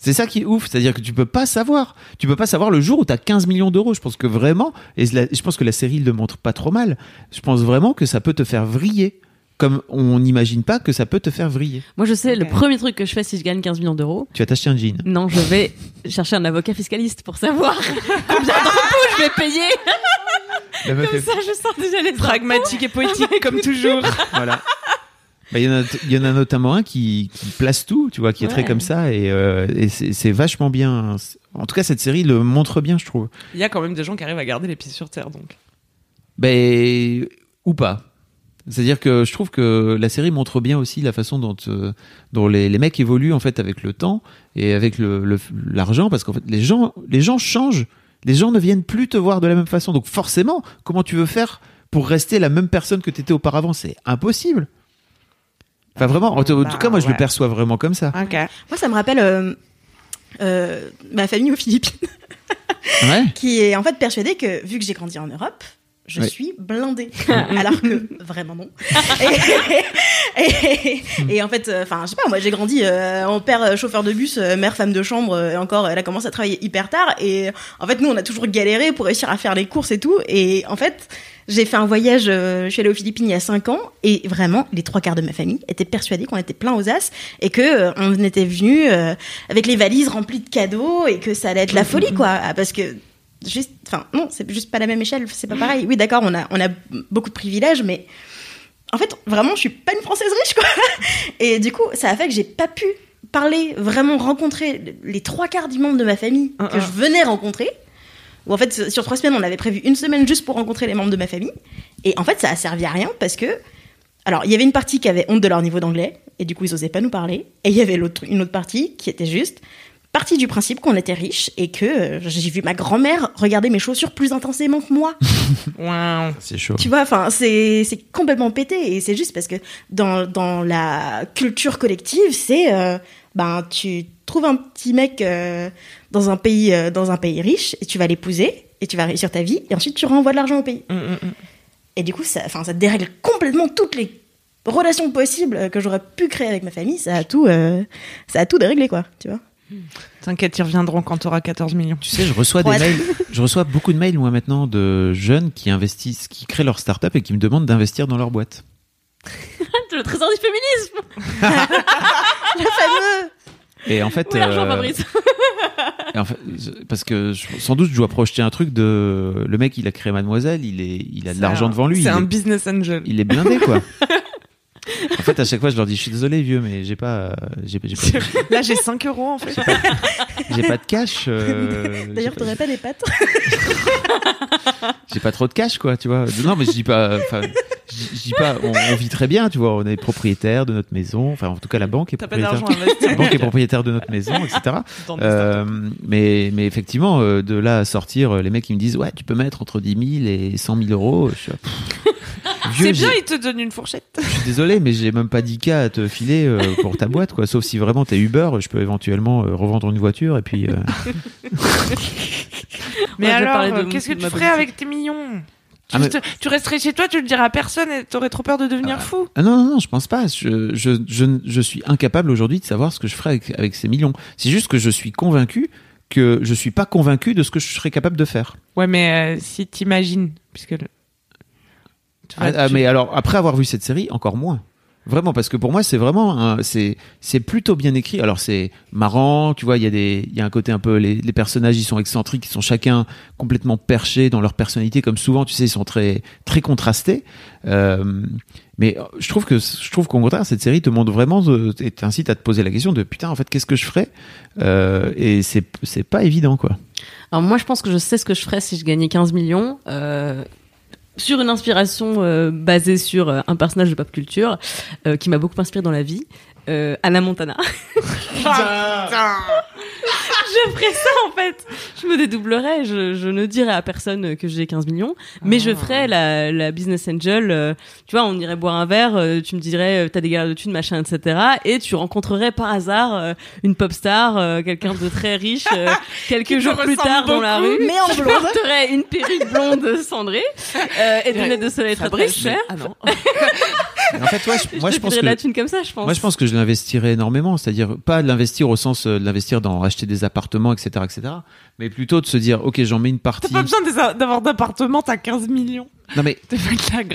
C'est ça qui est ouf, c'est-à-dire que tu peux pas savoir. Tu peux pas savoir le jour où tu as 15 millions d'euros. Je pense que vraiment, et je pense que la série le montre pas trop mal. Je pense vraiment que ça peut te faire vriller, comme on n'imagine pas que ça peut te faire vriller. Moi, je sais, le premier truc que je fais si je gagne 15 millions d'euros, Tu vas t'acheter un jean. non, je vais chercher un avocat fiscaliste pour savoir combien d'impôts je vais payer. La meuf Comme est- ça, je sens déjà les. Pragmatique et poétique, comme toujours. Voilà. Bah, Il y, en a- il y en a notamment un qui, qui place tout, tu vois, qui est très comme ça, et, euh, et c'est vachement bien. En tout cas, cette série le montre bien, je trouve. Il y a quand même des gens qui arrivent à garder les pieds sur terre, donc. Ben, ou pas. C'est-à-dire que je trouve que la série montre bien aussi la façon dont, euh, dont les, les mecs évoluent en fait avec le temps et avec le- le- l'argent, parce qu'en fait les gens, les gens changent. Les gens ne viennent plus te voir de la même façon. Donc forcément, comment tu veux faire pour rester la même personne que tu étais auparavant? C'est impossible. Enfin, vraiment, en, tout- en Bah, cas, moi, je le perçois vraiment comme ça. Moi, ça me rappelle euh, euh, ma famille aux Philippines, Ouais. qui est en fait persuadée que vu que j'ai grandi en Europe, je suis blindée. Alors que vraiment non. Et, et- et en fait, euh, enfin, je sais pas, moi j'ai grandi euh, en père euh, chauffeur de bus, euh, mère femme de chambre, euh, et encore, elle a commencé à travailler hyper tard. Et en fait, nous, on a toujours galéré pour réussir à faire les courses et tout. Et en fait, j'ai fait un voyage, euh, je suis allée aux Philippines il y a 5 ans, et vraiment, les trois quarts de ma famille étaient persuadés qu'on était plein aux as, et que euh, on était venus euh, avec les valises remplies de cadeaux, et que ça allait être la folie, quoi. Ah, Parce que juste, enfin, non, c'est juste pas la même échelle, c'est pas pareil. Oui, d'accord, on a, on a beaucoup de privilèges, mais en fait, vraiment, je suis pas une française riche, quoi. Et du coup, ça a fait que j'ai pas pu parler, vraiment rencontrer les trois quarts du membres de ma famille que je venais rencontrer. Ou en fait, sur trois semaines, on avait prévu une semaine juste pour rencontrer les membres de ma famille. Et en fait, ça a servi à rien parce que. Alors, il y avait une partie qui avait honte de leur niveau d'anglais, et du coup, ils osaient pas nous parler. Et il y avait l'autre, une autre partie qui était juste partie du principe qu'on était riche et que euh, j'ai vu ma grand-mère regarder mes chaussures plus intensément que moi. Wow. C'est chaud. Tu vois, enfin, c'est c'est complètement pété et c'est juste parce que dans, dans la culture collective, c'est euh, ben tu trouves un petit mec euh, dans un pays euh, dans un pays riche et tu vas l'épouser et tu vas réussir ta vie et ensuite tu renvoies de l'argent au pays. Mm, mm, mm. Et du coup, ça, enfin, ça dérègle complètement toutes les relations possibles que j'aurais pu créer avec ma famille. Ça a tout, euh, ça a tout déréglé quoi. Tu vois. T'inquiète, ils reviendront quand t'auras 14 millions. Tu sais, je reçois des mails, je reçois beaucoup de mails moi maintenant de jeunes qui investissent, qui créent leur start-up et qui me demandent d'investir dans leur boîte. le trésor du féminisme. Le fameux. Et en fait, l'argent, euh, Fabrice et en fait, je- parce que je- sans doute je dois projeter un truc de le mec il a créé Mademoiselle, il est, il a de l'argent devant lui, C'est un est, business angel. il est blindé quoi. En fait, à chaque fois je leur dis je suis désolé vieux, mais j'ai pas, euh, j'ai, j'ai pas, Là, j'ai 5 euros en fait. j'ai pas de cash. euh, j'ai D'ailleurs, pas- t'aurais pas des pattes. j'ai pas trop de cash quoi tu vois non mais je dis pas enfin je je dis pas on, on vit très bien tu vois on est propriétaire de notre maison enfin en tout cas la banque est T'as pas propriétaire d'argent à investir. la banque est propriétaire de notre maison etc Dans des Euh, mais mais effectivement euh, de là à sortir euh, les mecs ils me disent ouais tu peux mettre entre 10 000 et 100 000 euros je suis, là, pff, vieux, C'est bien, j'ai- ils te donnent une fourchette. je suis désolé mais j'ai même pas 10 k à te filer euh, pour ta boîte quoi sauf si vraiment t'es Uber je peux éventuellement euh, revendre une voiture et puis euh, Mais alors, qu'est-ce que tu ferais politique. avec tes millions tu, Ah, mais- te- tu resterais chez toi, tu le dirais à personne et t'aurais trop peur de devenir Ah. fou. Ah non, non, non, je pense pas. Je, je, je, je suis incapable aujourd'hui de savoir ce que je ferai avec, avec ces millions. C'est juste que je suis convaincu que je suis pas convaincu de ce que je serais capable de faire. Ouais, mais euh, si t'imagines, puisque. le- vois, ah, tu- mais alors, après avoir vu cette série, encore moins. Vraiment, parce que pour moi, c'est vraiment, c'est, c'est plutôt bien écrit. Alors, c'est marrant, tu vois, il y a des, il y a un côté un peu, les, les personnages, ils sont excentriques, ils sont chacun complètement perchés dans leur personnalité, comme souvent, tu sais, ils sont très, très contrastés. Euh, mais je trouve que, je trouve qu'au contraire, cette série te montre vraiment, et t'incite à te poser la question de, putain, en fait, qu'est-ce que je ferais? Euh, et c'est, c'est pas évident, quoi. Alors moi, je pense que je sais ce que je ferais si je gagnais 15 millions. euh, sur une inspiration euh, basée sur euh, un personnage de pop culture euh, qui m'a beaucoup inspiré dans la vie, euh, Anna Montana. je ferais ça en fait. Je me dédoublerais. Je, je ne dirais à personne que j'ai 15 millions, mais je ferais la, la business angel. euh, tu vois, on irait boire un verre. euh, tu me dirais, euh, t'as des galères de thunes, machin, etc. Et tu rencontrerais par hasard euh, une pop star, euh, quelqu'un de très riche, euh, quelques jours plus tard dans la rue. mais en Je blonde. porterais une perruque blonde cendrée euh, et des lunettes de soleil très très chères. Ah non. En fait, ouais, je- moi, je pense que, de la thune comme ça, je pense. Moi, je pense que je l'investirais énormément, c'est-à-dire pas de l'investir au sens de l'investir dans acheter des appartements, etc., etc., mais plutôt de se dire, ok, j'en mets une T'as partie. pas besoin d'avoir d'appartement, t'as 15 millions. Non mais de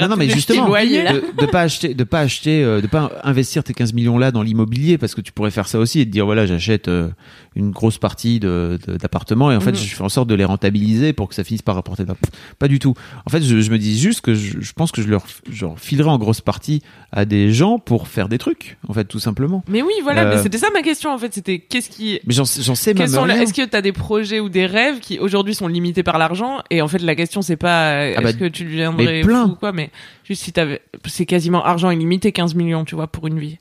non, non mais justement, de, de pas acheter, de pas acheter, euh, de pas investir tes 15 millions là dans l'immobilier parce que tu pourrais faire ça aussi et te dire voilà, j'achète euh, une grosse partie de de- d'appartements et en fait Mhm. je fais en sorte de les rentabiliser pour que ça finisse par rapporter. de Pas du tout. En fait, je, je me dis juste que je, je pense que je leur, je leur filerai en grosse partie à des gens pour faire des trucs, en fait, tout simplement. Mais oui, voilà, Euh, mais c'était ça ma question en fait. C'était qu'est-ce qui. Mais j'en sais même rien. Est-ce que tu as des projets ou des rêves qui aujourd'hui sont limités par l'argent Et en fait, la question c'est pas euh, Ah bah, est-ce que tu deviendrais mais plein. fou ou quoi, mais juste si t'avais, c'est quasiment argent illimité, 15 millions, tu vois, pour une vie.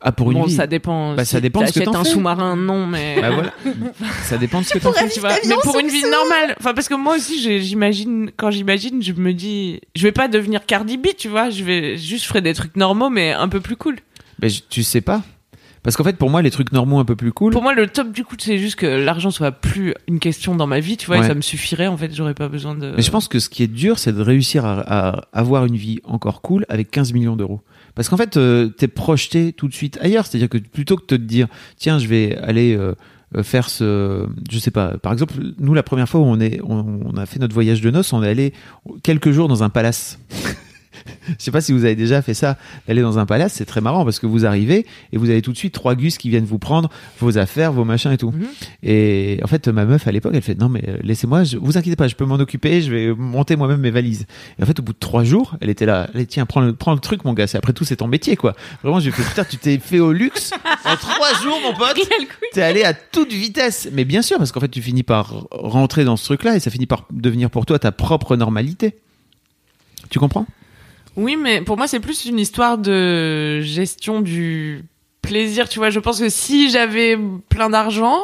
Ah pour une bon, vie. ça dépend. Bah, si ça dépend de ce que t'en un fais. sous-marin, non, mais. Bah voilà. ça dépend de ce que t'en fais. tu vois. Mais pour une vie normale, enfin parce que moi aussi, j'imagine quand j'imagine, je me dis, je vais pas devenir Cardi B, tu vois. Je vais juste je ferai des trucs normaux, mais un peu plus cool. Ben, je- tu sais pas. Parce qu'en fait, pour moi, les trucs normaux un peu plus cool. Pour moi, le top du coup, c'est juste que l'argent soit plus une question dans ma vie, tu vois, et ça me suffirait. En fait, j'aurais pas besoin de. Mais je pense que ce qui est dur, c'est de réussir à, à avoir une vie encore cool avec 15 millions d'euros. Parce qu'en fait, euh, t'es projeté tout de suite ailleurs. C'est-à-dire que plutôt que de te dire, tiens, je vais aller euh, euh, faire ce, je sais pas. Par exemple, nous, la première fois où on est, on, on a fait notre voyage de noces, on est allé quelques jours dans un palace. Je sais pas si vous avez déjà fait ça, d'aller dans un palace, c'est très marrant parce que vous arrivez et vous avez tout de suite trois gus qui viennent vous prendre vos affaires, vos machins et tout. Mhm. Et en fait, ma meuf à l'époque, elle fait non mais euh, laissez-moi, je, vous inquiétez pas, je peux m'en occuper, je vais monter moi-même mes valises. Et en fait, au bout de trois jours, elle était là, allez tiens, prends le, prends le truc mon gars, c'est après tout c'est ton métier quoi. Vraiment, j'ai fait putain, tu t'es fait au luxe en trois jours mon pote. T'es allé à toute vitesse. Mais bien sûr, parce qu'en fait, tu finis par rentrer dans ce truc-là et ça finit par devenir pour toi ta propre normalité. Tu comprends? Oui, mais pour moi, c'est plus une histoire de gestion du plaisir. Tu vois, je pense que si j'avais plein d'argent,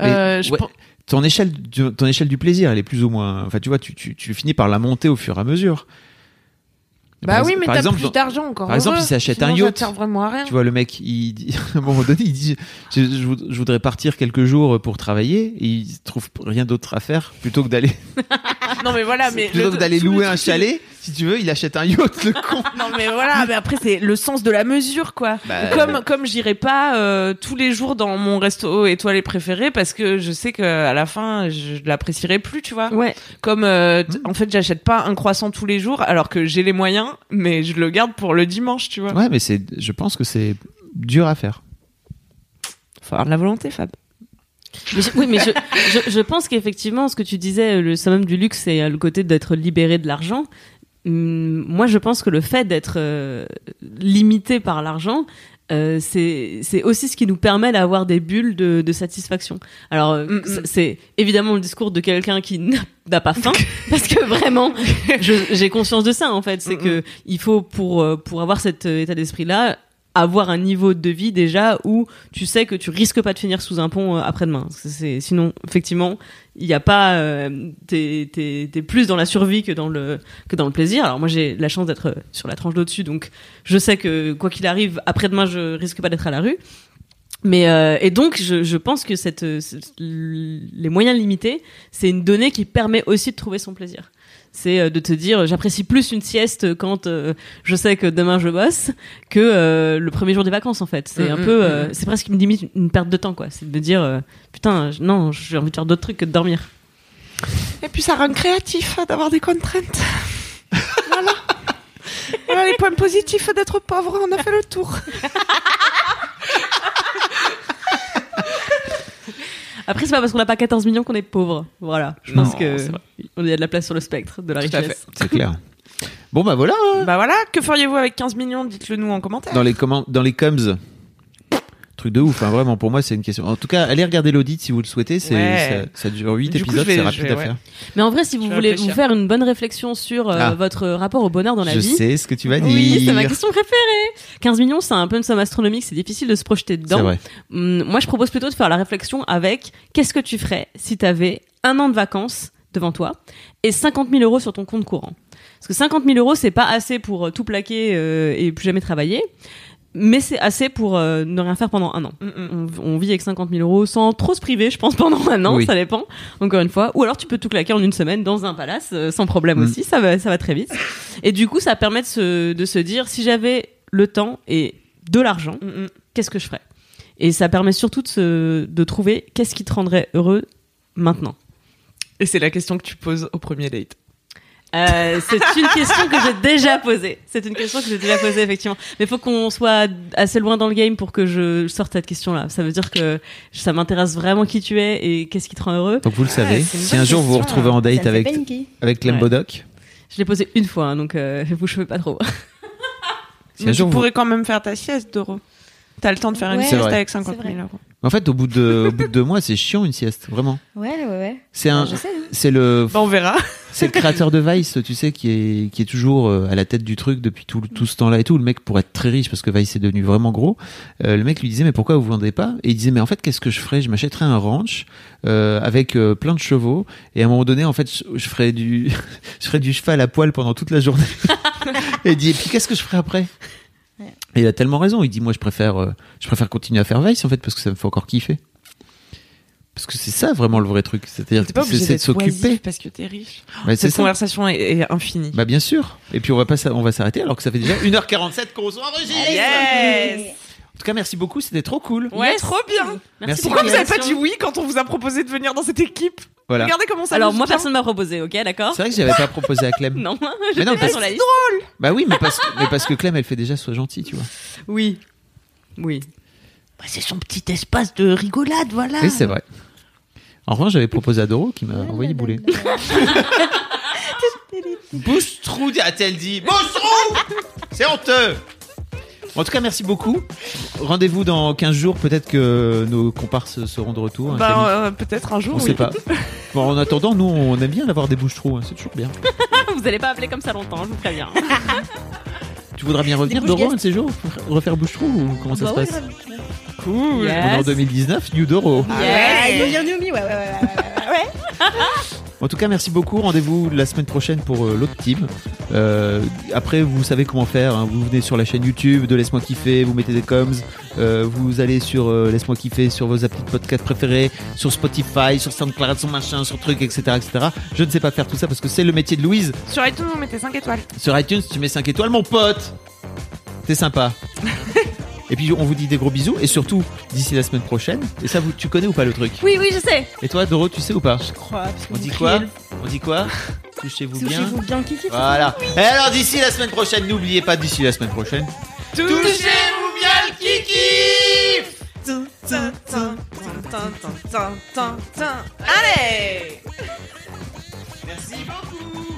euh, je ouais, ton échelle, du, ton échelle du plaisir, elle est plus ou moins. Enfin, tu vois, tu, tu, tu finis par la monter au fur et à mesure. Bah Par oui, mais par t'as exemple, plus d'argent encore. par exemple, il s'achète un ça yacht. vraiment à rien. Tu vois, le mec, il dit, à un moment donné, il dit, je, je voud- je voudrais partir quelques jours pour travailler et il trouve rien d'autre à faire plutôt que d'aller, Non, mais voilà, mais plutôt le- que d'aller louer un chalet. Si tu veux, il achète un yacht, le con. Non mais voilà, mais après c'est le sens de la mesure quoi. Bah, comme comme j'irai pas euh, tous les jours dans mon resto étoilé préféré parce que je sais que à la fin je l'apprécierai plus, tu vois. Ouais. Comme euh, Mmh. en fait j'achète pas un croissant tous les jours alors que j'ai les moyens, mais je le garde pour le dimanche, tu vois. Ouais, mais c'est, je pense que c'est dur à faire. Faut avoir de la volonté, Fab. Mais je- oui, mais je, je, je pense qu'effectivement, ce que tu disais, le summum du luxe, c'est euh, le côté d'être libéré de l'argent. Hum, Moi, je pense que le fait d'être euh, limité par l'argent, euh, c'est aussi ce qui nous permet d'avoir des bulles de, de satisfaction. Alors, euh, Mm, mm. c'est- évidemment le discours de quelqu'un qui n'a pas faim, parce que vraiment, j'ai conscience de ça en fait. C'est Mm, que il faut pour pour avoir cet état d'esprit là avoir un niveau de vie déjà où tu sais que tu risques pas de finir sous un pont euh, après-demain. Sinon effectivement il y a pas euh, t'es plus dans la survie que dans le que dans le plaisir. Alors moi j'ai la chance d'être euh, sur la tranche d'au-dessus donc je sais que quoi qu'il arrive après-demain je risque pas d'être à la rue. Mais et donc je, pense que les moyens limités c'est une donnée qui permet aussi de trouver son plaisir. C'est euh, de te dire j'apprécie plus une sieste quand euh, je sais que demain je bosse que euh, le premier jour des vacances en fait. C'est Mm, un mm, peu mm, euh, c'est presque une limite une perte de temps quoi. C'est de dire euh, putain non j'ai envie de faire d'autres trucs que de dormir. Et puis ça rend créatif hein, d'avoir des contraintes. voilà. Voilà les points positifs d'être pauvre, on a fait le tour. Après c'est pas parce qu'on n'a pas 14 millions qu'on est pauvre. Voilà. Je pense Non, que c'est vrai. on y a de la place sur le spectre de la Tout à richesse. C'est clair. Bon, bah voilà. hein. Bah voilà, que feriez-vous avec 15 millions? Dites-le nous en commentaire. Dans les comment, dans les coms. Truc de ouf, hein, vraiment, pour moi, c'est une question. En tout cas, allez regarder l'audit si vous le souhaitez. C'est, Ouais. ça, ça dure 8 Du coup, épisodes, je c'est je rapide vais- à ouais. faire. Mais en vrai si vous Je voulez vous faire une bonne réflexion sur euh, Ah. votre rapport au bonheur dans la Je vie. sais ce que tu vas dire. Oui, c'est ma question préférée. 15 millions, c'est un peu une somme astronomique, c'est difficile de se projeter dedans. vrai. Hum, moi, je propose plutôt de faire la réflexion avec qu'est-ce que tu ferais si tu avais un an de vacances devant toi et 50 000 euros sur ton compte courant? Parce que 50 000 euros, c'est pas assez pour euh, tout plaquer euh, et plus jamais travailler, mais c'est assez pour euh, ne rien faire pendant un an. Mm, mm. On, on vit avec 50 000 euros sans trop se priver, je pense, pendant un an, Oui. ça dépend, encore une fois. Ou alors tu peux tout claquer en une semaine dans un palace, euh, sans problème Mm. aussi, ça va, ça va très vite. Et du coup, ça permet de se, de se dire, si j'avais le temps et de l'argent, qu'est-ce que je ferais? Et ça permet surtout de, se, de trouver qu'est-ce qui te rendrait heureux maintenant. Et c'est la question que tu poses au premier date. Euh, c'est une question que j'ai déjà posée. C'est une question que j'ai déjà posée effectivement. Mais il faut qu'on soit assez loin dans le game pour que je sorte cette question-là. Ça veut dire que ça m'intéresse vraiment qui tu es et qu'est-ce qui te rend heureux. Donc vous le savez. si un jour vous vous question. retrouvez en Ça date avec, avec Clem Ouais. Bodoc, Je l'ai posée une fois, hein, donc euh, vous cheveux pas trop. si Mais un tu vous- pourrais quand même faire ta sieste, Doro. T'as le temps de faire une Ouais, sieste vrai. avec 50 C'est 000 vrai. euros. En fait, au bout de, au bout de deux mois, c'est chiant une sieste, vraiment. Ouais, ouais, ouais. C'est un, Je sais. hein. c'est le, Bah, on verra. C'est le créateur de Vice, tu sais, qui est, qui est toujours euh, à la tête du truc depuis tout, tout ce temps-là et tout. Le mec, pour être très riche, parce que Vice est devenu vraiment gros, euh, le mec lui disait, mais pourquoi vous vendez pas? Et il disait, mais en fait, qu'est-ce que je ferais? Je m'achèterais un ranch, euh, avec euh, plein de chevaux, et à un moment donné, en fait, je, je ferais du, je ferais du cheval à poil pendant toute la journée. et il dit, et puis qu'est-ce que je ferais après? Et il a tellement raison. Il dit, moi, je préfère, euh, je préfère continuer à faire Vice, en fait, parce que ça me fait encore kiffer. Parce que c'est ça vraiment le vrai truc. C'est-à-dire que c'est de s'occuper. parce que t'es riche. Bah, Cette conversation est, est infinie. Bah, bien sûr. Et puis, on va pas, on va s'arrêter alors que ça fait déjà 1h47 qu'on s'enregistre. Yes En tout cas, merci beaucoup. C'était trop cool. Ouais, Yes. trop bien. Merci pour Pourquoi vous avez pas dit oui quand on vous a proposé de venir dans cette équipe? Voilà. Regardez comment ça Alors moi soutient. personne m'a proposé, ok, d'accord? C'est vrai que j'avais pas proposé à Clem. Non, Mais je non, pas parce- sur la liste. Bah oui, mais parce, que, mais parce que Clem, elle fait déjà sois gentil, tu vois. Oui, oui. Bah, c'est son petit espace de rigolade, voilà. Oui, c'est vrai. En revanche, j'avais proposé à Doro qui m'a envoyé bouler. Bouche-trou, a-t-elle dit. Bouche-trou C'est honteux En tout cas, merci beaucoup. Rendez-vous dans 15 jours. Peut-être que nos comparses seront de retour. hein. Bah, euh, peut-être un jour. on oui. sait pas. Bon, en attendant, nous, on aime bien d'avoir des bouches-trous. hein, C'est toujours bien. Vous allez pas appeler comme ça longtemps, je vous préviens. Tu voudras bien revenir, Doro, un de ces jours Refaire bouche-trou ou comment ça Bah se passe. Cool. Yes. On est en 2019, New Doro. Ah, il vient de ouais, ouais, ouais, ouais, ouais, ouais. En tout cas, merci beaucoup. Rendez-vous la semaine prochaine pour euh, l'autre team. Euh, après, vous savez comment faire. hein. Vous venez sur la chaîne YouTube de Laisse-moi kiffer, vous mettez des coms, euh, vous allez sur Laisse-moi kiffer, sur vos applis de podcast préférés, sur Spotify, sur SoundCloud, sur machin, sur truc, etc., etc. Je ne sais pas faire tout ça parce que c'est le métier de Louise. Sur iTunes, vous mettez 5 étoiles. Sur iTunes, tu mets 5 étoiles, mon pote. C'est sympa. Et puis on vous dit des gros bisous et surtout d'ici la semaine prochaine. Et ça, vous, tu connais ou pas le truc Oui, oui, je sais. Et toi, Doro, tu sais ou pas Je crois. parce que On dit quoi On dit quoi Touchez-vous bien. Touchez-vous bien, Kiki. Voilà. Et alors d'ici la semaine prochaine, n'oubliez pas d'ici la semaine prochaine. Touchez-vous bien le kiki Allez Merci beaucoup.